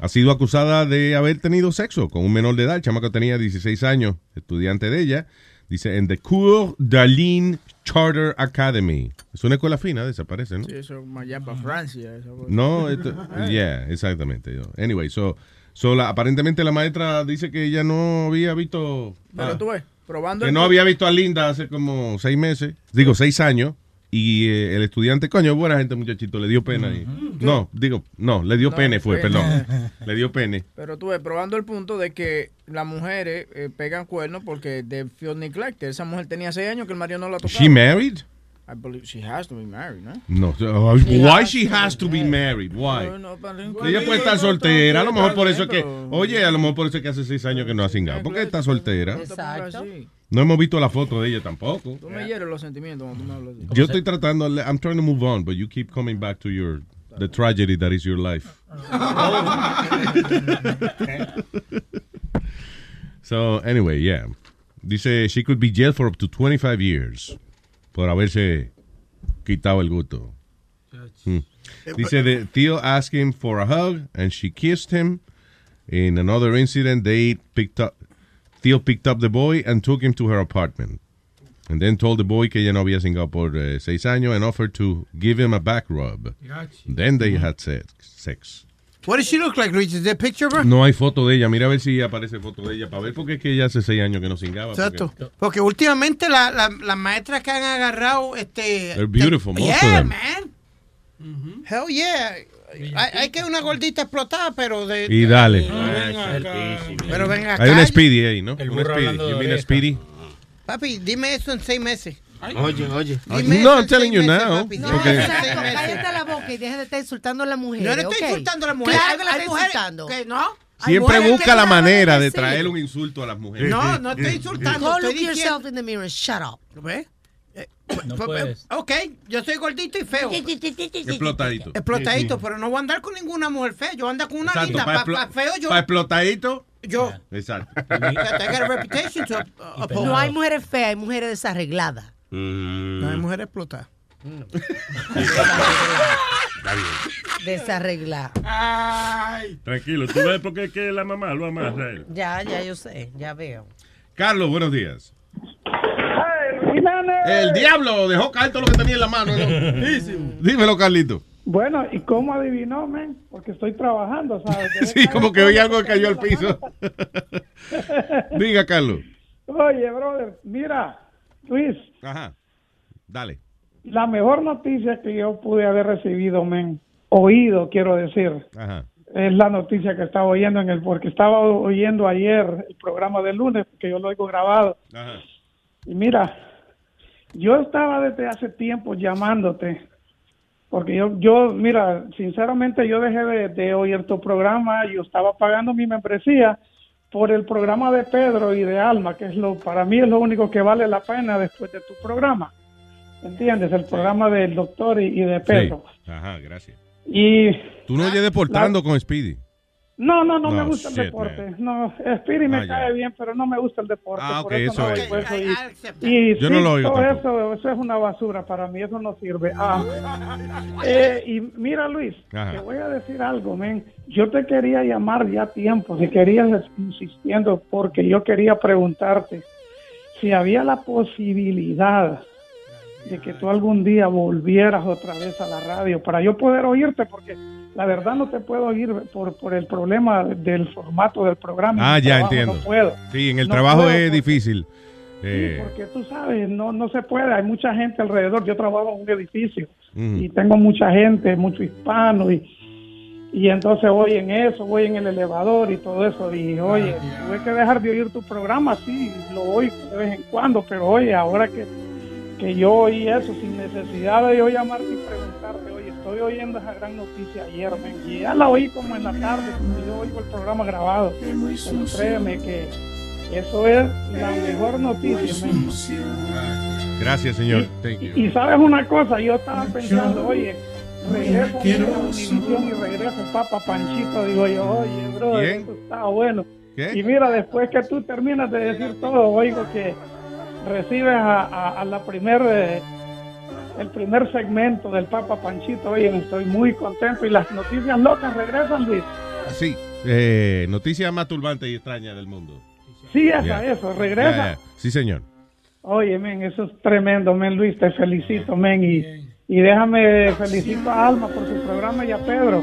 ha sido acusada de haber tenido sexo con un menor de edad. El chamaco tenía 16 años, estudiante de ella. Dice, en the Cours d'Aline Charter Academy. Es una escuela fina, desaparece, ¿no? Sí, eso es allá para Francia. esa cosa. No, esto, yeah, exactamente. Anyway, so, so la- aparentemente la maestra dice que ella no había visto... Pero ah, tú ves, probando que el- no había visto a Linda hace como seis meses, digo seis años, y eh, el estudiante, coño, buena gente muchachito, le dio pena. y- no, digo, no, le dio No, pene fue, pene. perdón. le dio pene. Pero tú ves, probando el punto de que las mujeres eh, pegan cuernos porque de field neglect. Esa mujer tenía seis años que el marido no la tocaba. She married? I believe she has to be married, ¿no? No, uh, why she has to be married? Why? Ella puede estar soltera, a lo mejor por eso es que, oye, a lo mejor por eso es que hace seis años que no ha cingado, porque está soltera. Exacto. No hemos visto la foto de ella tampoco. Tú me hieres los sentimientos cuando tú me hablas así. Yo estoy tratando, I'm trying to move on, but you keep coming back to your, the tragedy that is your life. So, anyway, yeah. Dice, she could be jailed for up to 25 years por haberse quitado el gusto. Hmm. Dice, the, Theo asked him for a hug and she kissed him. In another incident, they picked up, Theo picked up the boy and took him to her apartment. And then told the boy que ella no había cingado por eh, seis años and offered to give him a back rub. Then they had sex. What does she look like, Luis? Is there a picture of her? No hay foto de ella. Mira a ver si aparece foto de ella para ver porque es que ella hace seis años que no cingaba. porque- Exacto. Porque últimamente la- la- las maestras que han agarrado este. They're beautiful, most of them. man. Hell yeah. Hay, hay que una gordita explotada, pero de. Y dale. Pero ven acá. Hay una Speedy ahí, ¿no? El burro Speedy. You mean a. Speedy? Papi, dime eso en seis meses. Oye, oye. Dime No, I'm telling you meses, now. papi. No, exacto, cállate la boca y deja de estar insultando a la mujer. No le estoy ¿ok? insultando a la mujer. Claro que la estoy insultando. que no. Siempre mujeres busca la manera de traer un insulto a las mujeres. No, no estoy insultando. Go estoy look yourself diciendo. in the mirror and shut up. ¿Ves? Eh, No pues, puedes. Ok, yo soy gordito y feo. Explotadito. Explotadito, pero no voy a andar con ninguna mujer fea. Yo voy a andar con una Exacto, linda. para Para feo yo. explotadito. Yo. Exacto. I got a reputation to uh. No hay mujeres feas, hay mujeres desarregladas. No hay mujer explotada. Desarregladas. Tranquilo, tú ves por qué es que la mamá lo amarra a él. Ya, ya yo sé, ya veo. Carlos, buenos días. El diablo dejó caer todo lo que tenía en la mano. ¿no? Dímelo, Carlito. Bueno, ¿y cómo adivinó, men? Porque estoy trabajando, ¿sabes? Sí, como que oí algo que cayó al piso. Diga, Carlos. Oye, brother, mira, Luis, Ajá. Dale. la mejor noticia que yo pude haber recibido, men, oído, quiero decir, Ajá. es la noticia que estaba oyendo en el, porque estaba oyendo ayer el programa del lunes, que yo lo oigo grabado. Ajá. Y mira, yo estaba desde hace tiempo llamándote, porque yo, yo mira, sinceramente yo dejé de, de oír tu programa, yo estaba pagando mi membresía por el programa de Pedro y de Alma, que es lo, para mí es lo único que vale la pena después de tu programa. ¿Entiendes? El programa del doctor y, y de Pedro. Sí. Ajá, gracias. Y Tú no oyes deportando con Speedy. No, no, no, me No, gusta el deporte. No, Spirit me Ah, cae bien, pero no me gusta el deporte. Ah, por ok, eso, eso no es. eso. Y, y Yo no sí, lo oigo todo eso, eso es una basura para mí, eso no sirve. Ah, eh, y mira, Luis, Ajá. te voy a decir algo, men. Yo te quería llamar ya a tiempo, si querías insistiendo, porque yo quería preguntarte si había la posibilidad de que tú algún día volvieras otra vez a la radio para yo poder oírte, porque la verdad no te puedo oír por, por el problema del formato del programa. Ah, ya entiendo. No puedo. Sí, en el No trabajo puedo, es difícil. Sí, Eh, porque tú sabes, no, no se puede, hay mucha gente alrededor, yo trabajo en un edificio y tengo mucha gente, mucho hispano y, y entonces voy en eso, voy en el elevador y todo eso y oye, tuve que dejar de oír tu programa, sí, lo oigo de vez en cuando, pero oye, ahora que, que yo oí eso sin necesidad de yo llamarte y preguntarte, estoy oyendo esa gran noticia ayer, men, y ya la oí como en la tarde, yo oigo el programa grabado, pero créeme que eso es la mejor noticia, men. gracias, señor. Thank you. Y sabes una cosa, yo estaba pensando, oye, regreso a Univisión y regreso Papa Panchito, digo yo, oye, bro, eso está bueno. ¿Qué? Y mira, después que tú terminas de decir todo, oigo que recibes a, a- a la primer, eh, el primer segmento del Papa Panchito, oye, estoy muy contento y las noticias locas regresan, Luis. Sí, eh, noticia más turbante y extraña del mundo. Sí, esa, Ya. eso, regresa. Sí, señor. Oye, men, eso es tremendo, men, Luis, te felicito, men, y, y déjame felicito a Alma por su programa y a Pedro.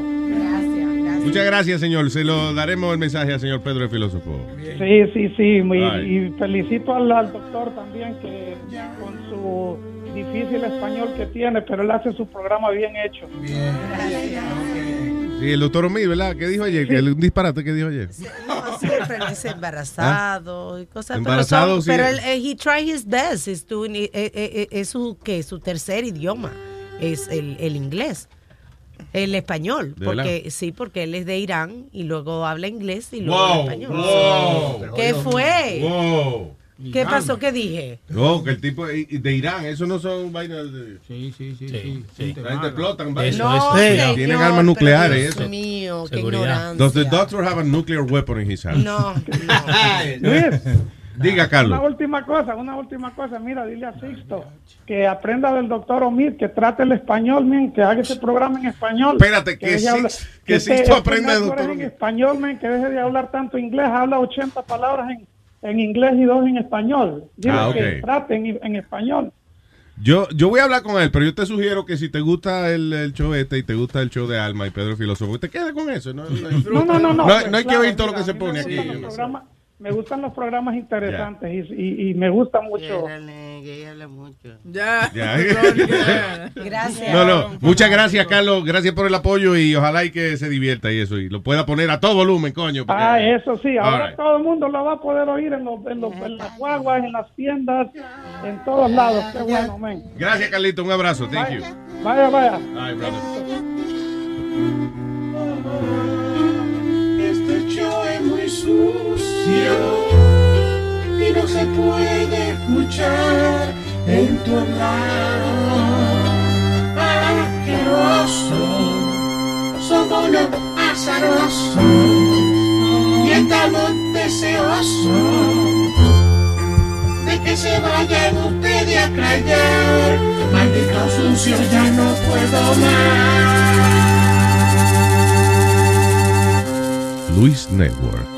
Muchas gracias, señor. Se lo daremos el mensaje al señor Pedro el Filósofo. Sí, sí, sí, muy- y felicito al, al doctor también que con su difícil español que tiene, pero él hace su programa bien hecho. Sí, el doctor Omi, ¿verdad? ¿Qué dijo ayer? Que el- Un disparate que dijo ayer. No, dice embarazado y cosas pero Embarazado, son- sí. Pero él, eh, he tried his best. He's doing it- eh, eh, es su, ¿qué? su tercer idioma. Es el, el inglés. El español. ¿De Porque, verdad? sí, porque él es de Irán y luego habla inglés y luego Wow, habla español. wow. ¿Qué fue? Wow. ¿Qué pasó? ¿Qué dije? No, que el tipo de Irán, eso no son vainas de. Sí, sí, sí. sí, La gente explotan vainas. No, señor, Tienen armas nucleares, Dios eso. mío, qué Seguridad. ignorancia. Does the doctor have a nuclear weapon in his house? No, Luis, Diga, una Carlos. última cosa, una última cosa. Mira, dile a Sixto que aprenda del doctor Omid, que trate el español, men, que haga ese programa en español. Espérate, que deje Six- hablar- que ese- Sixto aprenda del doctor en Omid. español, men, que deje de hablar tanto inglés, habla 80 palabras en, en inglés y dos en español. Dile Ah, que ok. trate en, español. Yo, yo voy a hablar con él, pero yo te sugiero que si te gusta el, el show este y te gusta el show de Alma y Pedro Filósofo, te quedes con eso. No, No, no, no. No, No, no hay que oír todo lo que se pone aquí. los programas- me gustan los programas interesantes y, y, y me gusta mucho. Ya. Gracias. No, no. Muchas gracias, Carlos. Gracias por el apoyo y ojalá y que se divierta y eso. Y lo pueda poner a todo volumen, coño. porque- Ah, eso sí, ahora right. todo el mundo lo va a poder oír en, los, en, los, en las guaguas, en las tiendas, en todos lados. Qué bueno, men. Gracias, Carlito. Un abrazo. Thank you. Vaya, vaya. Brother. Sucio y no se puede escuchar en tu lado. Asqueroso, somos los azarosos y estamos deseosos de que se vayan ustedes a callar. Maldito sucio, ya no puedo más. Luis Network.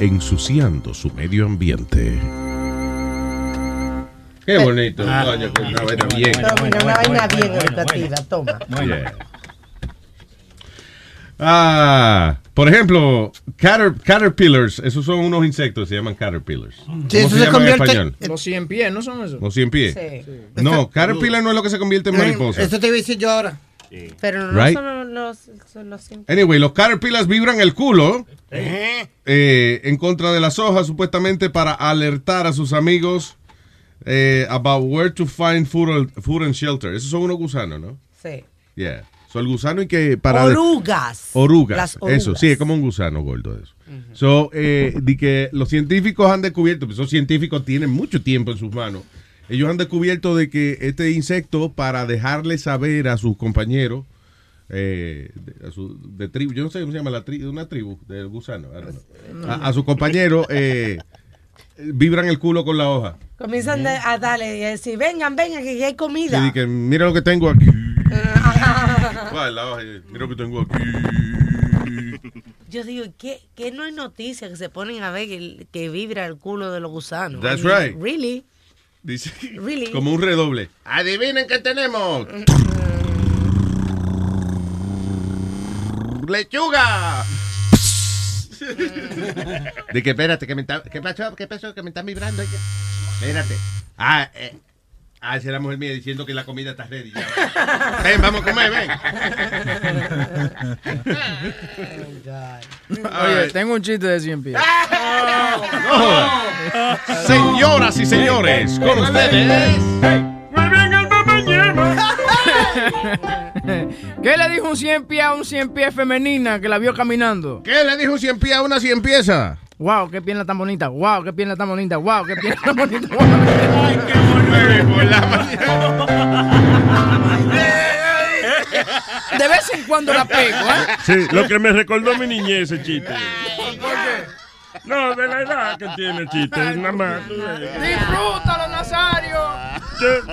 Ensuciando su medio ambiente. Qué bonito, Ah. una vaina bien. Pero mira, una vaina bien educativa, toma. Yeah. Ah, por ejemplo, cater- caterpillars, esos son unos insectos, se llaman caterpillars. ¿Cómo eso se se llama en convierte- español? Los 100 pies, ¿no son esos? Los 100 pies. Sí. No, caterpillar no es lo que se convierte en mariposa. Eso te iba a decir yo ahora. Pero no Right. son los, son los. Anyway, los caterpillars vibran el culo eh, en contra de las hojas, supuestamente para alertar a sus amigos eh, about where to find food, food and shelter. Esos son unos gusanos, ¿no? Sí. Yeah. So, el gusano y que para... Orugas. Orugas. Las orugas. Eso, sí, es como un gusano gordo eso. So, eh, di que los científicos han descubierto, pues esos científicos tienen mucho tiempo en sus manos. Ellos han descubierto de que este insecto, para dejarle saber a sus compañeros, eh, de, a su- de tribu, yo no sé cómo se llama la tribu, una tribu del gusano, a, a sus compañeros, eh, vibran el culo con la hoja. Comienzan de- a darle y a decir, vengan, vengan, que hay Y comida. di que mira lo que tengo aquí. ¿Cuál? La hoja, mira lo que tengo aquí. Yo digo, ¿qué, qué no es noticia que se ponen a ver que, que vibra el culo de los gusanos? That's right. Really? Dice, Really? como un redoble. Adivinen qué tenemos. ¡Lechuga! De que espérate, que me está, ¿qué pasó? ¿Qué pasó? Que me están vibrando. Espérate. Ah, eh, ah, esa es la mujer mía diciendo que la comida está ready. ya. Ven, vamos a comer, ven. Oye, tengo un chiste de 100 pies. Señoras y señores, con ustedes. ¿Qué le dijo un 100 pies a un 100 pies femenina que la vio caminando? ¿Qué le dijo un 100 pies a una 100 pieza? Wow, qué pierna tan bonita. Wow, qué pierna tan bonita. Wow, qué pierna tan bonita. De vez en cuando la pego, ¿eh? Sí, lo que me recordó mi niñez ese chiste. No, de la edad que tiene el chiste, nada más. Disfrútalo, Nazario.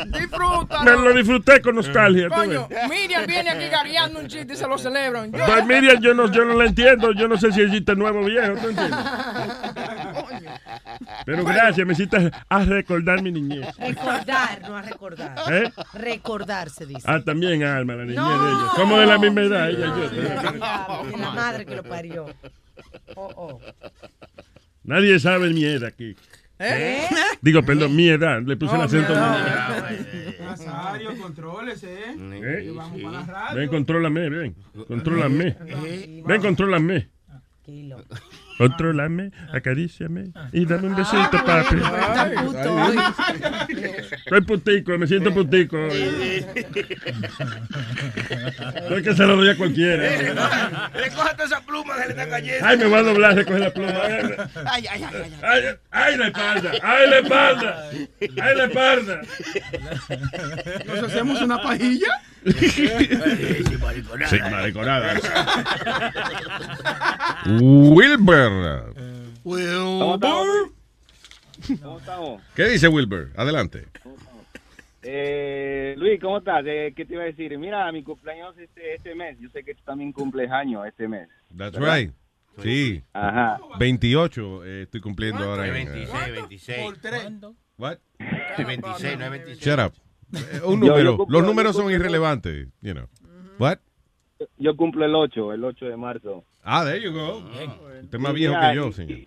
Disfrútalo. Me lo disfruté con nostalgia. Coño. Miriam viene aquí gagueando un chiste y se lo celebran. Yo- Pues Miriam, yo no, yo no la entiendo. Yo no sé si es chiste nuevo o viejo. ¿tú entiendes? Pero gracias, me hiciste a recordar mi niñez. Recordar, no a recordar. ¿Eh? Recordar se dice. Ah, también Alma, la niñez No. de ella. Como de la misma edad, ella y yo. De la madre que lo parió. Oh, oh. Nadie sabe mi edad aquí. ¿Eh? Digo, perdón, mi edad. Le puse el acento. Nazario, contrólese, ¿eh? ¿Eh? Que vamos para la radio. Ven, contrólame, ven. Contrólame. Ven, contrólame. Tranquilo. Contrólame, acaríciame y dame un besito, papi. Está puto hoy. Estoy putico, me siento putico. No es que se lo doy a cualquiera. Recógete esa pluma de la galleta. Ay, me voy a doblar, recoge la pluma. Ay, ay, ay, ay. Ay, ay, la espalda, ay, la espalda, ay, la espalda. ¿Nos hacemos una pajilla? Sí, mariconadas. Wilber. ¿Cómo estamos? ¿Qué dice Wilber? Adelante. Eh, Luis, ¿cómo estás? Eh, ¿Qué te iba a decir? Mira, mi cumpleaños este, este mes. Yo sé que tú también cumples años este mes. That's ¿verdad? right. Sí. Ajá. 28 eh, estoy cumpliendo ahora. en, 26, eh, 26. What? 26, no es 26. Shut up. Eh, un Yo- yo número. cumplo- Los yo números son irrelevantes. You know. What? Yo cumplo el 8, el 8 de marzo. Ah, there you go. Usted es más viejo que yo, señor.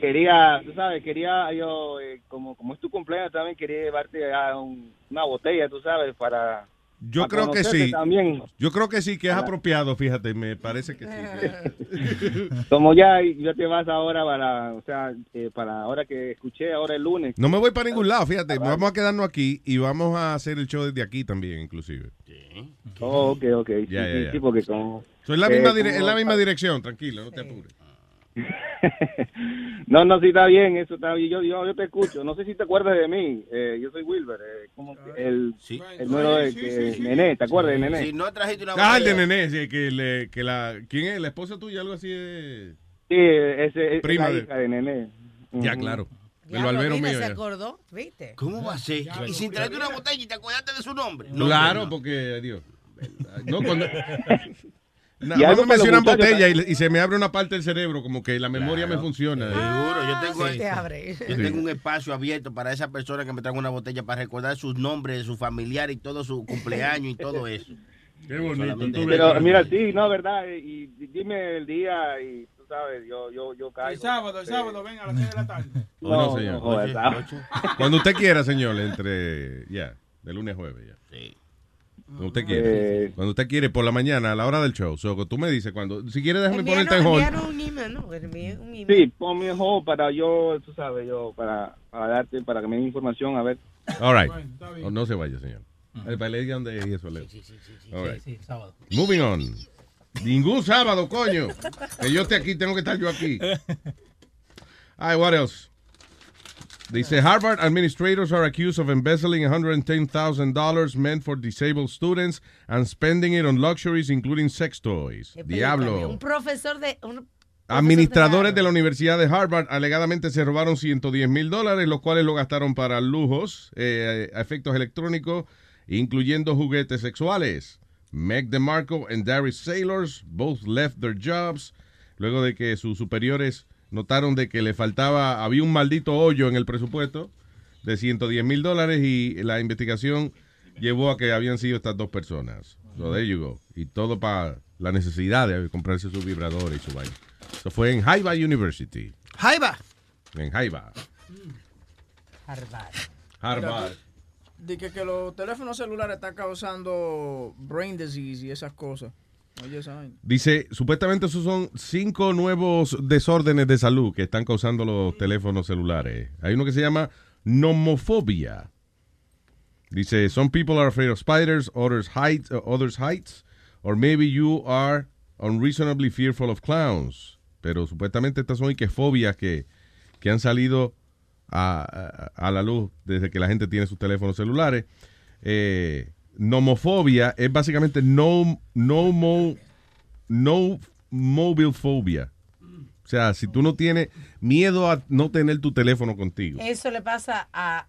Quería, tú sabes, quería yo, eh, como, como es tu cumpleaños también, quería llevarte a un- una botella, tú sabes, para... Yo creo que sí. También. Yo creo que sí, que es apropiado, fíjate, me parece que sí. Como ya, ya te vas ahora para, o sea, eh, para ahora que escuché ahora el lunes. No me voy para ningún lado, fíjate, vamos a quedarnos aquí y vamos a hacer el show desde aquí también, inclusive. Oh, ok, ok. Sí, sí, ya. sí, porque como... So, es, la eh, misma como- es la misma dirección, tranquilo, no te apures. No, no, sí está bien, eso está bien. Yo, yo, yo te escucho. No sé si te acuerdas de mí. Eh, yo soy Wilber, eh, como que el, el número de que, Nené, ¿te acuerdas de Nené? Si no trajiste una Ah, el de Nené, sí, que, le, que la... ¿Quién es? ¿La esposa tuya? Algo así de... Sí, ese es Prima la de- hija de Nené. Ya, claro. El barbero mío. se ya. acordó, ¿viste? ¿Cómo va a ser? Y sin traerte una botella y te acordaste de su nombre. No, Claro, no. porque, Dios. No, cuando... Y más algo me mencionan botella y, y se me abre una parte del cerebro, como que la memoria me funciona. Seguro, yo tengo, te abre. yo tengo un espacio abierto para esa persona que me trae una botella para recordar sus nombres, su familiar y todo su cumpleaños y todo eso. Qué bonito. Solamente- Pero mira, sí, no, verdad. Y, y dime el día y tú sabes, yo, yo, yo caigo. El sábado, el sábado, ven a las 6 de la tarde. No, No, señor. no. Cuando usted quiera, señor, entre. Ya, de lunes a jueves, ya. Sí. Cuando usted quiere. Eh. Cuando usted quiere, por la mañana, a la hora del show. So, tú me dices, cuando. Si quiere, déjame ponerte en hold. un email, ¿no? Un email. Sí, ponme en hold para yo, tú sabes, yo, para, para darte, para que me dé información, a ver. All right. Oh, no se vaya, señor. El baile de donde y eso, Leo. All right. Sí, sí, sábado. Moving on. Ningún sábado, coño. Que yo esté aquí, tengo que estar yo aquí. Ay, what else? Dice Harvard administrators are accused of embezzling $110,000 meant for disabled students and spending it on luxuries, including sex toys. Diablo. Un profesor de... Un Administradores de la Universidad de Harvard alegadamente se robaron 110 mil dólares, los cuales lo gastaron para lujos, eh, efectos electrónicos, incluyendo juguetes sexuales. Meg DeMarco and Darius Sailors both left their jobs luego de que sus superiores notaron de que le faltaba, había un maldito hoyo en el presupuesto de 110 mil dólares y la investigación llevó a que habían sido estas dos personas. So there you go. Y todo para la necesidad de comprarse su vibrador y su vaina. Eso fue en Haiba University. Jaiba. En Haiba. Harvard. Harvard. De que, que los teléfonos celulares están causando brain disease y esas cosas. Dice, supuestamente esos son cinco nuevos desórdenes de salud que están causando los teléfonos celulares. Hay uno que se llama nomofobia. Dice, some people are afraid of spiders, others heights, others heights, or maybe you are unreasonably fearful of clowns. Pero supuestamente estas son y que fobias que, que han salido a, a- a la luz desde que la gente tiene sus teléfonos celulares. Eh, nomofobia es básicamente no, no, mo- no mobile phobia. O sea, si tú no tienes miedo a no tener tu teléfono contigo. Eso le pasa a,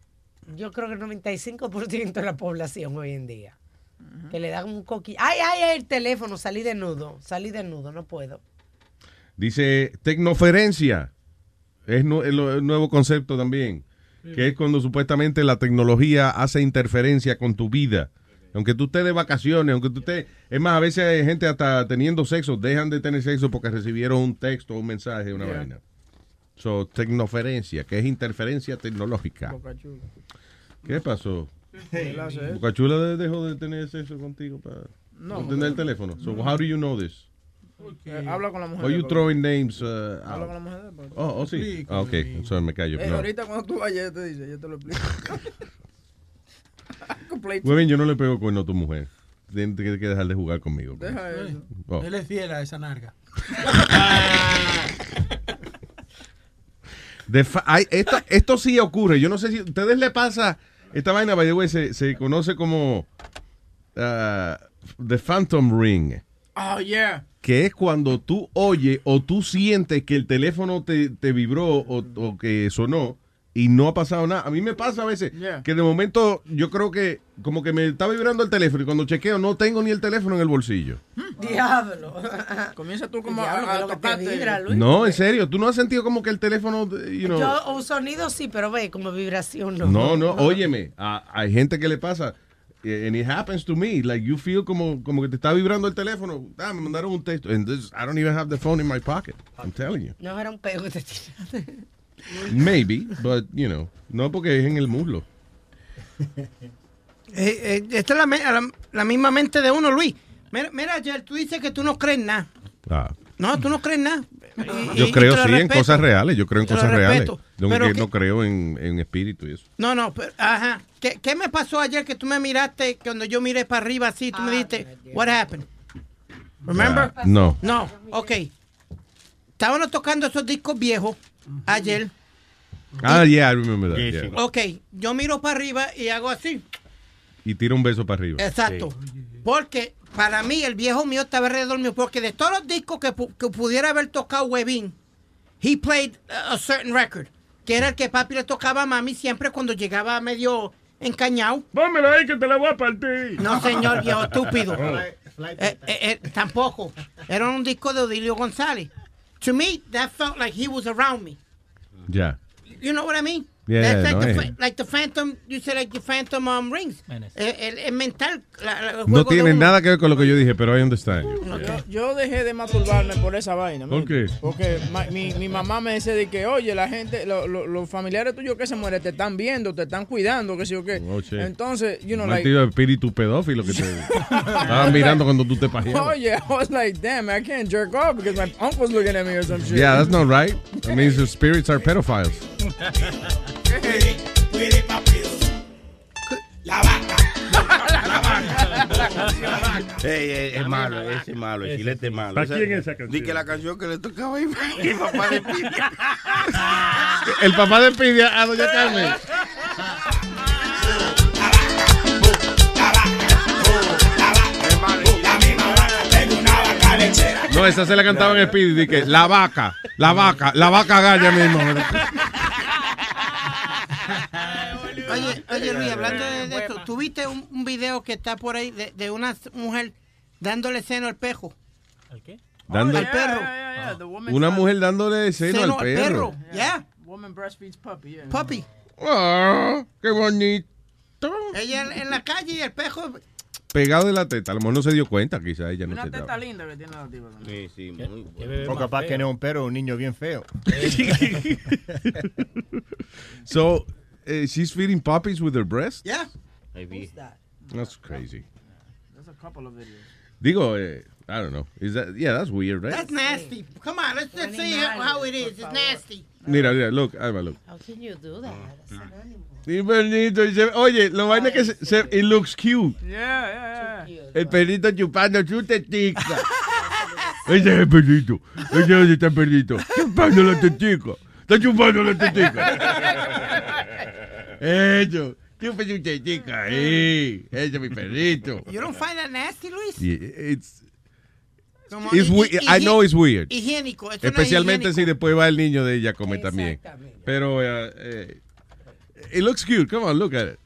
yo creo que el 95% de la población hoy en día. Que le dan un coquillo. Ay, ay, ay, el teléfono, salí desnudo, salí desnudo, no puedo. Dice tecnoferencia. Es, lo- el nuevo concepto también. Que es cuando supuestamente la tecnología hace interferencia con tu vida. Aunque tú estés de vacaciones, aunque tú estés... Es más, a veces hay gente hasta teniendo sexo, dejan de tener sexo porque recibieron un texto, un mensaje, una Yeah. vaina. So, tecnoferencia, que es interferencia tecnológica. Boca Chula. ¿Qué pasó? Él hace eso. Boca Chula de- dejó de tener sexo contigo para No, no tener el teléfono. So, how do you know this? Eh, habla con la mujer. Or you throwing names uh, Habla con la mujer. Oh, oh, sí. Ah, ok, me callo. Eh, No. Ahorita cuando tú vayas, te dice, yo te lo explico. Muy bien, yo no le pego cuerno a tu mujer. Tienes que, dejar de jugar conmigo. pues. Deja eso. Oh. Él es fiel a esa narga. De fa- hay- esto, esto sí ocurre. Yo no sé si a ustedes le pasa. Esta vaina, by the way, se, se conoce como ah, The Phantom Ring. Oh, yeah. Que es cuando tú oyes o tú sientes que el teléfono te, te vibró o, o que sonó y no ha pasado nada. A mí me pasa a veces Yeah. que de momento yo creo que como que me está vibrando el teléfono y cuando chequeo no tengo ni el teléfono en el bolsillo. Diablo. Comienza tú como Diablo, a, a tocarte. vibra, Luis. No, en serio, tú no has sentido como que el teléfono, you know, Yo, un sonido sí, pero ve, como vibración no. No, no, óyeme, a- hay gente que le pasa, eh, and it happens to me, like you feel como, como que te está vibrando el teléfono, ah, me mandaron un texto, and this, I don't even have the phone in my pocket, I'm telling you. No era un pego que te tiraste. Maybe, but, you know, no porque es en el muslo. Eh, eh, esta es la, la- la misma mente de uno, Luis. Mira, mira, ayer tú dices que tú no crees nada. Ah, No, tú no crees nada. Y- yo y- y creo lo sí en respeto. cosas reales, yo creo en Te cosas reales, Pero que que- no creo en, en espíritu y eso. No, no, pero, ajá. ¿Qué, qué me pasó ayer que tú me miraste cuando yo miré para arriba así? Tú me dijiste, what happened? Remember? Ah, no. No, ok. Estábamos tocando esos discos viejos ayer. Ah, yeah, I remember that, yeah. Ok, yo miro para arriba y hago así. Y tira un beso para arriba. Exacto. Porque para mí el viejo mío estaba alrededor mío. Porque de todos los discos que, pu- que pudiera haber tocado Webin, he played a, a certain record. Que era el que papi le tocaba a mami siempre cuando llegaba medio encañado. Pónmelo ahí que te la voy a partir. No, señor, viejo estúpido. Oh. Eh, eh, eh, tampoco. Era un disco de Odilio González. To me, that felt like he was around me. Yeah. You know what I mean? Yeah, That's like, no, the, eh. fa- like the Phantom, you said like the Phantom um, rings. Eh, El, el mental. la- la- el No de tiene nada que ver con lo que yo dije, pero I understand you. Yo, dejé de masturbarme por esa vaina. ¿Por qué? Porque ma- mi, mi mamá me decía de que, oye, la gente, lo- lo- los familiares tuyos que se mueren te están viendo, te están cuidando, que sé yo qué. Oh. Entonces, you know, like, maldito espíritu pedófilo que te estaban mirando cuando tú te pajeabas. Oye, I was like, damn, I can't jerk off because my uncle's looking at me or some shit. Yeah, that's not right. That means the spirits are pedophiles. Ey, ey, es malo, ese es malo, el chilete es malo. ¿Para quién es esa canción? Di que la canción que le tocaba a mi mi papá de Pidia. El papá de Pidia a Doña Carmen. No, esa se la cantaban en Speedy. que la vaca, la vaca, la vaca galla mismo. Oye, oye Luis, hablando de, de esto, ¿tú viste un, un video que está por ahí de, de una mujer dándole seno al pejo? ¿Al qué? Dando- al perro. Una mujer dándole seno al perro. Yeah. Woman breastfeeds puppy, yeah. Puppy. Ah, qué bonito. Ella en, en la calle y el pejo. Pegado de la teta. A lo mejor no se dio cuenta, quizá ella no Una se teta daba. linda que tiene la tipa. Sí, sí, muy bueno. O capaz que no es un perro, un niño bien feo. So, eh, she's feeding puppies with her breast? Yeah. maybe. That's crazy. There's a couple of videos. Digo, eh, I don't know. Is that, yeah, that's weird, right? That's nasty. Come on, let's just see how, how it is. It's nasty. Mira, mira, look, Alma, look. How can you do that? Sí, perrito. y se- Oye, lo vaina es que se, se- it looks cute. Yeah, yeah, yeah. El perrito chupando su tetica. Ese es el perrito. Ese es el perrito. Chupando la tetica. Está chupando la tetica. Eso. Chupa su tetica. Eh. Ese es mi perrito. You don't find that nasty, Luis? Yeah, it's, Como it's hi- I know it's weird. Higiénico. Eso no es Especialmente higiénico. si después va el niño de ella a comer también. Pero, eh, it looks cute. Come on, look at it.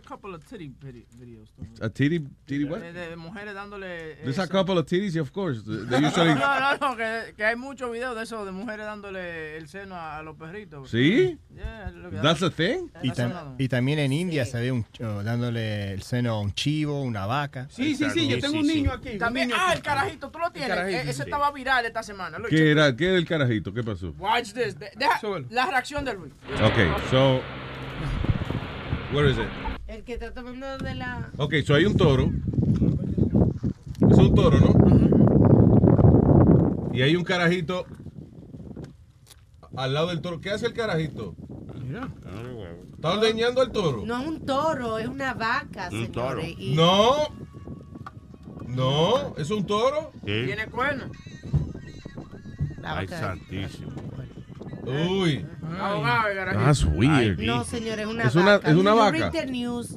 A, a couple of titty videos. too. A titty, titty what? De, de mujeres dándole. eh, There's a se- couple of titties, of course. They usually... No, no, no, que, que hay muchos videos de eso, de mujeres dándole el seno a, a los perritos. ¿Sí? Yeah, That's that. a thing? Y, tam- y también en India se ve un, oh, dándole el seno a un chivo, una vaca. Sí, sí, sí, yo tengo un niño aquí. un También, niño ah, aquí. el carajito, tú lo tienes. carajito, E- ese sí. estaba viral esta semana. Look, ¿Qué era? ¿Qué era el carajito? ¿Qué pasó? Watch this. De- deja la reacción de Luis. Okay, so... Where is it? El que está tomando de la. Ok, so hay un toro. Eso es un toro, ¿no? Y hay un carajito al lado del toro. ¿Qué hace el carajito? ¿Está ordeñando al toro? No es un toro, es una vaca, Un señores. y- No. No, ¿es un toro? Tiene cuernos. La Ay, santísimo. Uy. That's weird. No, señores, es una Es una- vaca. es una vaca. news,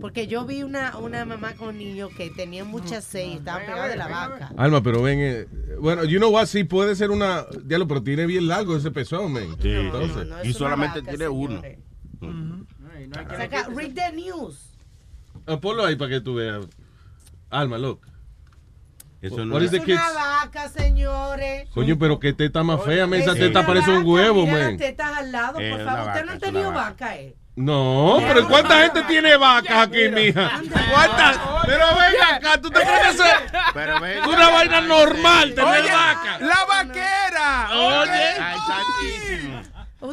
porque yo vi una, una mamá con niños que tenían mucha sed y estaban pegados de la vaca. Alma, pero ven, eh, bueno, you know what, sí puede ser una, diablo, pero tiene bien largo ese pezón, man. Sí. Entonces, y solamente tiene uno. Saca, read the news. Ah, ponlo ahí para que tú veas. Alma, look. Eso no Es una vaca, señores. Coño, pero qué teta más fea, man. Esa Es teta parece un huevo, mira man. las tetas al lado, Es por favor. Usted no ha tenido vaca, eh. No, pero ¿cuánta gente tiene vacas aquí, mija? ¿Cuántas? Pero ven acá, ¿tú te crees que es una vaina normal tener Oye, vaca? ¡La vaquera! Oye.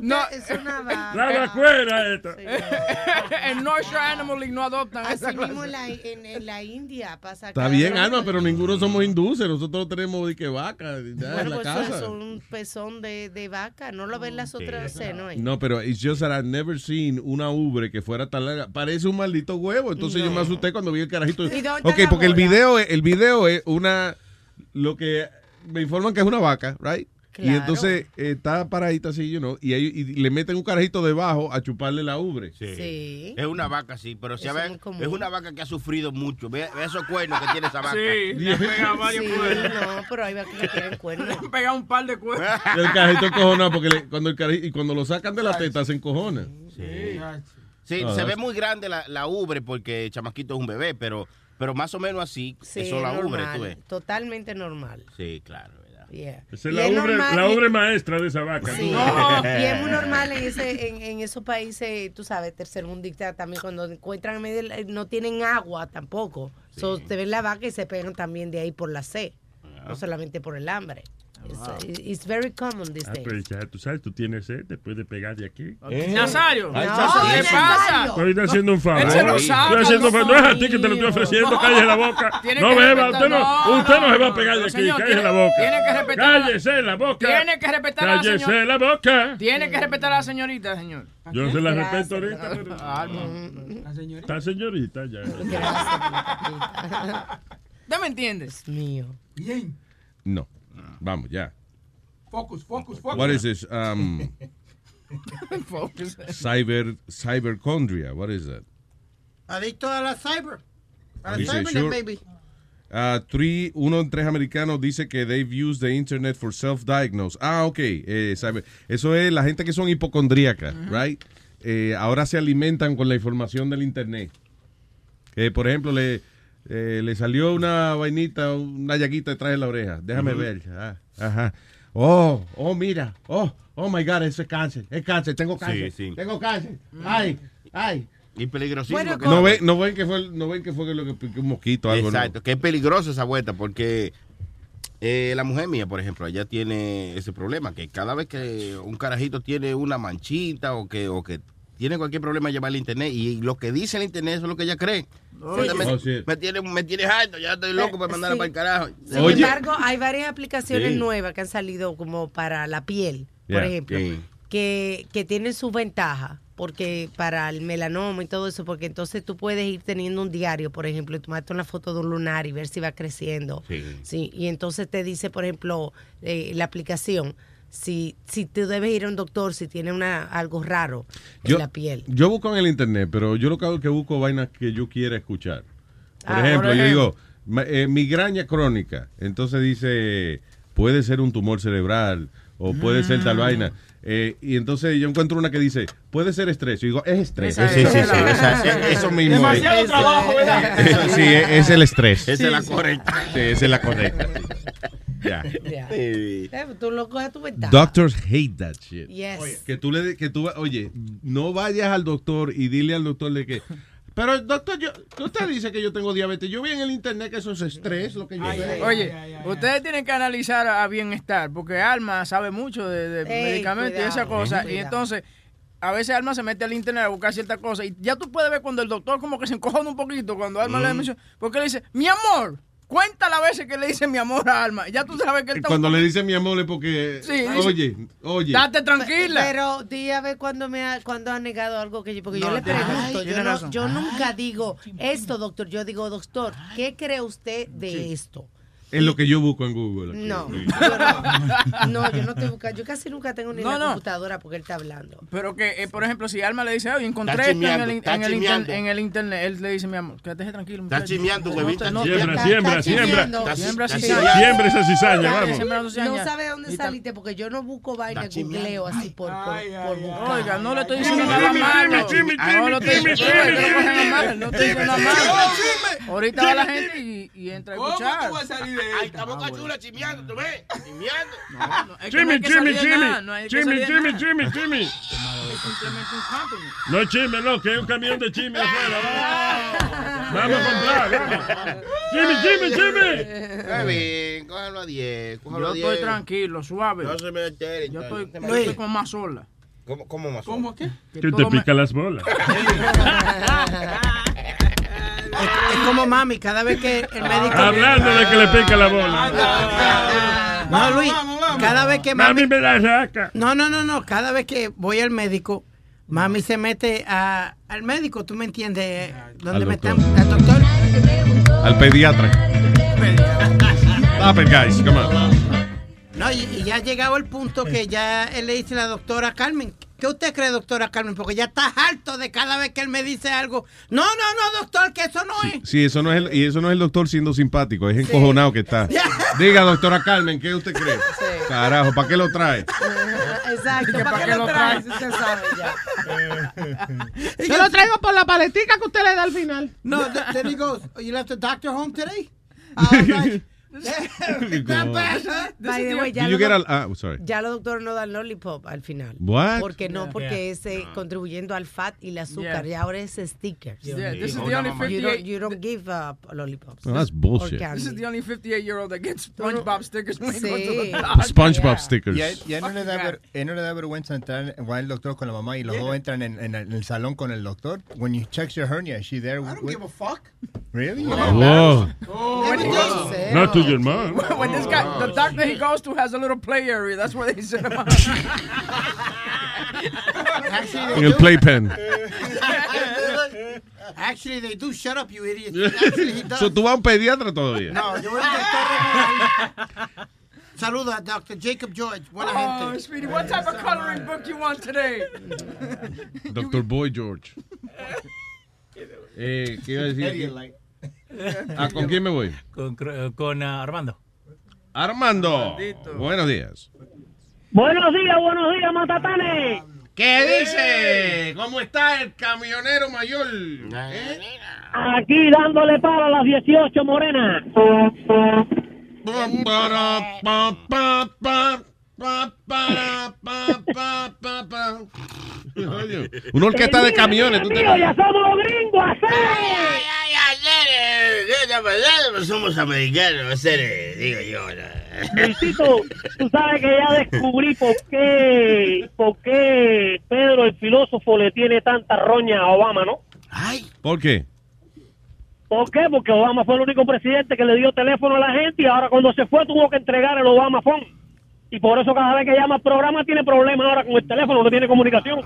Usted No. es una vaca. La vacuera esta. en North Shore Animal League no adoptan esa Así mismo clase. en la, en, en la India pasa Está bien. Alma, pero ninguno somos hindúes. Nosotros tenemos de que vaca ya, en Bueno, la pues eso es un pezón de, de vaca. No lo ven las otras senos ahí. No, pero it's just that I've never seen una ubre que fuera tan larga. Parece un maldito huevo. Entonces yo me asusté cuando vi el carajito. ¿Y dónde Ok, la porque el video, es- el video es una. Lo que me informan que es una vaca, right? Y entonces eh, está paradita así, you know, y, ahí- y le meten un carajito debajo a chuparle la ubre. Sí. Es una vaca, sí, pero si a es una vaca que ha sufrido mucho. Ve, ve esos cuernos que tiene esa vaca. Sí, le han pegado varios Sí, cuernos. no, pero hay vacas que tienen cuernos. Le han pegado un par de cuernos. Y el carajito encojonado porque le- cuando el carajito, y cuando lo sacan de la teta se encojona. Sí, sí se ve muy grande la, la ubre porque el chamaquito es un bebé, pero, pero más o menos así, Sí, eso es la ubre, normal, tú ves. Totalmente normal. Sí, claro. Yeah. Esa es la normal- la ubre maestra de esa vaca. Sí. Y es muy normal en, ese, en, en esos países, tú sabes, tercermundistas también, cuando encuentran en medio, del- no tienen agua tampoco. So, te ven la vaca y se pegan también de ahí por la sed, no solamente por el hambre. It's, it's very common these Ah, days. pero ya tú sabes, tú tienes sed, te puedes pegar de aquí. Eh. Nazario. Ay, No. ¿qué pasa? Estoy haciendo un favor. Él se lo saca, Estoy haciendo un los favor. No es a ti que te lo estoy ofreciendo. Cállese la boca. Tiene No beba. Usted no, no, usted no no, se va a no, pegar de no, aquí. señor, Cállese tiene- la boca. tiene que respetar la- Cállese la boca. Tiene que respetar a la Cállese señora. la boca. Tiene que respetar a la señorita, señor. Yo no se la respeto ahorita, pero... Ah, La señorita. Está señorita ya. ¿Usted me entiendes? Mío. Bien. No. Vamos, ya. Focus, focus, focus. What is this? Um, Focus. cyber, cyberchondria. What is that? Adicto a la cyber. A la cybernet, sure. baby. Uh, three, uno en tres americanos dice que they've used the internet for self-diagnose. Ah, ok. eh, Eso es la gente que son hipocondríacas, right? Eh, ahora se alimentan con la información del internet. Que, por ejemplo, le, eh, le salió una vainita, una llaguita detrás de la oreja. Déjame Ujú. ver. Ah, ajá. Oh, oh, mira. Oh, oh my God, eso es cáncer. Es cáncer, tengo cáncer. Sí, sí. Tengo cáncer. Ay, ay. Y peligrosísimo. Bueno, que- No ven, no ven que fue, no ven que fue lo que picó un mosquito o algo, ¿no? Exacto, que es peligroso esa vuelta porque eh, la mujer mía, por ejemplo, ella tiene ese problema, que cada vez que un carajito tiene una manchita o que, o que tiene cualquier problema lleva al internet y lo que dice el internet eso es lo que ella cree. Me, Oh, sí. me tiene, me tiene harto, ya estoy loco para mandarla sí. para el carajo. Sin embargo, hay varias aplicaciones Sí. nuevas que han salido como para la piel, por ejemplo, Sí. que, que tienen sus ventajas, porque para el melanoma y todo eso, porque entonces tú puedes ir teniendo un diario, por ejemplo, y tomarte una foto de un lunar y ver si va creciendo. Sí. Sí, y entonces te dice, por ejemplo, eh, la aplicación, si, si tú debes ir a un doctor si tiene una, algo raro en Yo, la piel. yo busco en el internet, pero yo lo que hago es que busco vainas que yo quiera escuchar. Por Ah, ejemplo, por yo digo, ma- eh, migraña crónica. Entonces dice, puede ser un tumor cerebral o puede ser tal Mm. vaina. Eh, y entonces yo encuentro una que dice, puede ser estrés. Yo digo, es estrés. Sí, sí, sí, esa- Eso mismo. Demasiado es. trabajo, ¿verdad? sí, es, es el estrés. Esa es la correcta. Sí, esa es la correcta. Ya. Ya. Sí. Tú lo coges a tu ventaja. Doctors hate that shit. Yes. Que tú le, que tú, oye, no vayas al doctor y dile al doctor de que, pero doctor, yo, usted dice que yo tengo diabetes. Yo vi en el internet que eso es estrés, lo que yo sé. Oye, ustedes tienen que analizar a bienestar, porque Alma sabe mucho de, de Ey, medicamentos y esa cosa, y cuidado. entonces a veces Alma se mete al internet a buscar ciertas cosas, y ya tú puedes ver cuando el doctor como que se encojona un poquito, cuando Alma le menciona, porque le dice, mi amor, Cuenta las veces que le dice mi amor a Alma. Ya tú sabes que él está Cuando le dice mi amor es porque, Sí, dice- oye, oye. Date tranquila. Pero di a ver cuando me ha, cuando ha negado algo que yo, porque yo le pregunto, Ay, yo, no- yo nunca digo esto, doctor, yo digo, doctor, ¿qué cree usted de esto? Es lo que yo busco en Google. aquí. No, yo no, no, yo no te busco, yo casi nunca tengo ni No, la no. computadora porque él está hablando. Pero que, eh, por ejemplo, si Alma le dice, oye, encontré esto en el, en, el inter- en el internet, él le dice, mi amor, quédate tranquilo. Está No huevita, Siembra, está- siembra, está siembra. Siembra está cizaña. Siembra esa cizaña, vamos. No sabe dónde saliste porque yo no busco vaina, googleo así por, por, por buscar. Oiga, no le estoy diciendo nada malo. Ah, no lo estoy diciendo, nada malo. Ahorita va la gente y, y entra a ¿Cómo escuchar. Tú vas a salir de Ay, esta boca chula chismeando, ¿tú ves? Es que no Jimmy, hay que Jimmy, de Jimmy. nada, no Jimmy, Jimmy. Jimmy, Jimmy. Es simplemente un compliment. No es chisme, no, que hay un camión de chisme afuera. Vamos, vamos a comprar, vamos. Jimmy, Jimmy, Jimmy. Está bien, cójalo a 10, cójalo Yo a 10. estoy tranquilo, suave. No se me alteren. Yo estoy, yo estoy como más sola. ¿Cómo, cómo más? ¿Cómo qué? Que te pica las bolas. Es, es como mami, cada vez que el médico. Hablando de que le pica la bola. No, Luis, cada vez que mami. Mami me la saca. No, no, no, no. Cada vez que voy al médico, mami se mete a- al médico, ¿tú me entiendes? ¿Dónde Al me doctor. están? Al doctor. Al pediatra. Stop it, guys. Come on. No, y, y ya ha llegado el punto que ya él le dice a la doctora Carmen. ¿Qué usted cree, doctora Carmen? Porque ya está harto de cada vez que él me dice algo. No, no, no, doctor, que eso no es. Sí, eso no es el, y eso no es el doctor siendo simpático, es encojonado que está. Diga, doctora Carmen, ¿qué usted cree? Carajo, ¿para qué lo trae? Exacto, ¿para qué lo traes? Usted sabe ya. Yo lo traigo por la paletica que usted le da al final. No, he goes, you left the doctor home today? I was like, "Not bad, huh?" By the way, ya los get doc- a- ah, sorry. Ya los doctores no dan lollipop al final. What? Porque no, Yeah. porque Yeah. es eh, contribuyendo al fat y el azúcar. Yeah. Y ahora es stickers. Yeah, this is the Una only. You 58 don't, you don't give up lollipops. Oh, that's Or bullshit. candy. This is the only 58 year old that gets SpongeBob stickers when he goes to the Sí. doctor. SpongeBob stickers. Y a, y a él no le da ver- él no le da vergüenza entrar, va el doctor con la mamá y los dos entran en, en el, en el salón con el doctor. When you check your hernia, is she there? I don't give a fuck. Really? Whoa. When he goes- Not to your mom. when this guy, the doctor he goes to has a little play area. That's where they sit him out. Actually, En they el do. playpen. Actually, they do. Shut up, you idiot. Actually, he does. So, ¿Tú vas a un pediatra todavía? No, yo voy al doctor. Saluda a Dr. Jacob George. Buena Oh, gente. sweetie, what type of coloring book you want today? Doctor Boy George. Eh, ¿Qué iba a decir? Ah, ¿Con quién me voy? Con, con ah, Armando. Armando. Buenos días. Buenos días, buenos días, Matatanes. ¿Qué dice? ¿Cómo está el camionero mayor? ¿Eh? Aquí dándole para las 18, Morena. Oye, Una orquesta de camiones. ¿tú te- ya somos gringos, Somos americanos, hacer, digo yo. Luisito, tú sabes que ya descubrí por qué, por qué Pedro el filósofo le tiene tanta roña a Obama, ¿no? ¿Por qué? ¿Por qué? Porque Obama fue el único presidente que le dio teléfono a la gente y ahora cuando se fue tuvo que entregar el Obama Phone. Y por eso cada vez que llama al programa tiene problemas ahora con el teléfono, no tiene comunicación.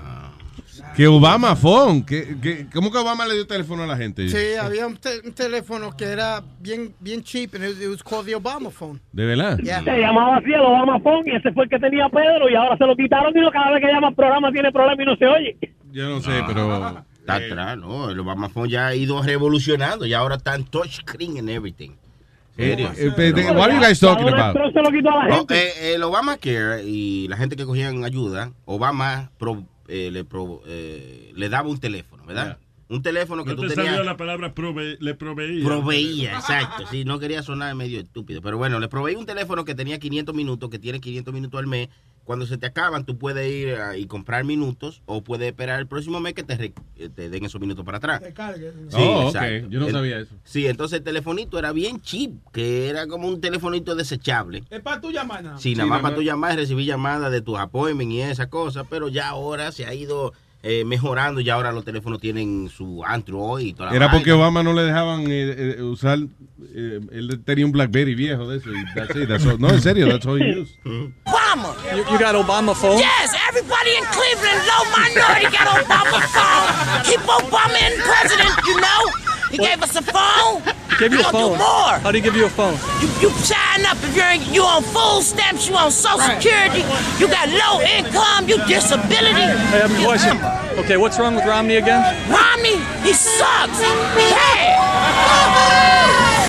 Que Obama phone. que que- ¿Cómo que Obama le dio teléfono a la gente? Sí, había un, te- un teléfono que era bien, bien cheap and it, it was called the Obama phone. ¿De verdad? Se llamaba así el Obama Phone y ese fue el que tenía Pedro y ahora se lo quitaron y no, cada vez que llama al programa tiene problemas y no se oye. Yo no sé, pero... Está atrás, ¿no? El Obama Phone ya ha ido revolucionando y ahora está en touchscreen and everything. What are you guys talking about? No, gente. eh, el Obamacare y la gente que cogían ayuda, Obama pro- eh, le, pro- eh, le daba un teléfono, ¿verdad? Un teléfono que No tú te tenías. salió la palabra prove- le proveía. Proveía, exacto. Sí, no quería sonar medio estúpido. Pero bueno, le proveí un teléfono que tenía 500 minutos, que tiene 500 minutos al mes. Cuando se te acaban, tú puedes ir a- y comprar minutos o puedes esperar el próximo mes que te, re- eh, te den esos minutos para atrás. Sí, Oh. Yo no El- sabía eso. Sí, entonces el telefonito era bien cheap, que era como un telefonito desechable. Es para tu llamar. nada. Sí, nada más para tú llamar y recibir llamadas de tus appointments y esas cosas, pero ya ahora se ha ido eh, mejorando y ahora los teléfonos tienen su Android y toda la Era vaina. porque Obama no le dejaban eh, eh, usar. eh, él tenía un Blackberry viejo de eso. Y that's it, that's all- no, en serio, that's all he used. Obama. You, you got Obama phone? Yes, everybody in Cleveland, low minority got Obama phone. Keep Obama in president, you know. He gave us a phone. Give you a I'll phone. do more. How do you give you a phone? You, you sign up if you're in, you on food stamps, you on Social Security, you got low income, you disability. Hey, I have a question. Okay, what's wrong with Romney again? Romney, he sucks. Hey!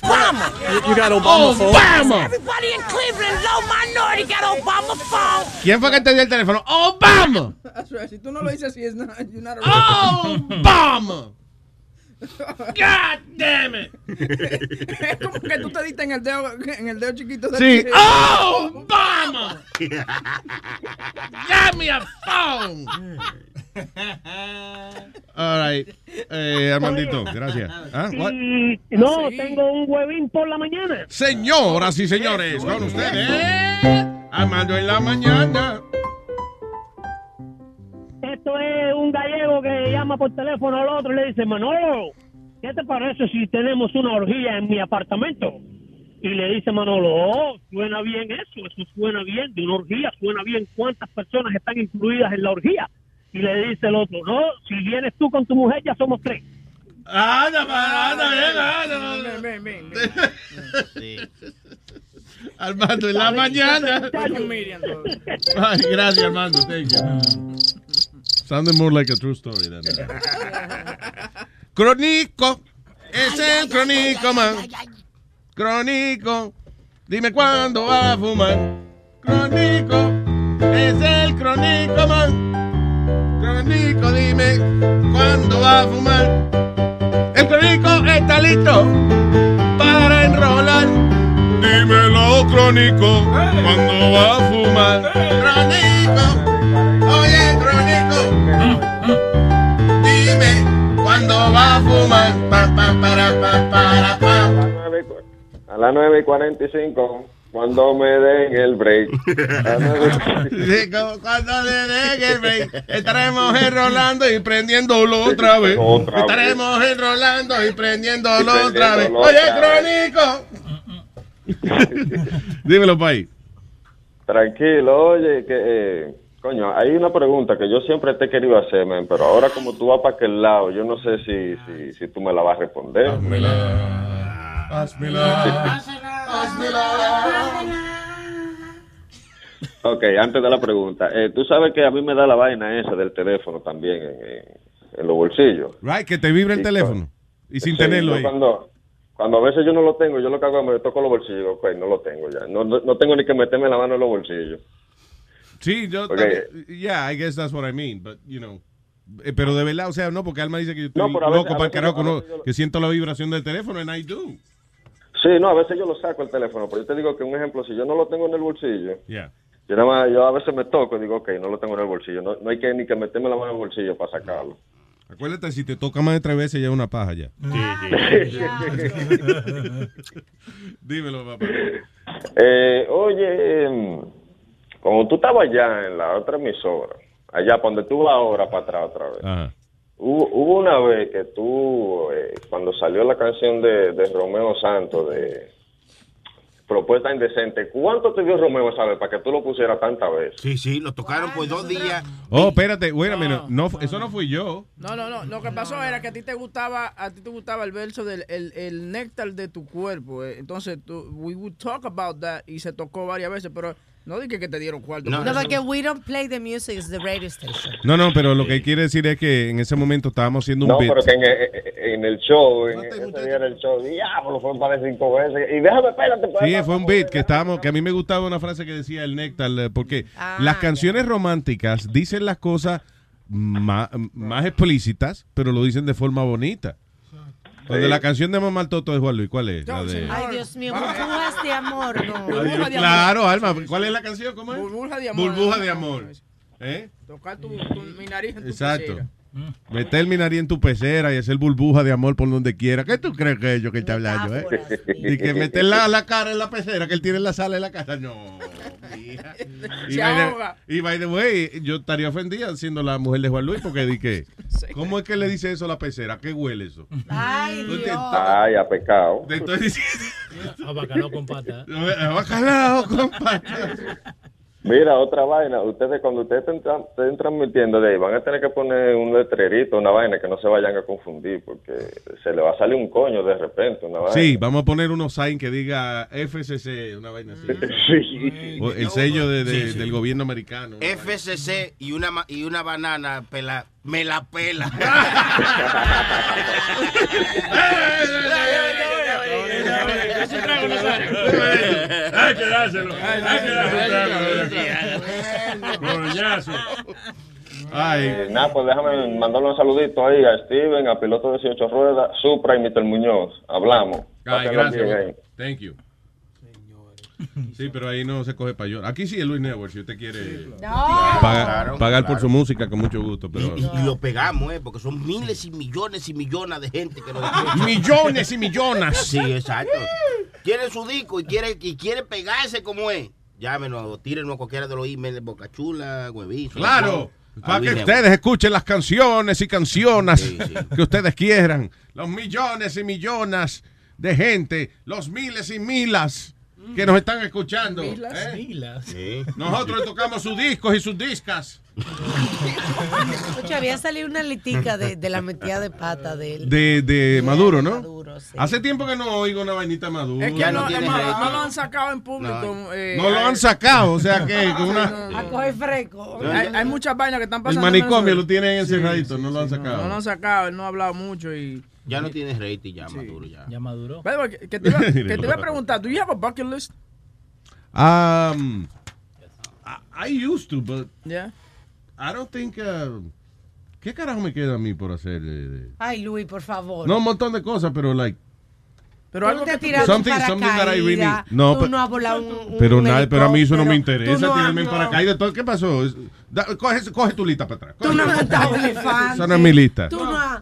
Obama. You, you got Obama phone? Yes, everybody in Cleveland, low minority got Obama phone. ¿Quién fue que te dio el teléfono? ¡Obama! That's right. Si tú no lo dices así, es not, you're not a ¡Obama! God damn it. es como que tú te diste en el dedo, en el dedo chiquito del Sí. ¡Oh, Obama! Give me a phone. All right. Eh, Armandito, gracias. ¿Ah? What? Y no, tengo un huevín por la mañana. Señoras y señores, con ustedes, Armando en la mañana. Esto es un gallego que llama por teléfono al otro y le dice, Manolo, ¿qué te parece si tenemos una orgía en mi apartamento? Y le dice Manolo, oh, suena bien eso, eso suena bien, de una orgía, suena bien cuántas personas están incluidas en la orgía. Y le dice el otro, no, si vienes tú con tu mujer ya somos tres. Anda, anda, ven, ven. Armando en la mañana. Ay, gracias, Armando. Thank you. Sounded more like a true story than Crónico. Es el crónico, man. Crónico. Dime cuándo va a fumar. Crónico. Es el crónico, man. Crónico, dime cuándo va a fumar. El crónico está listo para enrolar. Dímelo, crónico, cuando va a fumar. Crónico, fumar. Pa, pa, para, pa, para, pa. A las 9 y 45, cuando me den el break. A las 9 Sí, cu- Cuando le den el break, estaremos enrolando y prendiéndolo otra vez. Otra vez. estaremos enrolando y prendiéndolo Y otra vez. Oye, crónico. Dímelo, país. Tranquilo, oye, que, eh, coño, hay una pregunta que yo siempre te he querido hacer, man, pero ahora como tú vas para aquel lado, yo no sé si, si, si tú me la vas a responder. Ok, antes de la pregunta, eh, tú sabes que a mí me da la vaina esa del teléfono también en, en- en los bolsillos. Right, que te vibra el Sí, teléfono. Y sin Sí, tenerlo ahí. Cuando, cuando a veces yo no lo tengo, yo lo que hago es me toco los bolsillos, ok, no lo tengo ya. No, no, no tengo ni que meterme la mano en los bolsillos. Sí, yo Ok. también- yeah, I guess that's what I mean, but you know. Eh, Pero de verdad, o sea, no, porque Alma dice que yo estoy No, veces- loco para el carajo, no, que siento la vibración del teléfono, and I do. Sí, no, a veces yo lo saco el teléfono, pero yo te digo que un ejemplo, si yo no lo tengo en el bolsillo, Yeah. yo nada más, yo a veces me toco y digo, ok, no lo tengo en el bolsillo. No, no hay que ni que meterme la mano en el bolsillo para sacarlo. Acuérdate, si te toca más de tres veces, ya es una paja ya. Dímelo, papá. Eh, oye, como tú estabas allá en la otra emisora, allá para donde tú vas ahora para atrás otra vez, Ajá. hubo, hubo una vez que tú, eh, cuando salió la canción de, de Romeo Santos, de Propuesta Indecente, ¿cuánto te dio Romeo esa vez para que tú lo pusieras tantas veces? Sí, sí, lo tocaron por dos días. Oh, espérate, minute. No, eso no fui yo. No, no, no. Lo que pasó era que a ti te gustaba, a ti te gustaba el verso del el, el néctar de tu cuerpo. eh. Entonces, tú- we would talk about that y se tocó varias veces, pero no dije que te dieron cuarto. No, porque we don't play the music, it's the radio station. No, no, pero lo que quiere decir es que en ese momento estábamos haciendo un No, beat. pero que en, en- en el show, en ese día era el show, diablo, fue para cinco veces. Y déjame, espérate, Sí, fue un beat que estábamos, que a mí me gustaba una frase que decía el néctar, eh, porque las canciones románticas dicen las cosas más, más explícitas, pero lo dicen de forma bonita. Cuando Sí. la canción de Mamá Toto de Juan Luis, ¿cuál es? La de- Ay, Dios mío, burbujas de amor, no. Burbuja de amor. Claro, Alma, ¿cuál es la canción? ¿Cómo es? Burbuja de amor. Burbuja de amor. ¿Eh? Tocar tu, tu- mi nariz en tu Exacto. pecera. Me terminaría en tu pecera y hacer burbuja de amor por donde quiera. ¿Qué tú crees que es yo que está hablando, eh? Y que meter la, la cara en la pecera que él tiene en la sala de la casa. No, mija. Y Se by, the, y by the way, yo estaría ofendida siendo la mujer de Juan Luis porque di que, ¿cómo es que le dice eso a la pecera? ¿Qué huele eso? Ay, te- Dios. Ay, a pecado. Te estoy diciendo. A bacalao con pata. Bacalao, compadre. Mira, otra vaina. Ustedes, cuando ustedes estén, tra- estén transmitiendo de ahí, van a tener que poner un letrerito, una vaina que no se vayan a confundir, porque se le va a salir un coño de repente, una vaina. Sí, vamos a poner unos sign que diga FCC, una vaina así. Sí. O el sello de- de- Sí, sí. del gobierno americano. FCC y una, y una banana pela, me la pela. Hay que dárselo. Hay que dárselo. Coñazo. Eh, nada, pues déjame mandarle un saludito ahí a Steven, a Piloto 18 Ruedas, Supra y Mr. Muñoz. Hablamos. Ay, gracias. Thank you. Sí, pero ahí no se coge payola. Aquí sí es Luis Network, si usted quiere pagar, Claro, pagar por su música, con mucho gusto. Pero... Y, y lo pegamos, ¿eh? Porque son miles y millones y millones de gente que lo. Millones y millones. Sí, exacto. Quiere su disco y quiere, y quiere pegarse como es. Llámenos tírenos a cualquiera de los emails, Boca Chula, Huevizo. Claro, para que ustedes escuchen las canciones y canciones que ustedes quieran. Los millones y millones de gente, los miles y milas que nos están escuchando. ¿eh? Nosotros tocamos sus discos y sus discas. Escucha, había salido una litica de, de la metida de pata de él. De, de Maduro, ¿no? Maduro, sí. Hace tiempo que no oigo una vainita Maduro. Es que no, es más, no lo han sacado en público. eh, No lo han sacado, o sea que con una- A coger fresco. Hay, hay muchas vainas que están el pasando. manicomio en lo tienen Sí, encerradito, sí, no lo sí, han sí. sacado. No lo han sacado, él no ha hablado mucho y... Ya no tienes rating, ya maduro, ya. Ya the way, que, que te iba, que te iba a preguntar, ¿do you have a bucket list? Um, I, I used to, but Yeah. I don't think. uh, ¿Qué carajo me queda a mí por hacer? de- de- Ay, Luis, por favor. No, un montón de cosas, pero like. Pero algo te que Something- something that I really- No, tú pero- no has volado un, un Pero, nada, pero a mí eso no me interesa. tú no tirarme en paracaídas. todo. ¿Qué pasó? Es- da- coge, coge tu lista para atrás. Tú no has montado elefante. Esa no es mi lista. Tú no has,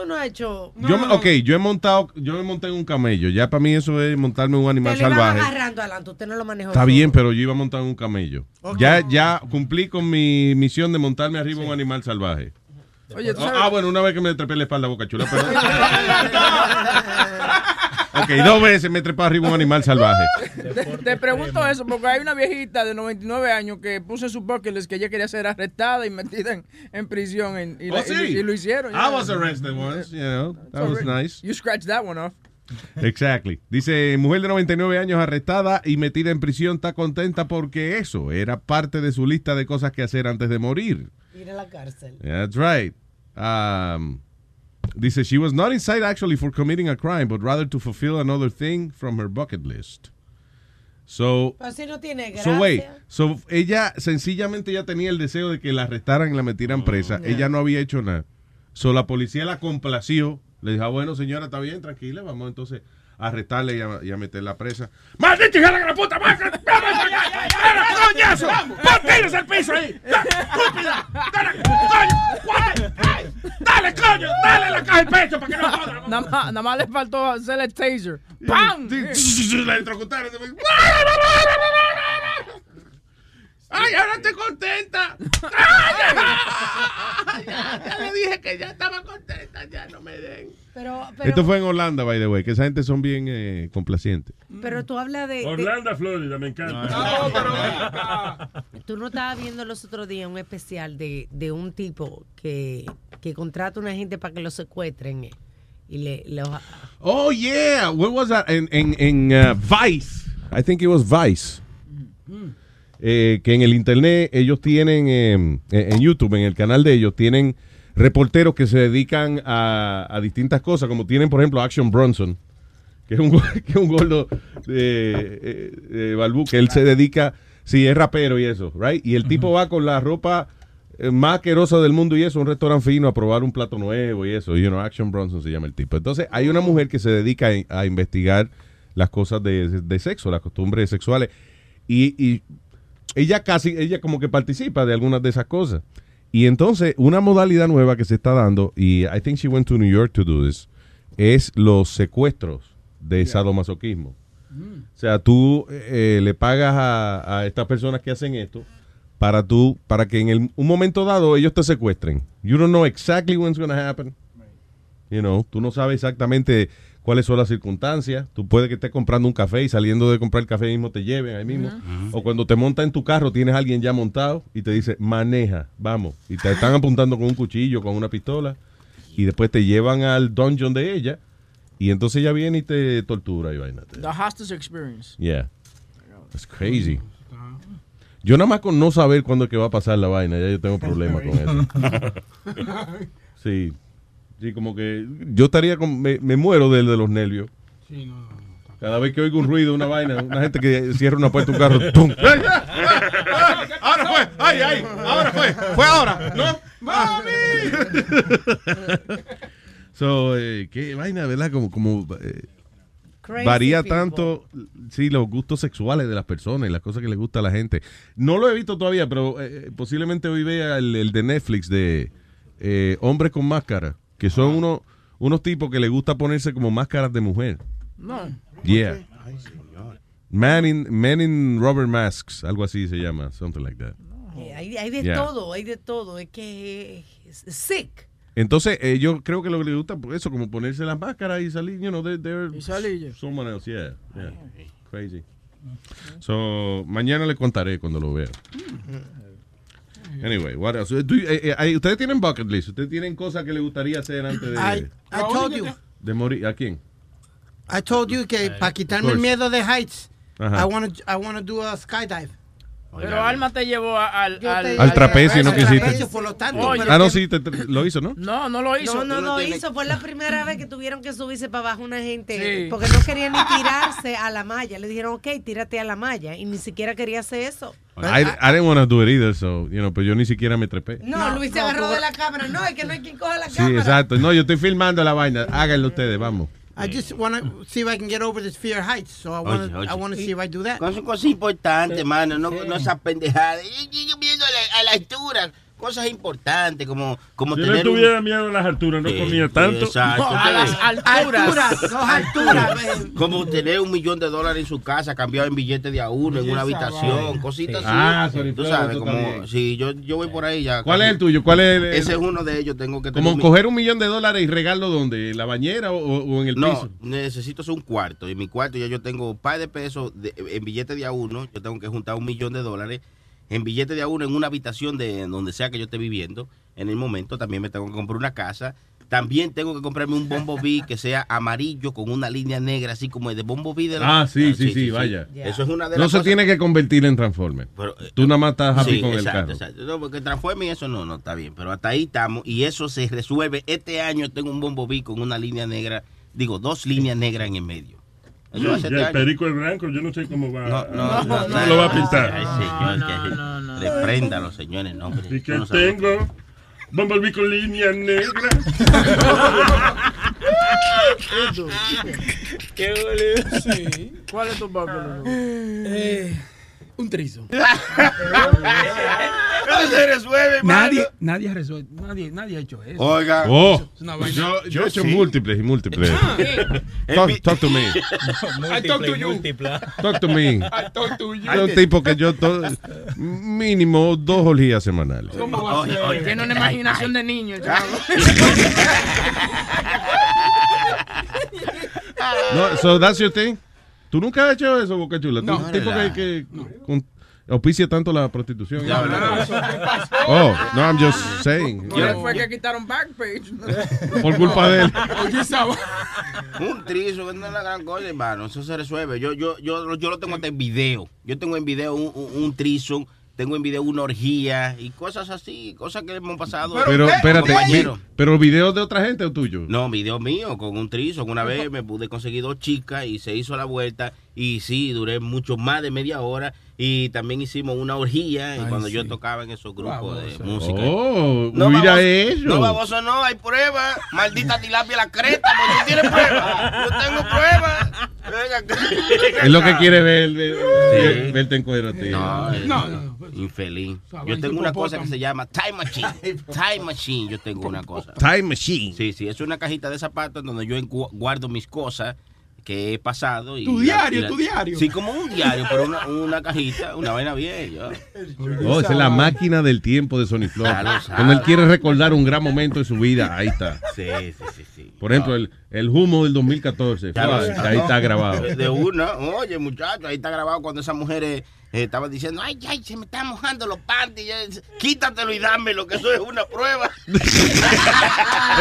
tú no has hecho... Yo, me- ok, yo he montado, yo me monté en un camello. Ya para mí eso es montarme un animal salvaje. agarrando adelante, usted no lo manejó. Está bien, pero yo iba a montar en un camello. Ya, ya cumplí con mi misión de montarme arriba un animal salvaje. Oye, tú Ah, sabes- ah, bueno, una vez que me trepé la espalda boca chula, pero... ok, dos veces me trepé arriba un animal salvaje. Te, te pregunto eso porque hay una viejita de 99 años que puso en su bucket list que ella quería ser arrestada y metida en, en prisión en- y, Oh, la- sí. lo- y lo hicieron. I was arrested once, you know, that was nice. You scratched that one off. Exactly. Dice, mujer de 99 años arrestada y metida en prisión está contenta porque eso era parte de su lista de cosas que hacer antes de morir. Ir a la cárcel. That's right. Um, dice, she was not inside actually for committing a crime, but rather to fulfill another thing from her bucket list. So, Pero si no tiene gracia. so wait, so ella sencillamente ya tenía el deseo de que la arrestaran y la metieran presa. Ella no había hecho nada. So la policía la complació. Le dijo, ah, bueno, señora, está bien, tranquila, vamos entonces a arrestarle y a, y a meterla presa. ¡Maldita hija de la puta! ¡Vamos! ¡Vamos, coñazo! ¡Ponte al piso ahí! ¡Da- ¡Estúpida! ¡Dale, coño! ¡Dale, coño! ¡Dale la caja al pecho para que no joda! Nada más, nada más le faltó hacer el taser. ¡Pam! La electrocutaron. ¡Ay, ahora estoy contenta! ¡Ay, ya, ya le dije que ya estaba contenta, ya no me den. Pero, pero, Esto fue en Holanda, by the way, que esa gente son bien eh, complacientes. pero tú hablas de, de- Orlando, Florida, me encanta. Tú no estabas viendo los otros días un especial de, de un tipo que, que contrata a una gente para que lo secuestren eh, y le, los- Oh, yeah. What was that? En, en, en uh, Vice. I think it was Vice. Eh, que en el internet ellos tienen, eh, en YouTube, en el canal de ellos, tienen reporteros que se dedican a, a distintas cosas, como tienen, por ejemplo, Action Bronson, que es un, que es un gordo de, eh, de Balbú, que él se dedica, sí, es rapero y eso, right? Y el tipo va con la ropa eh, más asquerosa del mundo y eso, un restaurante fino a probar un plato nuevo y eso, you know, Action Bronson se llama el tipo. Entonces, hay una mujer que se dedica a, a investigar las cosas de, de sexo, las costumbres sexuales, y, y ella casi, ella como que participa de algunas de esas cosas. Y entonces, una modalidad nueva que se está dando, y I think she went to New York to do this, es los secuestros de sadomasoquismo. O sea, tú eh, le pagas a, a estas personas que hacen esto para tú, para que en el- un momento dado ellos te secuestren. You don't know exactly when it's going to happen. You know, tú no sabes exactamente cuáles son las circunstancias. Tú puedes que estés comprando un café y saliendo de comprar el café mismo te lleven ahí mismo. O cuando te montas en tu carro tienes a alguien ya montado y te dice, maneja, vamos. Y te están apuntando con un cuchillo, con una pistola. Y después te llevan al dungeon de ella. Y entonces ella viene y te tortura y vaina. The hostage experience. Yeah. That's crazy. Yo nada más con no saber cuándo es que va a pasar la vaina, ya yo tengo problemas con eso. Sí. Sí, como que yo estaría con, me, me muero del de los nervios. Cada vez que oigo un ruido, una vaina, una gente que cierra una puerta de un carro, ¡tum! Ahora fue, ay, ay, ahora fue, fue ahora, ¿no? So, eh, qué vaina, ¿verdad? Como, como eh, Crazy varía people. tanto, sí, los gustos sexuales de las personas y las cosas que les gusta a la gente. No lo he visto todavía, pero eh, posiblemente hoy vea el, el de Netflix de eh, Hombres con Máscara, que son unos, unos tipos que les gusta ponerse como máscaras de mujer. No. Yeah. Man in, Men in Rubber Masks, algo así se llama, something like that. Eh, Hay, hay de Yeah. todo, hay de todo. Es que es es sick. Entonces, eh, yo creo que lo que les gusta, pues, eso, como ponerse las máscaras y salir, you know, they're, they're Y salir. someone else, yeah, yeah. Crazy. So, mañana le contaré cuando lo vea. Anyway, what else? Do you- eh, eh, ¿Ustedes tienen bucket list? ¿Ustedes tienen cosas que les gustaría hacer antes de, I, I told you. de morir? ¿A quién? I told you que para quitarme el course. miedo de heights, Ajá. I want to I want to do a skydive. Pero Alma te llevó a- al, al, te- Al trapecio, ¿no por lo tanto, Oye, pero Ah, no, sí, te- te- lo hizo, ¿no? No, no lo hizo. No, no Tú lo hizo. Fue la primera vez que tuvieron que subirse para abajo una gente. Sí. Porque no querían ni tirarse a la malla. Le dijeron, ok, tírate a la malla. Y ni siquiera quería hacer eso. I, I didn't want to do it either, so, you know, pero yo ni siquiera me trepé. No, Luis se no, agarró de la cámara. No, es que no hay quien coja la Sí, cámara. exacto. No, yo estoy filmando la vaina. Háganlo ustedes, vamos. I mm. just want to mm. see if I can get over this fear of heights. So I want to. I want to see if I do that. Son cosas importantes, mano, no, no esas pendejadas. Y- y yo viendo a la, a la altura, cosas importantes como, como Si no tener un... tuviera miedo a las alturas, no comía tanto. exacto. No, a las alturas. Alturas, no alturas. Como tener un millón de dólares en su casa cambiado en billetes de a uno, en una habitación, cositas así. Ah, sorry, Tú sabes, como, sí, yo, yo voy por ahí ya. ¿Cuál es el tuyo? ¿Cuál es el- el- Ese es uno de ellos, tengo que tener Como mi- coger un millón de dólares y regarlo donde, en la bañera o, o en el No, piso. necesito un cuarto. En mi cuarto ya yo tengo un par de pesos de- en billetes de a uno. Yo tengo que juntar un millón de dólares en billetes de a uno en una habitación de donde sea que yo esté viviendo. En el momento también me tengo que comprar una casa. También tengo que comprarme un Bumblebee que sea amarillo con una línea negra, así como el de Bumblebee de la... Ah, sí, sí, sí, vaya. Eso es una de No las se cosas- tiene que convertir en Transformer. Pero, eh, Tú nada más estás happy Sí, con el exacto, carro. exacto. No, porque transforme y eso no, no está bien. Pero hasta ahí estamos. Y eso se resuelve. Este año tengo un Bumblebee con una línea negra. Digo, dos líneas negras en el medio. Eso hace Ya el perico es blanco, yo no sé cómo va. No, no, no, ¿Cómo lo va a pintar? Ay, señor, que repréndalo, señores. No, hombre, Y que yo no sabía. tengo Bumblebee con línea negra. Qué boludo. Sí. ¿Cuál es tu papel? Eh, un trizo. Eso se resuelve, Nadie, mano. nadie, resuelve, nadie, nadie ha hecho eso. Oiga. Oh, Es una vaina. yo, yo he hecho sí. múltiples y múltiples. talk, talk to me. I talk to you. Talk to me. I talk to you. Yo un tipo que yo to- mínimo dos olías semanales. ¿Cómo va a Oye, ser? oye. Tiene una imaginación de niño, chavo. No, so that's your thing. ¿Tú nunca has hecho eso, Boca Chula? ¿Tú No, tipo que, que con- auspicia tanto la prostitución? Ya, ¿verdad? ¿Qué pasó? Oh, no, I'm just saying. ¿Quién fue que quitaron Backpage? Por culpa de él. Un trizo, que no es la gran cosa, hermano. Eso se resuelve. Yo, yo, yo, yo lo tengo hasta en video. Yo tengo en video un, un, un trizo, tengo en video una orgía y cosas así, cosas que hemos pasado. Pero espérate, Compañero. vi- ¿pero videos de otra gente o tuyo? No, video mío con un trizo. Una vez me pude conseguir dos chicas y se hizo la vuelta. Y sí, duré mucho más de media hora. Y también hicimos una orgía Ay, cuando sí. yo tocaba en esos grupos de música. Oh, No, mira baboso, eso. No, baboso, no, hay pruebas. Maldita tilapia la creta, porque tú tienes pruebas. Yo tengo pruebas. Es lo que quiere ver, ver- Sí. ver- verte en cuero, tío. No, eh, No, no, no. Infeliz. Esa Yo tengo una cosa que se llama Time Machine. Time Machine, yo tengo una cosa. Time Machine. Sí, sí, es una cajita de zapatos donde yo guardo mis cosas que he pasado. Y Tu la- diario, y la- tu diario. Sí, como un diario, pero una, una cajita, una vaina bien. ya. Oh, esa es la máquina del tiempo de Sony Flow. Cuando él quiere recordar un gran momento de su vida, ahí está. Sí, sí, sí. sí. Por ejemplo, el, el humo del 2014. Ya lo Fua, sabes. ahí está grabado. De, una, oye, muchacho, ahí está grabado cuando esas mujeres eh, estaban diciendo, ay, ay, se me están mojando los panties. Quítatelo y dámelo, que eso es una prueba.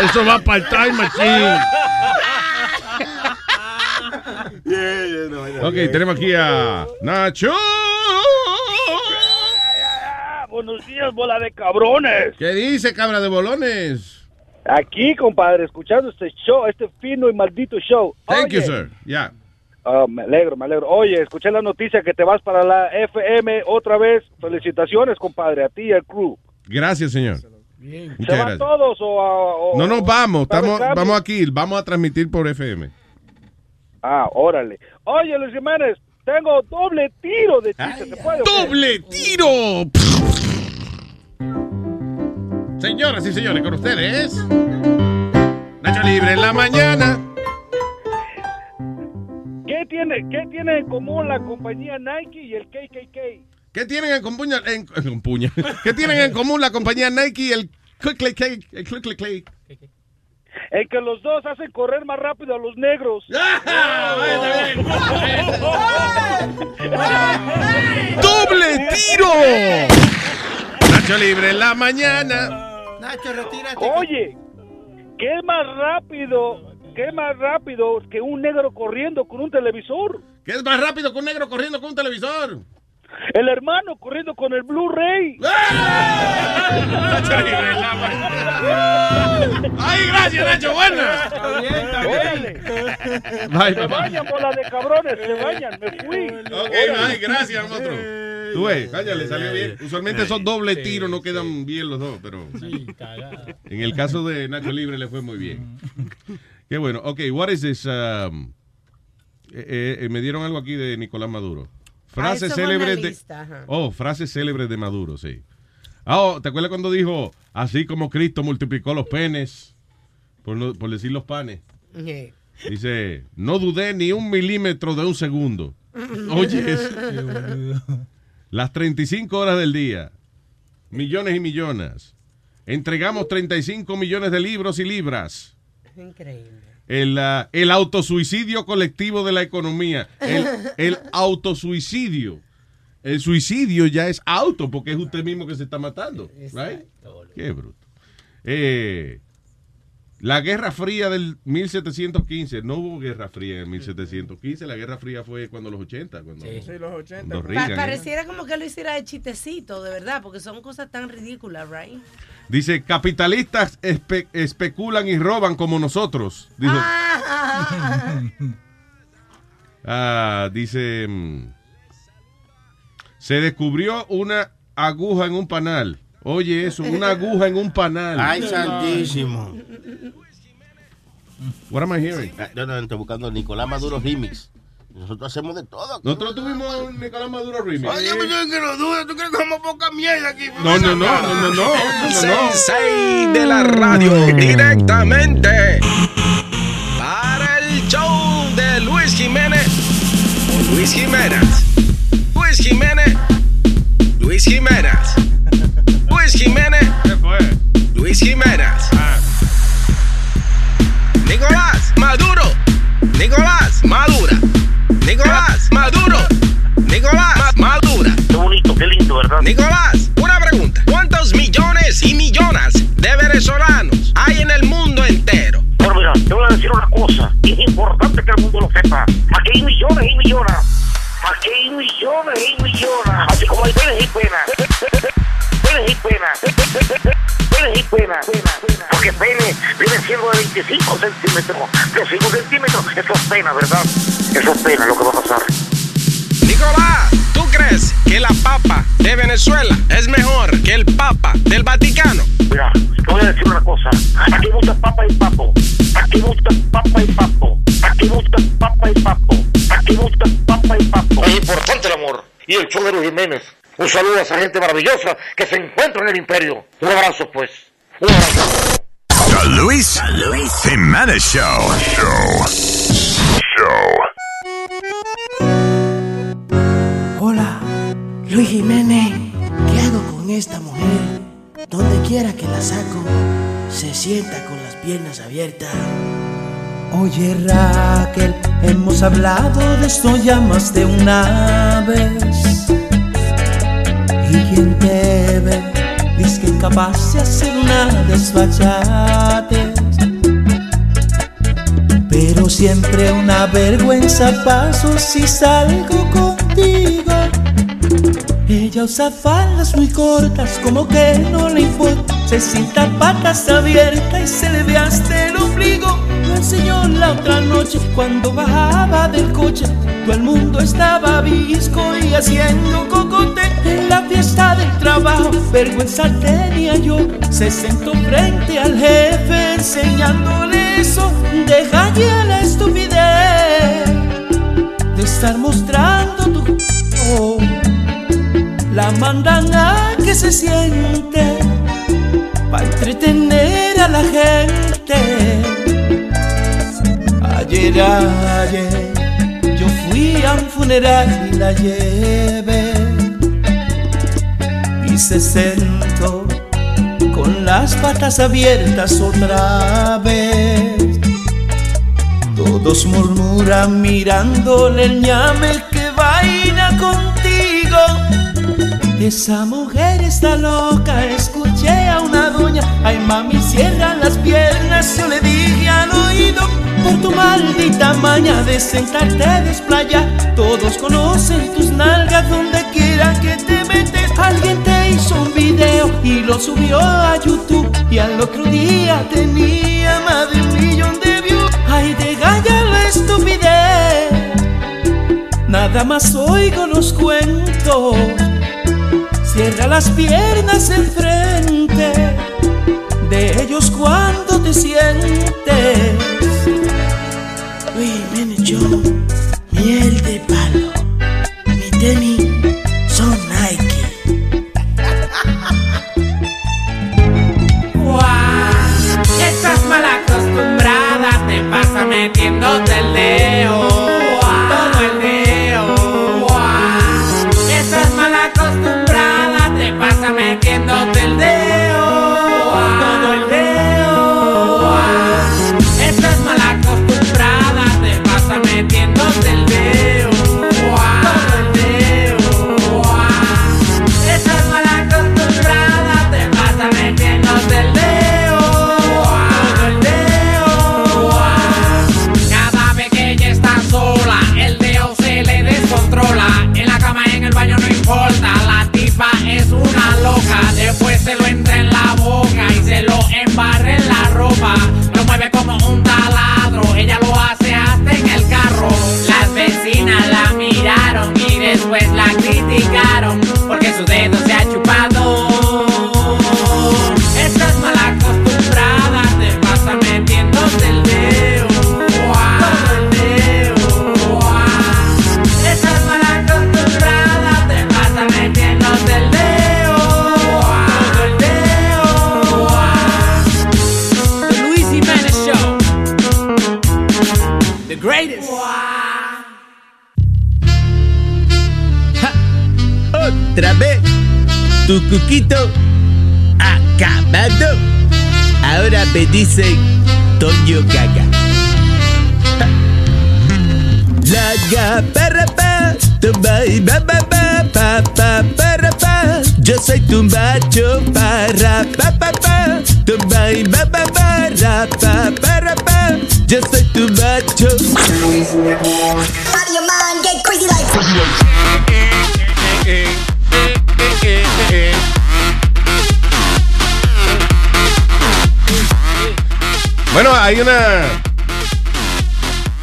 Eso va para el Time Machine. Ok, tenemos aquí a Nacho. Buenos días, bola de cabrones. ¿Qué dice, cabra de bolones? Aquí, compadre, escuchando este show, este fino y maldito show. Thank you, sir. Ya. ah, me alegro, me alegro. Oye, escuché la noticia que te vas para la FM otra vez. Felicitaciones, compadre, a ti y al crew. Gracias, señor. ¿Se Muchas van gracias. todos o, a- o- No nos vamos, ¿Sabe estamos, vamos aquí, vamos a transmitir por FM. Ah, órale. Oye, Luis Jiménez, tengo doble tiro de chiste. ¿Se puede? ¡Doble tiro! Señoras y señores, con ustedes. Nacho Libre en la mañana. ¿Qué tiene, ¿Qué tiene en común la compañía Nike y el KKK? ¿Qué tienen en común, en, en? ¿Qué tienen en común la compañía Nike y el Cake? El que los dos hacen correr más rápido a los negros. ¡Doble tiro! Nacho Libre en la mañana. Nacho, retírate. Oye, ¿qué es más rápido? ¿Qué es más rápido que un negro corriendo con un televisor? ¿Qué es más rápido que un negro corriendo con un televisor? El hermano corriendo con el Blu-ray. Mañana. ¡Ay, gracias, Nacho! ¡Buenas! Bye, Se bañan, bola de cabrones, se bañan, me fui. Ok, bye, gracias, otro. Tú ves, cállale, salió bien. Usualmente esos doble tiros no quedan bien los dos, pero en el caso de Nacho Libre le fue muy bien. Qué bueno. Ok, what is this? um, eh, eh, me dieron algo aquí de Nicolás Maduro. Frases Ah, célebres de. lista. Oh, frases célebres de Maduro, sí. Ah, oh, ¿te acuerdas cuando dijo, así como Cristo multiplicó los penes, por, no- por decir los panes? Yeah. Dice, no dudé ni un milímetro de un segundo. Oye, eso. Las 35 horas del día, millones y millones. Entregamos 35 millones de libros y libras. Increíble. El, ah, el autosuicidio colectivo de la economía. El, el autosuicidio. El suicidio ya es auto porque es usted mismo que se está matando. right? Qué bruto. Eh, la Guerra Fría del 1715. No hubo Guerra Fría en el 1715. La Guerra Fría fue cuando los 80. Cuando, Sí, los 80. cuando Pa- Reagan, ¿eh? pareciera como que lo hiciera de chistecito, de verdad, porque son cosas tan ridículas, right? Dice, capitalistas espe- especulan y roban como nosotros. Dijo, Ah. Ah, dice. mm, Se descubrió una aguja en un panal. Oye, eso, una aguja en un panal. Ay, santísimo. What am I hearing? Ah, No, no, estoy buscando Nicolás Maduro Remix. Nosotros hacemos de todo. Nosotros tuvimos un Nicolás Maduro remix. Oye, pues yo que no duda, ¿tú crees que vamos poca mierda aquí? No, no, no, no, no, no, no, no. Sensei de la radio directamente para el show de Luis Jiménez o Luis Jiménez. Luis Jiménez. Luis Jiménez. Luis Jiménez. ¿Qué fue? Luis Jiménez. Nicolás Maduro. Nicolás Madura. Nicolás Maduro. Nicolás Ma- Madura. Qué bonito, qué lindo, ¿verdad? Nicolás, una pregunta. ¿Cuántos millones y millones de venezolanos hay en el mundo entero? Bueno, mira, te voy a decir una cosa. Es importante que el mundo lo sepa. Aquí hay millones y millones. Aquí hay millones y millones. Así como hay penes y penas. Penes y penas. Penes y penas. Porque pene viene siendo de 25 centímetros. De 5 centímetros, eso es pena, ¿verdad? Eso es pena lo que va a pasar. Nicolás, ¿tú crees que la papa de Venezuela es mejor que el papa del Vaticano? Mira, te voy a decir una cosa. Aquí mucha papa y papo. Aquí mucha papa y papo. Aquí mucha papa y papo. Aquí mucha papa y papo. Es importante el amor. Y el show de los Jiménez Un saludo a esa gente maravillosa que se encuentra en el imperio. Un abrazo, pues. Un abrazo. The Luis, Jimenez Show. Show. Show. Hola, Luis Jiménez. ¿Qué hago con esta mujer? Donde quiera que la saco, se sienta con las piernas abiertas. Oye Raquel, hemos hablado de esto ya más de una vez. Y quien te ve, dice que incapaz de hacer una desfachate. Pero siempre una vergüenza paso si salgo contigo. Ella usa faldas muy cortas, como que no le importa. Se sienta patas abiertas y se le ve hasta el ombligo. Lo enseñó la otra noche cuando bajaba del coche. Todo el mundo estaba visco y haciendo cocote. En la fiesta del trabajo, vergüenza tenía yo. Se sentó frente al jefe enseñándole eso. Deja ya la estupidez de estar mostrando tu. Oh la mandan a que se siente para entretener a la gente. Ayer, ayer, yo fui a un funeral y la llevé y se sentó con las patas abiertas otra vez. Todos murmuran mirándole el ñame que vaina contigo. Esa mujer está loca, escuché a una ay mami cierra las piernas, yo le dije al oído, por tu maldita maña de sentarte a desplayar, todos conocen tus nalgas donde quiera que te metes, alguien te hizo un video y lo subió a YouTube. Y al otro día tenía más de un millón de views, ay de galla la estupidez, nada más oigo los cuentos. Cierra las piernas enfrente de ellos cuando te sientes. Luis Show, miel de palo. Mi tenis son Nike. Guau, Estás mal acostumbrada, te pasa metiéndote el dedo. Tu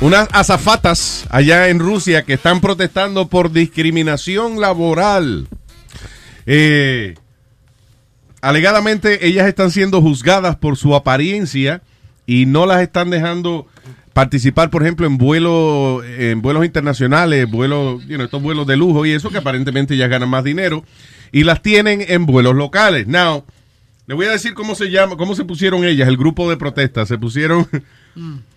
unas azafatas allá en Rusia que están protestando por discriminación laboral. Eh, alegadamente ellas están siendo juzgadas por su apariencia y no las están dejando participar, por ejemplo, en vuelos en vuelos internacionales, vuelos, you estos vuelos de lujo y eso que aparentemente ya ganan más dinero y las tienen en vuelos locales. Now, le voy a decir cómo se llama, cómo se pusieron ellas, el grupo de protesta, se pusieron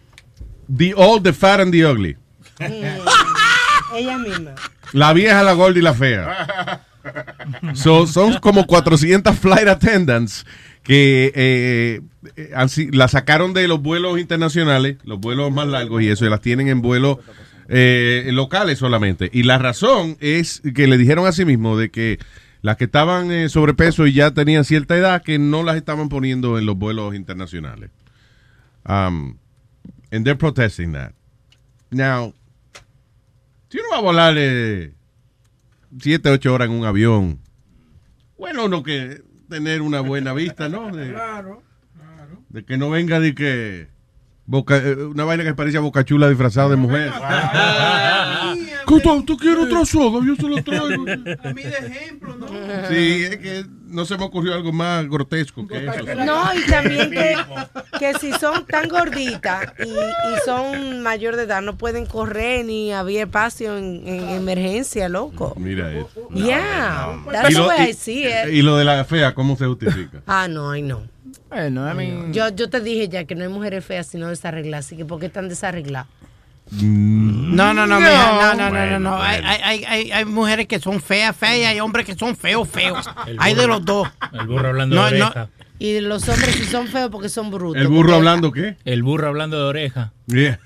The Old, The Fat and The Ugly. Ella misma. La vieja, la gorda y la fea. So, son como 400 flight attendants que eh, eh, la sacaron de los vuelos internacionales, los vuelos más largos y eso, y las tienen en vuelos eh, locales solamente. Y la razón es que le dijeron a sí mismo de que las que estaban eh, sobrepeso y ya tenían cierta edad, que no las estaban poniendo en los vuelos internacionales. Um, and they're protesting that. Now, si uno va a volar eh, siete, ocho horas en un avión, bueno, uno que tener una buena vista, ¿no? De, de que no venga de que boca, eh, una vaina que parecía boca chula disfrazado de mujer. ¿Qué tal? ¿Tú quieres otra soda? Yo se lo traigo. A mí de ejemplo, ¿no? Sí, es que no se me ocurrió algo más grotesco que eso. No, y también que, que si son tan gorditas y, y son mayor de edad, no pueden correr ni había espacio en, en emergencia, loco. Mira eso. Yeah, Y that's lo, way y- I see it. y lo de la fea, ¿cómo se justifica? Ah, no, ay no. Bueno, I mean- yo, yo te dije ya que no hay mujeres feas sino desarregladas, así que ¿por qué están desarregladas? No, no, no, no, no, no, no, Bueno, no. Hay, bueno. hay, hay, hay, hay mujeres que son feas, feas, y hay hombres que son feos, feos. Hay de los dos. El burro hablando No, de no. oreja. Y los hombres si son feos porque son brutos. ¿El burro hablando qué? El burro hablando de oreja. Yeah.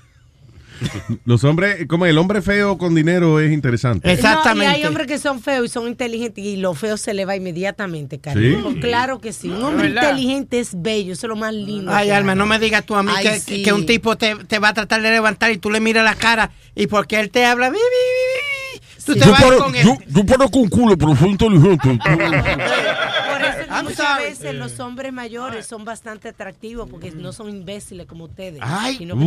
Los hombres, como el hombre feo con dinero es interesante. No, y hay hombres que son feos y son inteligentes y lo feo se le va inmediatamente, cariño. Sí. Claro que sí. Un hombre ¿Verdad? inteligente es bello, eso es lo más lindo. Ay, Alma, hay. no me digas tú a mí Ay, que, sí. que un tipo te, te va a tratar de levantar y tú le miras la cara y porque él te habla, "Bi, bi, bi, bi", tú te vas con él. yo parezco un culo, pero soy inteligente. Por eso que I'm muchas sorry. veces los hombres mayores son bastante atractivos porque no son imbéciles como ustedes. Ay, sino que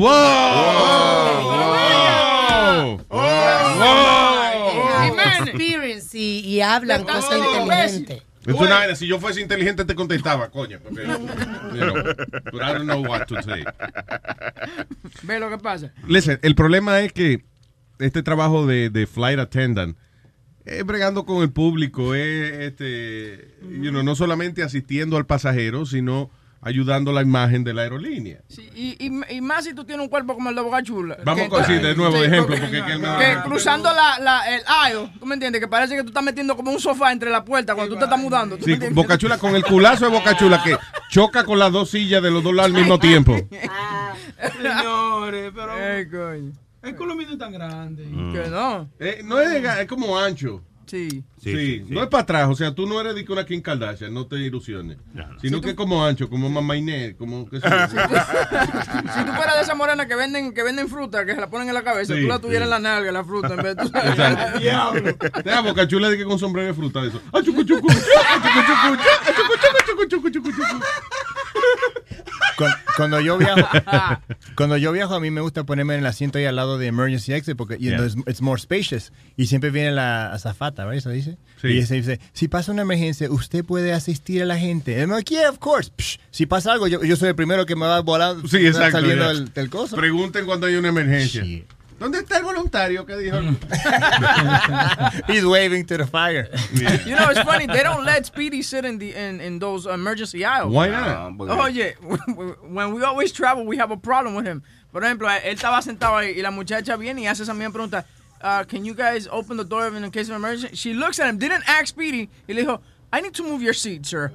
tienen experience y, y hablan cosas inteligentes. Es una vaina, si yo fuese inteligente te contestaba, coño. Porque, you know, but I don't know what to say. Ve lo que pasa. Listen, el problema es que este trabajo de, de flight attendant es bregando con el público, es este, you know, no solamente asistiendo al pasajero, sino ayudando la imagen de la aerolínea. Y, y, y más si tú tienes un cuerpo como el de Boca Chula. Vamos con sí, de nuevo de ejemplo, porque- porque que que cruzando la, la, el aisle, ¿tú me entiendes? Que parece que tú estás metiendo como un sofá entre la puerta cuando tú te estás mudando. ¿tú Sí, entiendes? Boca Chula con el culazo de Boca Chula que choca con las dos sillas de los dos lados al mismo tiempo. Señores, pero. Coño. El culo mío no es tan grande. Que no. Eh, no es, como ancho. Sí. Sí, no es para atrás, o sea, tú no eres de una Kim Kardashian, no te ilusiones. Sino que es como ancho, como mamá Inés, como que Si tú fueras de esa morena que venden, que venden fruta, que se la ponen en la cabeza, Sí, tú la tuvieras sí. en la nalga, la fruta, en vez de tú Exacto. Diablo. Te da boca chula de que con sombrero de fruta de eso. Ah, chucu, chucu, chu, Cuando, cuando yo viajo, cuando yo viajo a mí me gusta ponerme en el asiento ahí al lado de emergency exit porque you Yeah. know, it's, it's more spacious y siempre viene la azafata, ¿verdad? Eso dice. Sí. Y ese dice, si pasa una emergencia, usted puede asistir a la gente. I'm like, yeah, of course. Psh, si pasa algo, yo, yo soy el primero que me va a volar Sí, exacto. saliendo ya. del, del coso. Pregunten cuando hay una emergencia. ¿Dónde está el voluntario que dijo? He's waving to the fire. You know, it's funny. They don't let Speedy sit in the in, in those emergency aisles. Why not? Oye, when we always travel, we have a problem with him. Por ejemplo, él estaba sentado ahí y la muchacha viene y hace esa misma pregunta. Uh, can you guys open the door in case of emergency? She looks at him, didn't ask Speedy, y le dijo, I need to move your seat, sir.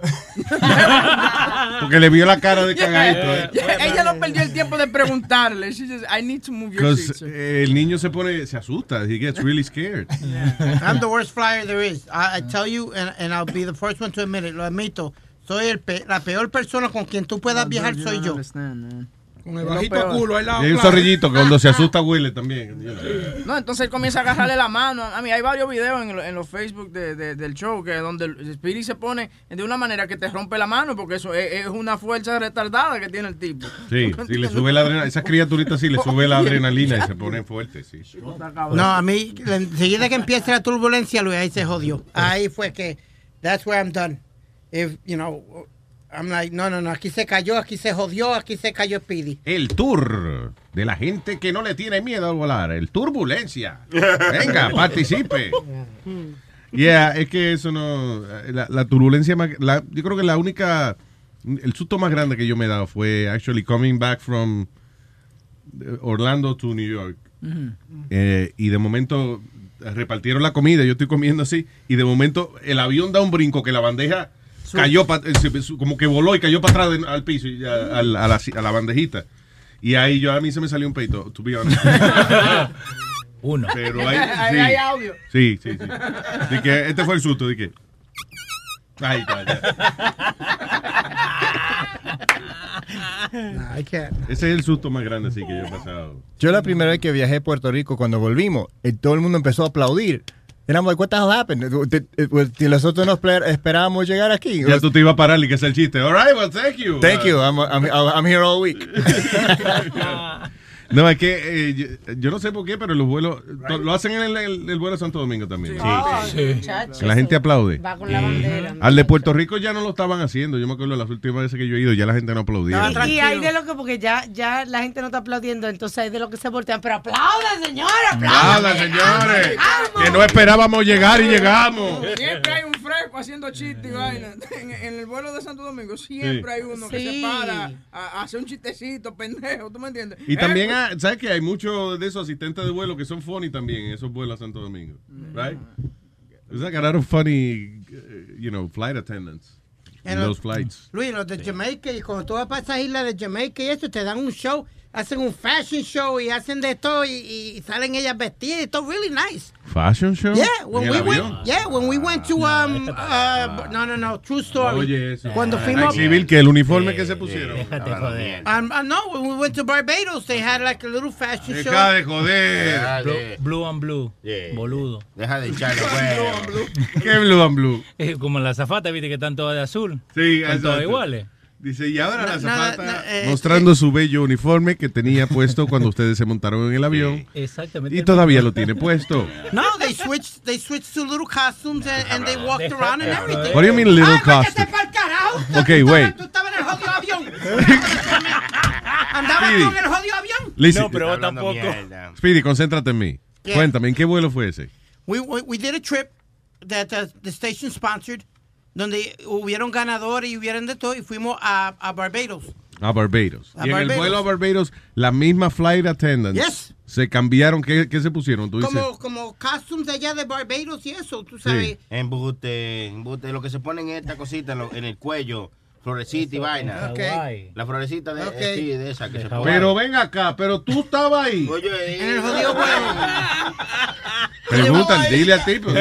Porque le vio la cara de cagadito. eh. Yeah, Ella no perdió el tiempo de preguntarle. She just, I need to move your seat, Because sir. eh, el niño se pone, se asusta. He gets really scared. I'm the worst flyer there is. I, I tell you, and, and I'll be the first one to admit it. Lo admito. Soy el pe- la peor persona con quien tú puedas viajar soy yo. Con el bajito culo al lado. Y hay un claro. zorrillito que cuando se asusta huele también. No, entonces él comienza a agarrarle la mano. A mí hay varios videos en, lo- en los Facebook de, de- del show que donde el Speedy se pone de una manera que te rompe la mano porque eso es, es una fuerza retardada que tiene el tipo. Sí, sí, le sube la adrenalina. Esa criaturita sí le sube la adrenalina y se pone fuerte, sí. No, a mí, enseguida que empiece la turbulencia, Luis, ahí se jodió. Ahí fue que, that's where I'm done. If, you know, I'm like, no, no, no, aquí se cayó, aquí se jodió, aquí se cayó Speedy. El tour. de la gente que no le tiene miedo a volar, el Turbulencia. Venga, participe. Yeah, es que eso no. La, la turbulencia más. la- yo creo que la única. El susto más grande que yo me he dado fue actually coming back from Orlando to New York. Eh, y de momento repartieron la comida, yo estoy comiendo así, y de momento el avión da un brinco que la bandeja cayó, pa- eh, como que voló y cayó para atrás de- al piso, y a, a la, a la- a la bandejita. Y ahí yo a mí se me salió un peito, to be honest. Uno. Pero ahí, Ahí sí. hay audio. Sí, sí, sí. De que este fue el susto, de que. Ahí está, can't. Ese es el susto más grande así que yo he pasado. Yo la primera vez que viajé a Puerto Rico, cuando volvimos, eh, todo el mundo empezó a aplaudir. Éramos like, what the hell happened? Si Nosotros no esper- esperábamos llegar aquí. Ya tú te ibas a parar y que es el chiste. All right, well, thank you. Thank you. I'm, I'm, I'm here all week. No, es que eh, yo, yo no sé por qué, pero los vuelos to- lo hacen en el, el- el vuelo de Santo Domingo también. ¿no? Ah, Que muchacho, la gente aplaude. Va con la bandera. Al de Puerto Rico ya no lo estaban haciendo. Yo me acuerdo las últimas veces que yo he ido, ya la gente no aplaudía. Y, y hay de lo que, porque ya, ya la gente no está aplaudiendo, entonces hay de lo que se voltean. Pero aplaudan, señores, aplaudan. Señores. Que no esperábamos llegar y llegamos. Siempre hay un fresco haciendo chistes y vaina. En, en el vuelo de Santo Domingo siempre hay uno que Sí. se para a, a hacer un chistecito, pendejo, ¿tú me entiendes? Y también, Eh, ah, ¿sabes que Hay muchos de esos asistentes de vuelo que son funny también en esos vuelos a Santo Domingo. Right? There's like a lot of funny, uh, you know, flight attendants in En los- those flights. Luis, los de Jamaica, y cuando tú vas para esa isla de Jamaica y eso, te dan un show, hacen un fashion show y hacen de todo y, y salen ellas vestidas y todo really nice. Fashion show? Yeah, when ¿En we went, avión? yeah, when we went to um uh no no no true story. Oye, eso. Cuando Ah, fuimos civil que el uniforme que se pusieron. Déjate joder. um, uh, no, when we went to Barbados, they had like a little fashion show. Deja de joder. Blue, blue and blue. Boludo. Deja de echarle huevo. ¿Qué blue and blue? Eh, como la zafata, viste que están todas de azul. Sí, Están todas iguales. Dice, y ahora la No, nada, zapata no, eh, mostrando su bello uniforme que tenía puesto cuando ustedes se montaron en el avión. Exactamente. Y todavía lo tiene puesto. No, they switched they switched to little costumes and, and they walked around and everything. What do you mean little Ay, váyate costume? pa'l carajo. Okay, Tú wait. estabas- Tú estabas en el jodido avión. Andabas Speedy. tú en el jodido avión. Listen, No, pero vos tampoco. Speedy, concéntrate en mí. Yeah. Cuéntame, ¿en qué vuelo fue ese? We, we, we did a trip that uh, the station sponsored, donde hubieron ganadores y hubieron de todo, y fuimos a, a Barbados. A Barbados. A y en el Barbados. vuelo a Barbados, la misma flight attendants Yes. se cambiaron. ¿Qué, qué se pusieron? Tú dices. Como, como costumes allá de Barbados y eso, tú sabes. Embute, embute, lo que se ponen esta cosita en, lo- en el cuello, florecita y vaina. Ok. La florecita de, Ok. sí, de esa que se pone. Pero ven acá, pero tú estabas ahí. Oye, En el jodido vuelo. Preguntan, dile al tipo. No,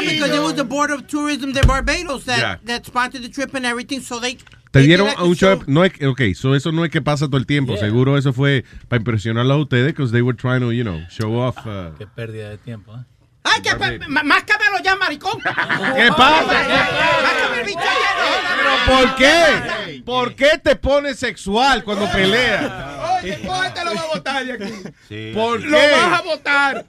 because it was the Board of Tourism de Barbados that, Yeah. that sponsored the trip and everything, so they... Te dieron a a un show. show. No es, ok, so eso no es que pasa todo el tiempo. Yeah. Seguro eso fue para impresionarlos a ustedes, because they were trying to, you know, show off. uh, Qué pérdida de tiempo. ¿eh? ¡Ay, que ma- máscamelo ya, maricón! ¿Qué pasa? ¿Pero por qué? ¿Por qué te pones sexual cuando peleas? Oye, te lo va a botar de aquí. Sí, ¿Por Lo qué? vas a botar.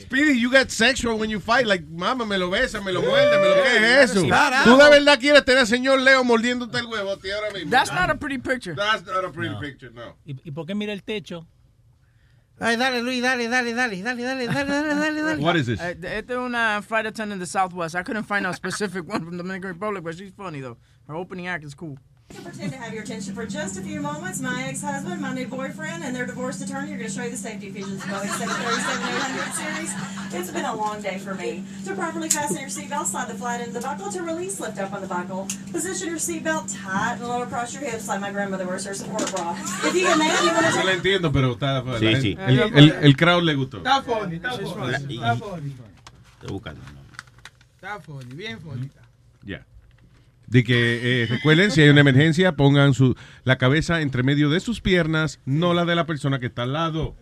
Speedy, you get sexual when you fight. Like, mama, me lo besa, me lo muerde, me lo ¿qué es eso? ¿Tú de verdad quieres tener al señor Leo mordiéndote el huevo, tío, ahora mismo? That's not a pretty picture. That's not a pretty picture, no. ¿Y, ¿Y por qué mira el techo? Ay, dale, Luis, dale, dale, dale, dale, dale, dale, dale, dale, dale. What is this? Uh, Esta es una flight attendant de Southwest. I couldn't find a specific one from the Dominican Republic, but she's funny though. Her opening act is cool. Can pretend to have your attention for just a few moments. My ex-husband, my new boyfriend, and their divorce attorney are going to show you the safety features of Boeing 737-800 series. It's been a long day for me. To properly fasten your seatbelt, slide the flat end of the buckle. To release, lift up on the buckle. Position your seatbelt tight and lower across your hips like my grandmother wears her support bra. If you get mad, you want No to lo entiendo, pero está. la Sí, sí. El, el, el crowd le gustó. Está funny, está funny. Está funny. Estoy buscando. Está funny, bien funny. Ya. De que, eh, recuerden, si hay una emergencia, pongan su, la cabeza entre medio de sus piernas, no la de la persona que está al lado.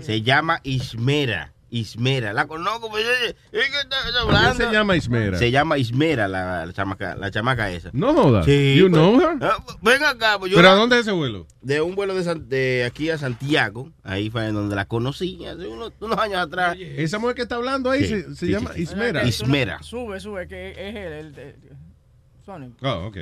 Se llama Ismera. Ismera. La conozco, pero es que está está ¿Cómo hablando. se llama Ismera? Se llama Ismera la, la chamaca, la chamaca esa. No jodas. Sí, You pues. know her? Ah, ven acá, pues yo ¿Pero la- a dónde es ese vuelo? De un vuelo de, San- de aquí a Santiago. Ahí fue en donde la conocí hace unos, unos años atrás. Esa mujer que está hablando ahí Sí, se, se sí, llama sí, sí. Ismera. Is- Ismera. Sube, sube, que es él. Oh, ok.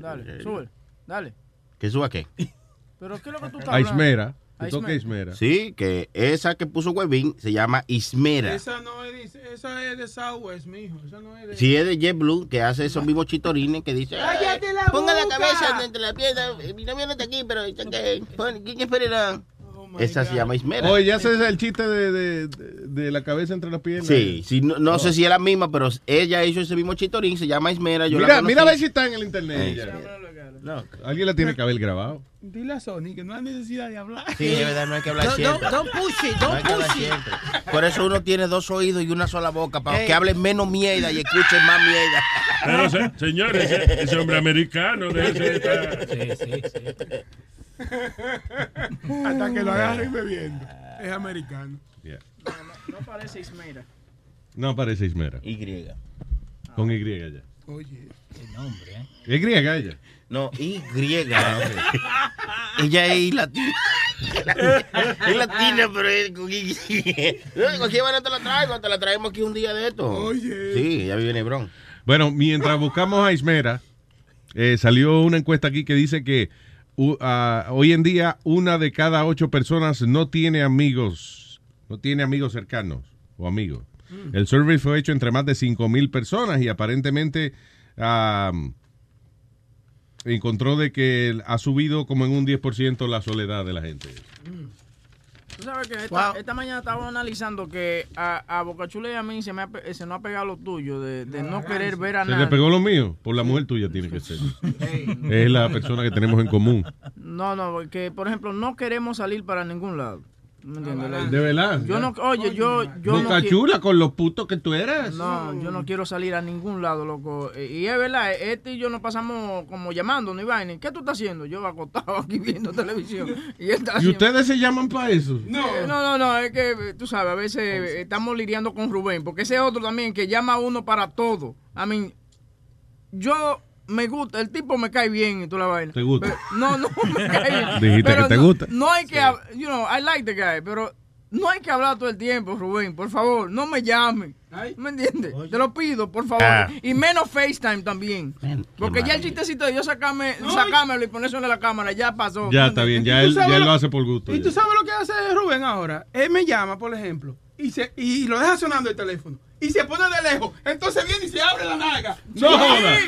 Dale, sube. Dale. ¿Que suba qué? Pero ¿qué es lo que tú estás? Ismera. A ¿Tú toca Ismera. Ismera? Sí, que esa que puso Webin se llama Ismera. Esa no es, de- esa es de Southwest, mijo. Esa no es de. Si es de JetBlue, que hace esos mismos chitorines que dice, "Ay, ¡Cállate la ponga la cabeza entre la pierna, mi novio no está aquí, pero ¿quién esperará? Esa se llama Ismera. Oye, ya se el chiste de, de, de- de la cabeza entre las piernas. Sí, sí, no, no sé si es la misma, pero ella hizo ese mismo chitorín, se llama Ismera. Yo Mira, mira a ver si está en el internet. Eh, No. Alguien la tiene que haber grabado. Dile a Sony que no hay necesidad de hablar. Sí, es verdad, no hay que hablar Don't- siempre. don't- don't push it, No don't hay que hablar push it. siempre. Por eso uno tiene dos oídos y una sola boca, para que hablen menos mierda y escuchen más mierda. Pero, se- señor, ese, ese hombre americano de ese está- Sí, sí, sí. Hasta que lo agarren bebiendo. Es americano. Yeah. No parece Ismera. No aparece Ismera. Y. Con Y ya. Oye. Qué nombre, ¿eh? Es griega ella. No, Y. Ella es latina. es latina, pero es con Y. No, Cualquier manera te la traigo, te la traemos aquí un día de esto. Oye. Sí, ella vive en Hebrón. Bueno, mientras buscamos a Ismera, eh, salió una encuesta aquí que dice que ah, hoy en día una de cada ocho personas no tiene amigos, no tiene amigos cercanos o amigos. El survey fue hecho entre más de 5 mil personas y aparentemente ah, encontró de que ha subido como en un 10% la soledad de la gente. Tú sabes que esta, esta mañana estaba analizando que a, a Bocachula y a mí se, me ha, pe- se nos ha pegado lo tuyo de, de no querer ver a Se le nadie. pegó lo mío, por la mujer tuya tiene que ser. Es la persona que tenemos en común. No, no, porque por ejemplo no queremos salir para ningún lado. De verdad. Yo no, oye, yo, yo no Boca qui- chula con los putos que tú eras. No, yo no quiero salir a ningún lado, loco. Eh, Y es verdad, este y yo nos pasamos como llamando, ni vaina. ¿Qué tú estás haciendo? Yo acostado aquí viendo televisión. Y, él está ¿Y haciendo- ustedes se llaman para eso? No, no, no, no, es que tú sabes, a veces estamos lidiando con Rubén, porque ese otro también que llama a uno para todo. A mí, yo me gusta, el tipo me cae bien y tú la vaina. ¿Te gusta? Pero- no, no me cae bien. Dijiste Pero que te no- gusta. No hay que, you know, I like the guy, pero no hay que hablar todo el tiempo, Rubén, por favor, no me llame. ¿Me entiendes? Te lo pido, por favor. Ah. Y menos FaceTime también. Porque ya el chistecito de yo sacarme, sacármelo y ponérselo en la cámara, ya pasó. Ya está bien, ya ¿Y tú él, ya él lo hace por gusto. ¿Y ya. tú sabes lo que hace Rubén ahora? Él me llama, por ejemplo, y, se, y lo deja sonando el teléfono. Y se pone de lejos. Entonces viene y se abre la naga. No Sí. joda.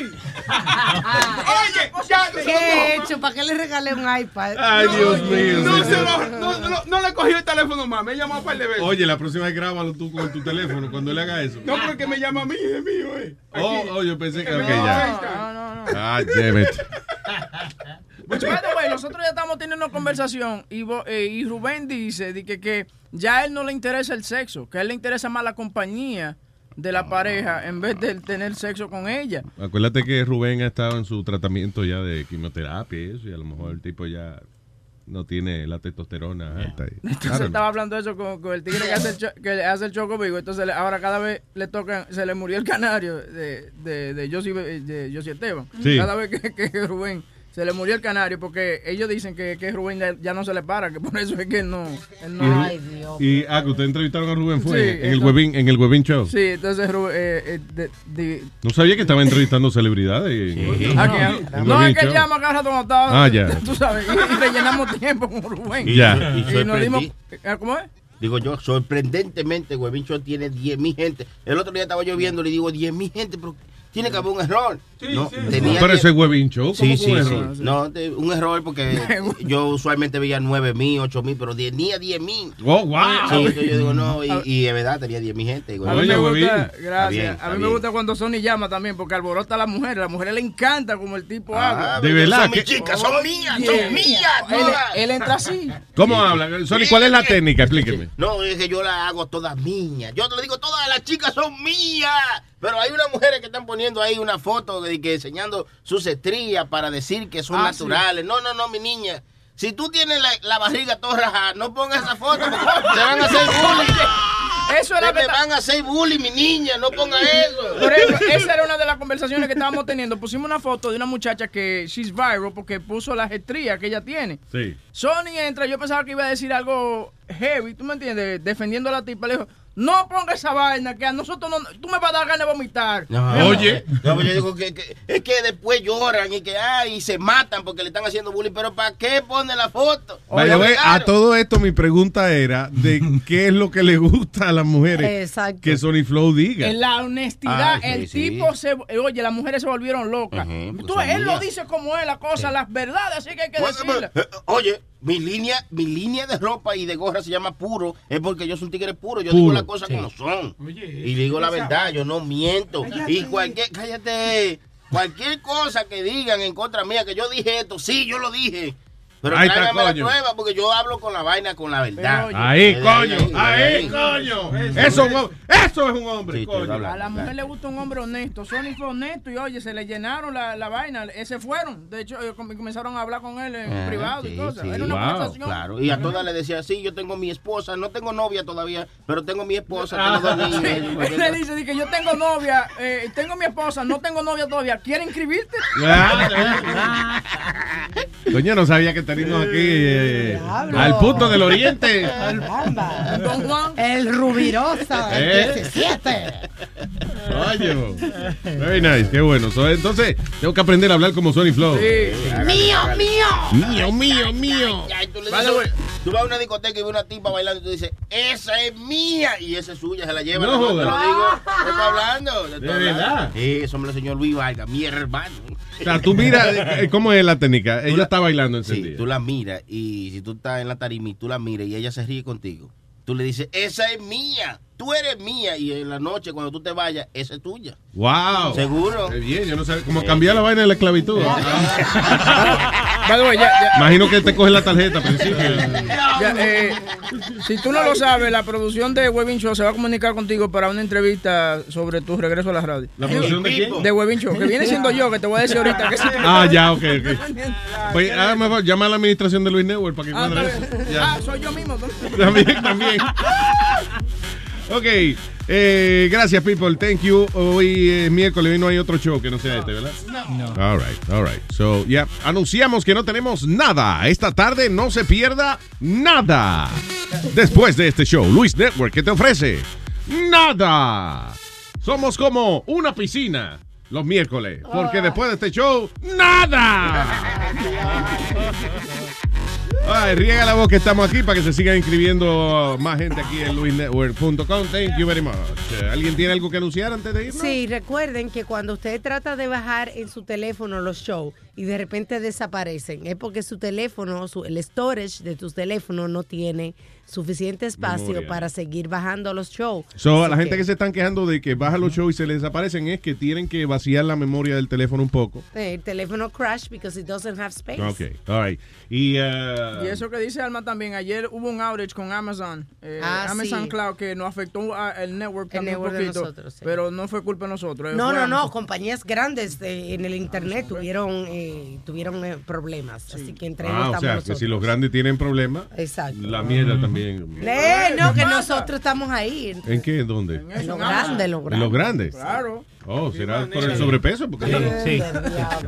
Oye, ya ¿Qué he hecho? ¿Para qué le regalé un iPad? Ay, Dios mío. No, se lo- no, no, no le cogió el teléfono más. Me llamó un par de veces. Oye, la próxima vez grábalo tú con tu teléfono cuando él haga eso. No, porque me llama a mí, es mío, eh. Oh, oh, yo pensé que No, ok, ya. No, no, no. Ah, damn it. Way, nosotros ya estamos teniendo una conversación y, eh, y Rubén dice de que, que ya a él no le interesa el sexo, que a él le interesa más la compañía de la pareja en vez de tener sexo con ella. Acuérdate que Rubén ha estado en su tratamiento ya de quimioterapia y eso, y a lo mejor el tipo ya no tiene la testosterona alta. ahí. Entonces estaba hablando de eso con, con el tigre que hace el, cho- que hace el choco vivo. Entonces le- ahora cada vez le tocan, se le murió el canario de, de, de Josie, de Josie Esteban. Sí. Cada vez que, que Rubén se le murió el canario porque ellos dicen que, que Rubén ya, ya no se le para, que por eso es que él no... él no- Y Y, ah, que ustedes entrevistaron a Rubén fue Sí, en el webin, en el webin show. Sí, entonces Rubén... eh, eh, de- de- No sabía que estaba entrevistando celebridades. Ah, el no, es que él llama cada rato cuando estaba, Ah, ya. Tú sabes, y, y rellenamos tiempo con Rubén. Y- Ya. y Y nos dimos... ¿Cómo es? Digo yo, sorprendentemente, Webin Show tiene 10 mil gente. El otro día estaba yo viendo y le digo 10 mil gente, pero tiene que haber un error. no, tenía Pero 10 ese webin show, ¿cómo Sí, que sí, un sí. error? No, de- un error porque yo usualmente veía 9 mil, 8 mil, pero tenía 10 mil. Oh, wow. Sí, entonces yo digo, no, y, y de verdad tenía 10 mil gente. A mí me gusta, Está gracias. bien, a mí me gusta cuando Sony llama también, porque alborota a la mujer. A la mujer le encanta como el tipo Ah, habla. ¿De verdad? Son mis ¿Qué? chicas, son mías, Yeah. son mías. Él entra así. ¿Cómo habla? Sony, ¿cuál es la técnica? Explíqueme. No, es que yo la hago todas mías. Yo te lo digo, todas las chicas son mías. Pero hay unas mujeres que están poniendo ahí una foto de que enseñando sus estrías para decir que son Ah, naturales. No, no, no, mi niña. Si tú tienes la, la barriga toda rajada, no pongas esa foto porque te van a hacer bullying. Eso era Te que ta- van a hacer bullying, mi niña. No ponga eso. Por ejemplo, esa era una de las conversaciones que estábamos teniendo. Pusimos una foto de una muchacha que she's viral porque puso las estrías que ella tiene. Sí. Sony entra, yo pensaba que iba a decir algo heavy, ¿tú me entiendes? Defendiendo a la tipa. Le dijo, No ponga esa vaina que a nosotros no. Tú me vas a dar ganas de vomitar. No, Oye. No, pues yo digo que, que- es que después lloran y que ay, y se matan porque le están haciendo bullying. Pero ¿para qué pone la foto? A todo esto mi pregunta era de qué es lo que le gusta a las mujeres Exacto. que Sony Flow diga. En la honestidad, Ah, sí, el sí. tipo se. Oye, las mujeres se volvieron locas. Tú, son él lo dice como es la cosa, las verdades, así que hay que Pues, decirlas. eh, Oye, mi línea, mi línea de ropa y de gorra se llama puro, es porque yo soy un tigre puro, yo digo las cosas sí. como son. y digo la verdad, yo no miento. Y cualquier, cállate, cualquier cosa que digan en contra mía, que yo dije esto, sí, yo lo dije. Pero Ahí está, tráigame la coño. prueba porque yo hablo con la vaina, con la verdad. Ahí, Eh, coño, eh, ahí, eh, coño. Eso Eso, es. es un- eso es un hombre, Sí, coño. A la mujer le gusta un hombre honesto. Sony fue honesto y oye, se le llenaron la, la vaina. Ese fueron. De hecho, com- comenzaron a hablar con él en Ah, privado sí, y cosas. sí. Era una conversación. Claro, y a todas le decía, sí, yo tengo mi esposa, no tengo novia todavía, pero tengo mi esposa, Ah, tengo dos sí. niños. Él le dice di que yo tengo novia, eh, tengo mi esposa, no tengo novia todavía. ¿Quiere inscribirte? Doña no sabía que teníamos aquí eh, al punto del oriente. Juan. El Rubirosa, el ¿Eh? 17. Oye, very nice, qué bueno. So, entonces, tengo que aprender a hablar como Sony Flow. Mío, mío. Mío, mío, mío. Ay, tú, le Vale, dices, tú vas a una discoteca y ves una tipa bailando y tú dices, esa es mía. Y esa es suya, se la lleva. No No, te lo digo. Te estoy hablando. te estoy ¿De hablando. verdad? Sí, eso me lo enseñó Luis Vargas, mi hermano. O sea, tú mira, eh, ¿cómo es la técnica? Ella está bailando Sí, encendida. Tú la miras y si tú estás en la tarima y tú la miras y ella se ríe contigo, tú le dices, esa es mía, tú eres mía. Y en la noche, cuando tú te vayas, esa es tuya. Wow. Seguro. Qué bien, yo no sé cómo cambiar la vaina de la esclavitud. Ya- Imagino que te coge la tarjeta al principio. Ya, eh, si tú no lo sabes, la producción de Webin Show se va a comunicar contigo para una entrevista sobre tu regreso a la radio. ¿La producción de quién? De Webin Show, que viene siendo yo, que te voy a decir ahorita. Que sí. Ah, ya, ok, ok. Pues, ah, mejor llama a la administración de Luis Network para que Ah, cuadre eso. Ah, soy yo mismo. También, también. Ok, eh, gracias, people. Thank you. Hoy es miércoles y no hay otro show que no sea este, ¿verdad? No. All right, all right. So, ya, anunciamos que no tenemos nada. Esta tarde no se pierda nada. Después de este show, Luis Network, ¿qué te ofrece? Nada. Somos como una piscina los miércoles, porque después de este show, nada. Ay, riega la voz que estamos aquí para que se sigan inscribiendo más gente aquí en luisnetwork.com. Thank you very much. ¿Alguien tiene algo que anunciar antes de irnos? Sí, recuerden que cuando usted trata de bajar en su teléfono los shows y de repente desaparecen, es porque su teléfono, su- el storage de tu teléfono no tiene suficiente espacio Memoria. para seguir bajando los shows. So, a la gente que se están quejando de que baja los shows y se les desaparecen es que tienen que vaciar la memoria del teléfono un poco. el teléfono crash because it doesn't have space. Ok, all right. Y, Y eso que dice Alma también, ayer hubo un outage con Amazon, eh, Ah, Amazon sí. Cloud, que nos afectó a- el network también network un de poquito, nosotros, sí. pero no fue culpa de nosotros. eh, No, no, no, compañías grandes eh, en el internet tuvieron eh, tuvieron eh, problemas, así que entre ellos ah, o estamos sea, que nosotros. si los grandes tienen problemas, Exacto. la mierda también. Eh, no, que nosotros estamos ahí. ¿En qué? ¿Dónde? En lo grande, lo ¿En grande. los grandes? Claro. Oh, será por el sobrepeso. Porque Sí.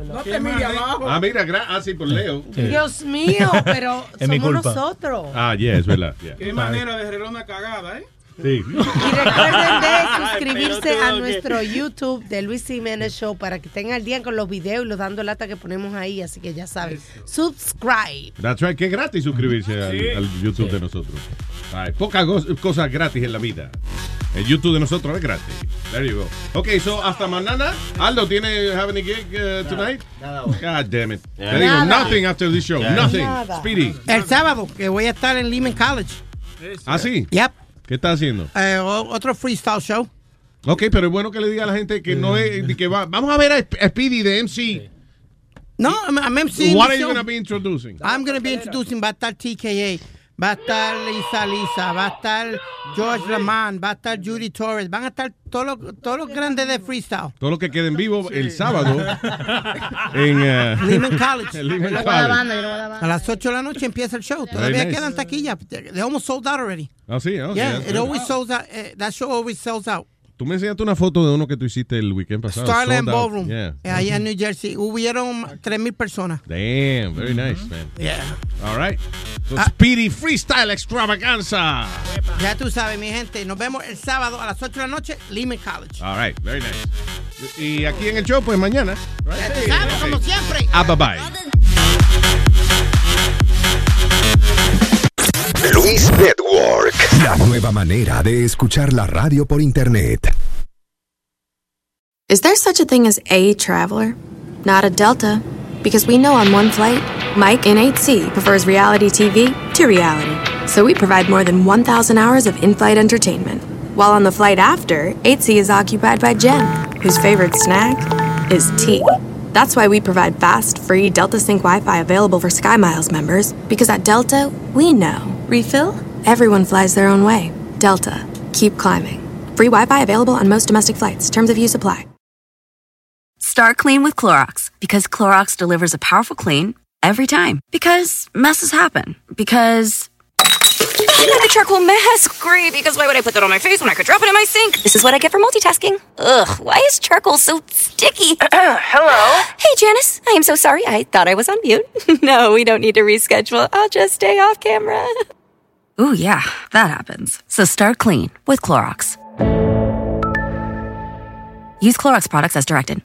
No te mires abajo. Ah, mira, ah, sí, por Leo. Dios mío, pero Es mi somos culpa. nosotros. Ah, yeah, es verdad. yeah. Qué manera de arreglar una cagada, ¿eh? Sí. Y recuerden de suscribirse a nuestro YouTube de Luis Jiménez Show para que estén al día con los videos y los dando lata que ponemos ahí. Así que ya saben, subscribe. That's right, que es gratis suscribirse al, Sí. al YouTube de nosotros. Ay, pocas go- cosas gratis en la vida. El YouTube de nosotros es gratis. There you go. Ok, so hasta mañana. Aldo, ¿tiene have any gig uh, tonight? God damn it. Te digo, Nada. nothing after this show. Nothing. Speedy. El sábado, que voy a estar en Lehman College. ¿Ah, sí? Yep. ¿Qué está haciendo? Eh, otro freestyle show. Ok, pero es bueno que le diga a la gente que no es que va, vamos a ver a Sp- a Speedy de MC. No, I'm, I'm MC. What are you going to be introducing? I'm going to be introducing, va a estar TKA, va a estar Lisa Lisa, va a estar George Lamont, va a estar Judy Torres, van a estar todos los, todos los grandes de freestyle. Todo lo que quede en vivo el sábado en eh, Lehman College. Lehman College. A las 8 de la noche empieza el show. Todavía nice. quedan taquillas. They almost sold out already. Ah, sí, oh, yeah, that's it good. always sells out. eh, that show always sells out. Tú me enseñaste una foto de uno que tú hiciste el weekend pasado. Starland. Ballroom. Yeah. eh, allá en New Jersey. Hubieron 3.000 personas. Damn, very nice, man. Yeah. All right. So Ah. Speedy Freestyle Extravaganza. Ya tú sabes, mi gente. Nos vemos el sábado a las 8 de la noche, Lehman College. All right, very nice. Y aquí en el show, pues mañana. Ya tú sabes, como siempre. Ah, bye bye. Luis Network. La nueva manera de escuchar la radio por internet. Is there such a thing as a traveler? Not a Delta. Because we know on one flight, Mike in 8C prefers reality TV to reality. So we provide more than 1,000 hours of in flight entertainment. While on the flight after, 8C is occupied by Jen, whose favorite snack is tea. That's why we provide fast, free Delta Sync Wi Fi available for SkyMiles members, because at Delta, we know. Refill? Everyone flies their own way. Delta. Keep climbing. Free Wi Fi available on most domestic flights. Terms of use apply. Start clean with Clorox because Clorox delivers a powerful clean every time. Because messes happen. Because. the charcoal mask. Great, because why would I put that on my face when I could drop it in my sink? This is what I get for multitasking. Ugh, why is charcoal so sticky? Hello? Hey, Janice. I am so sorry. I thought I was on mute. no, we don't need to reschedule. I'll just stay off camera. Ooh, yeah, that happens. So start clean with Clorox. Use Clorox products as directed.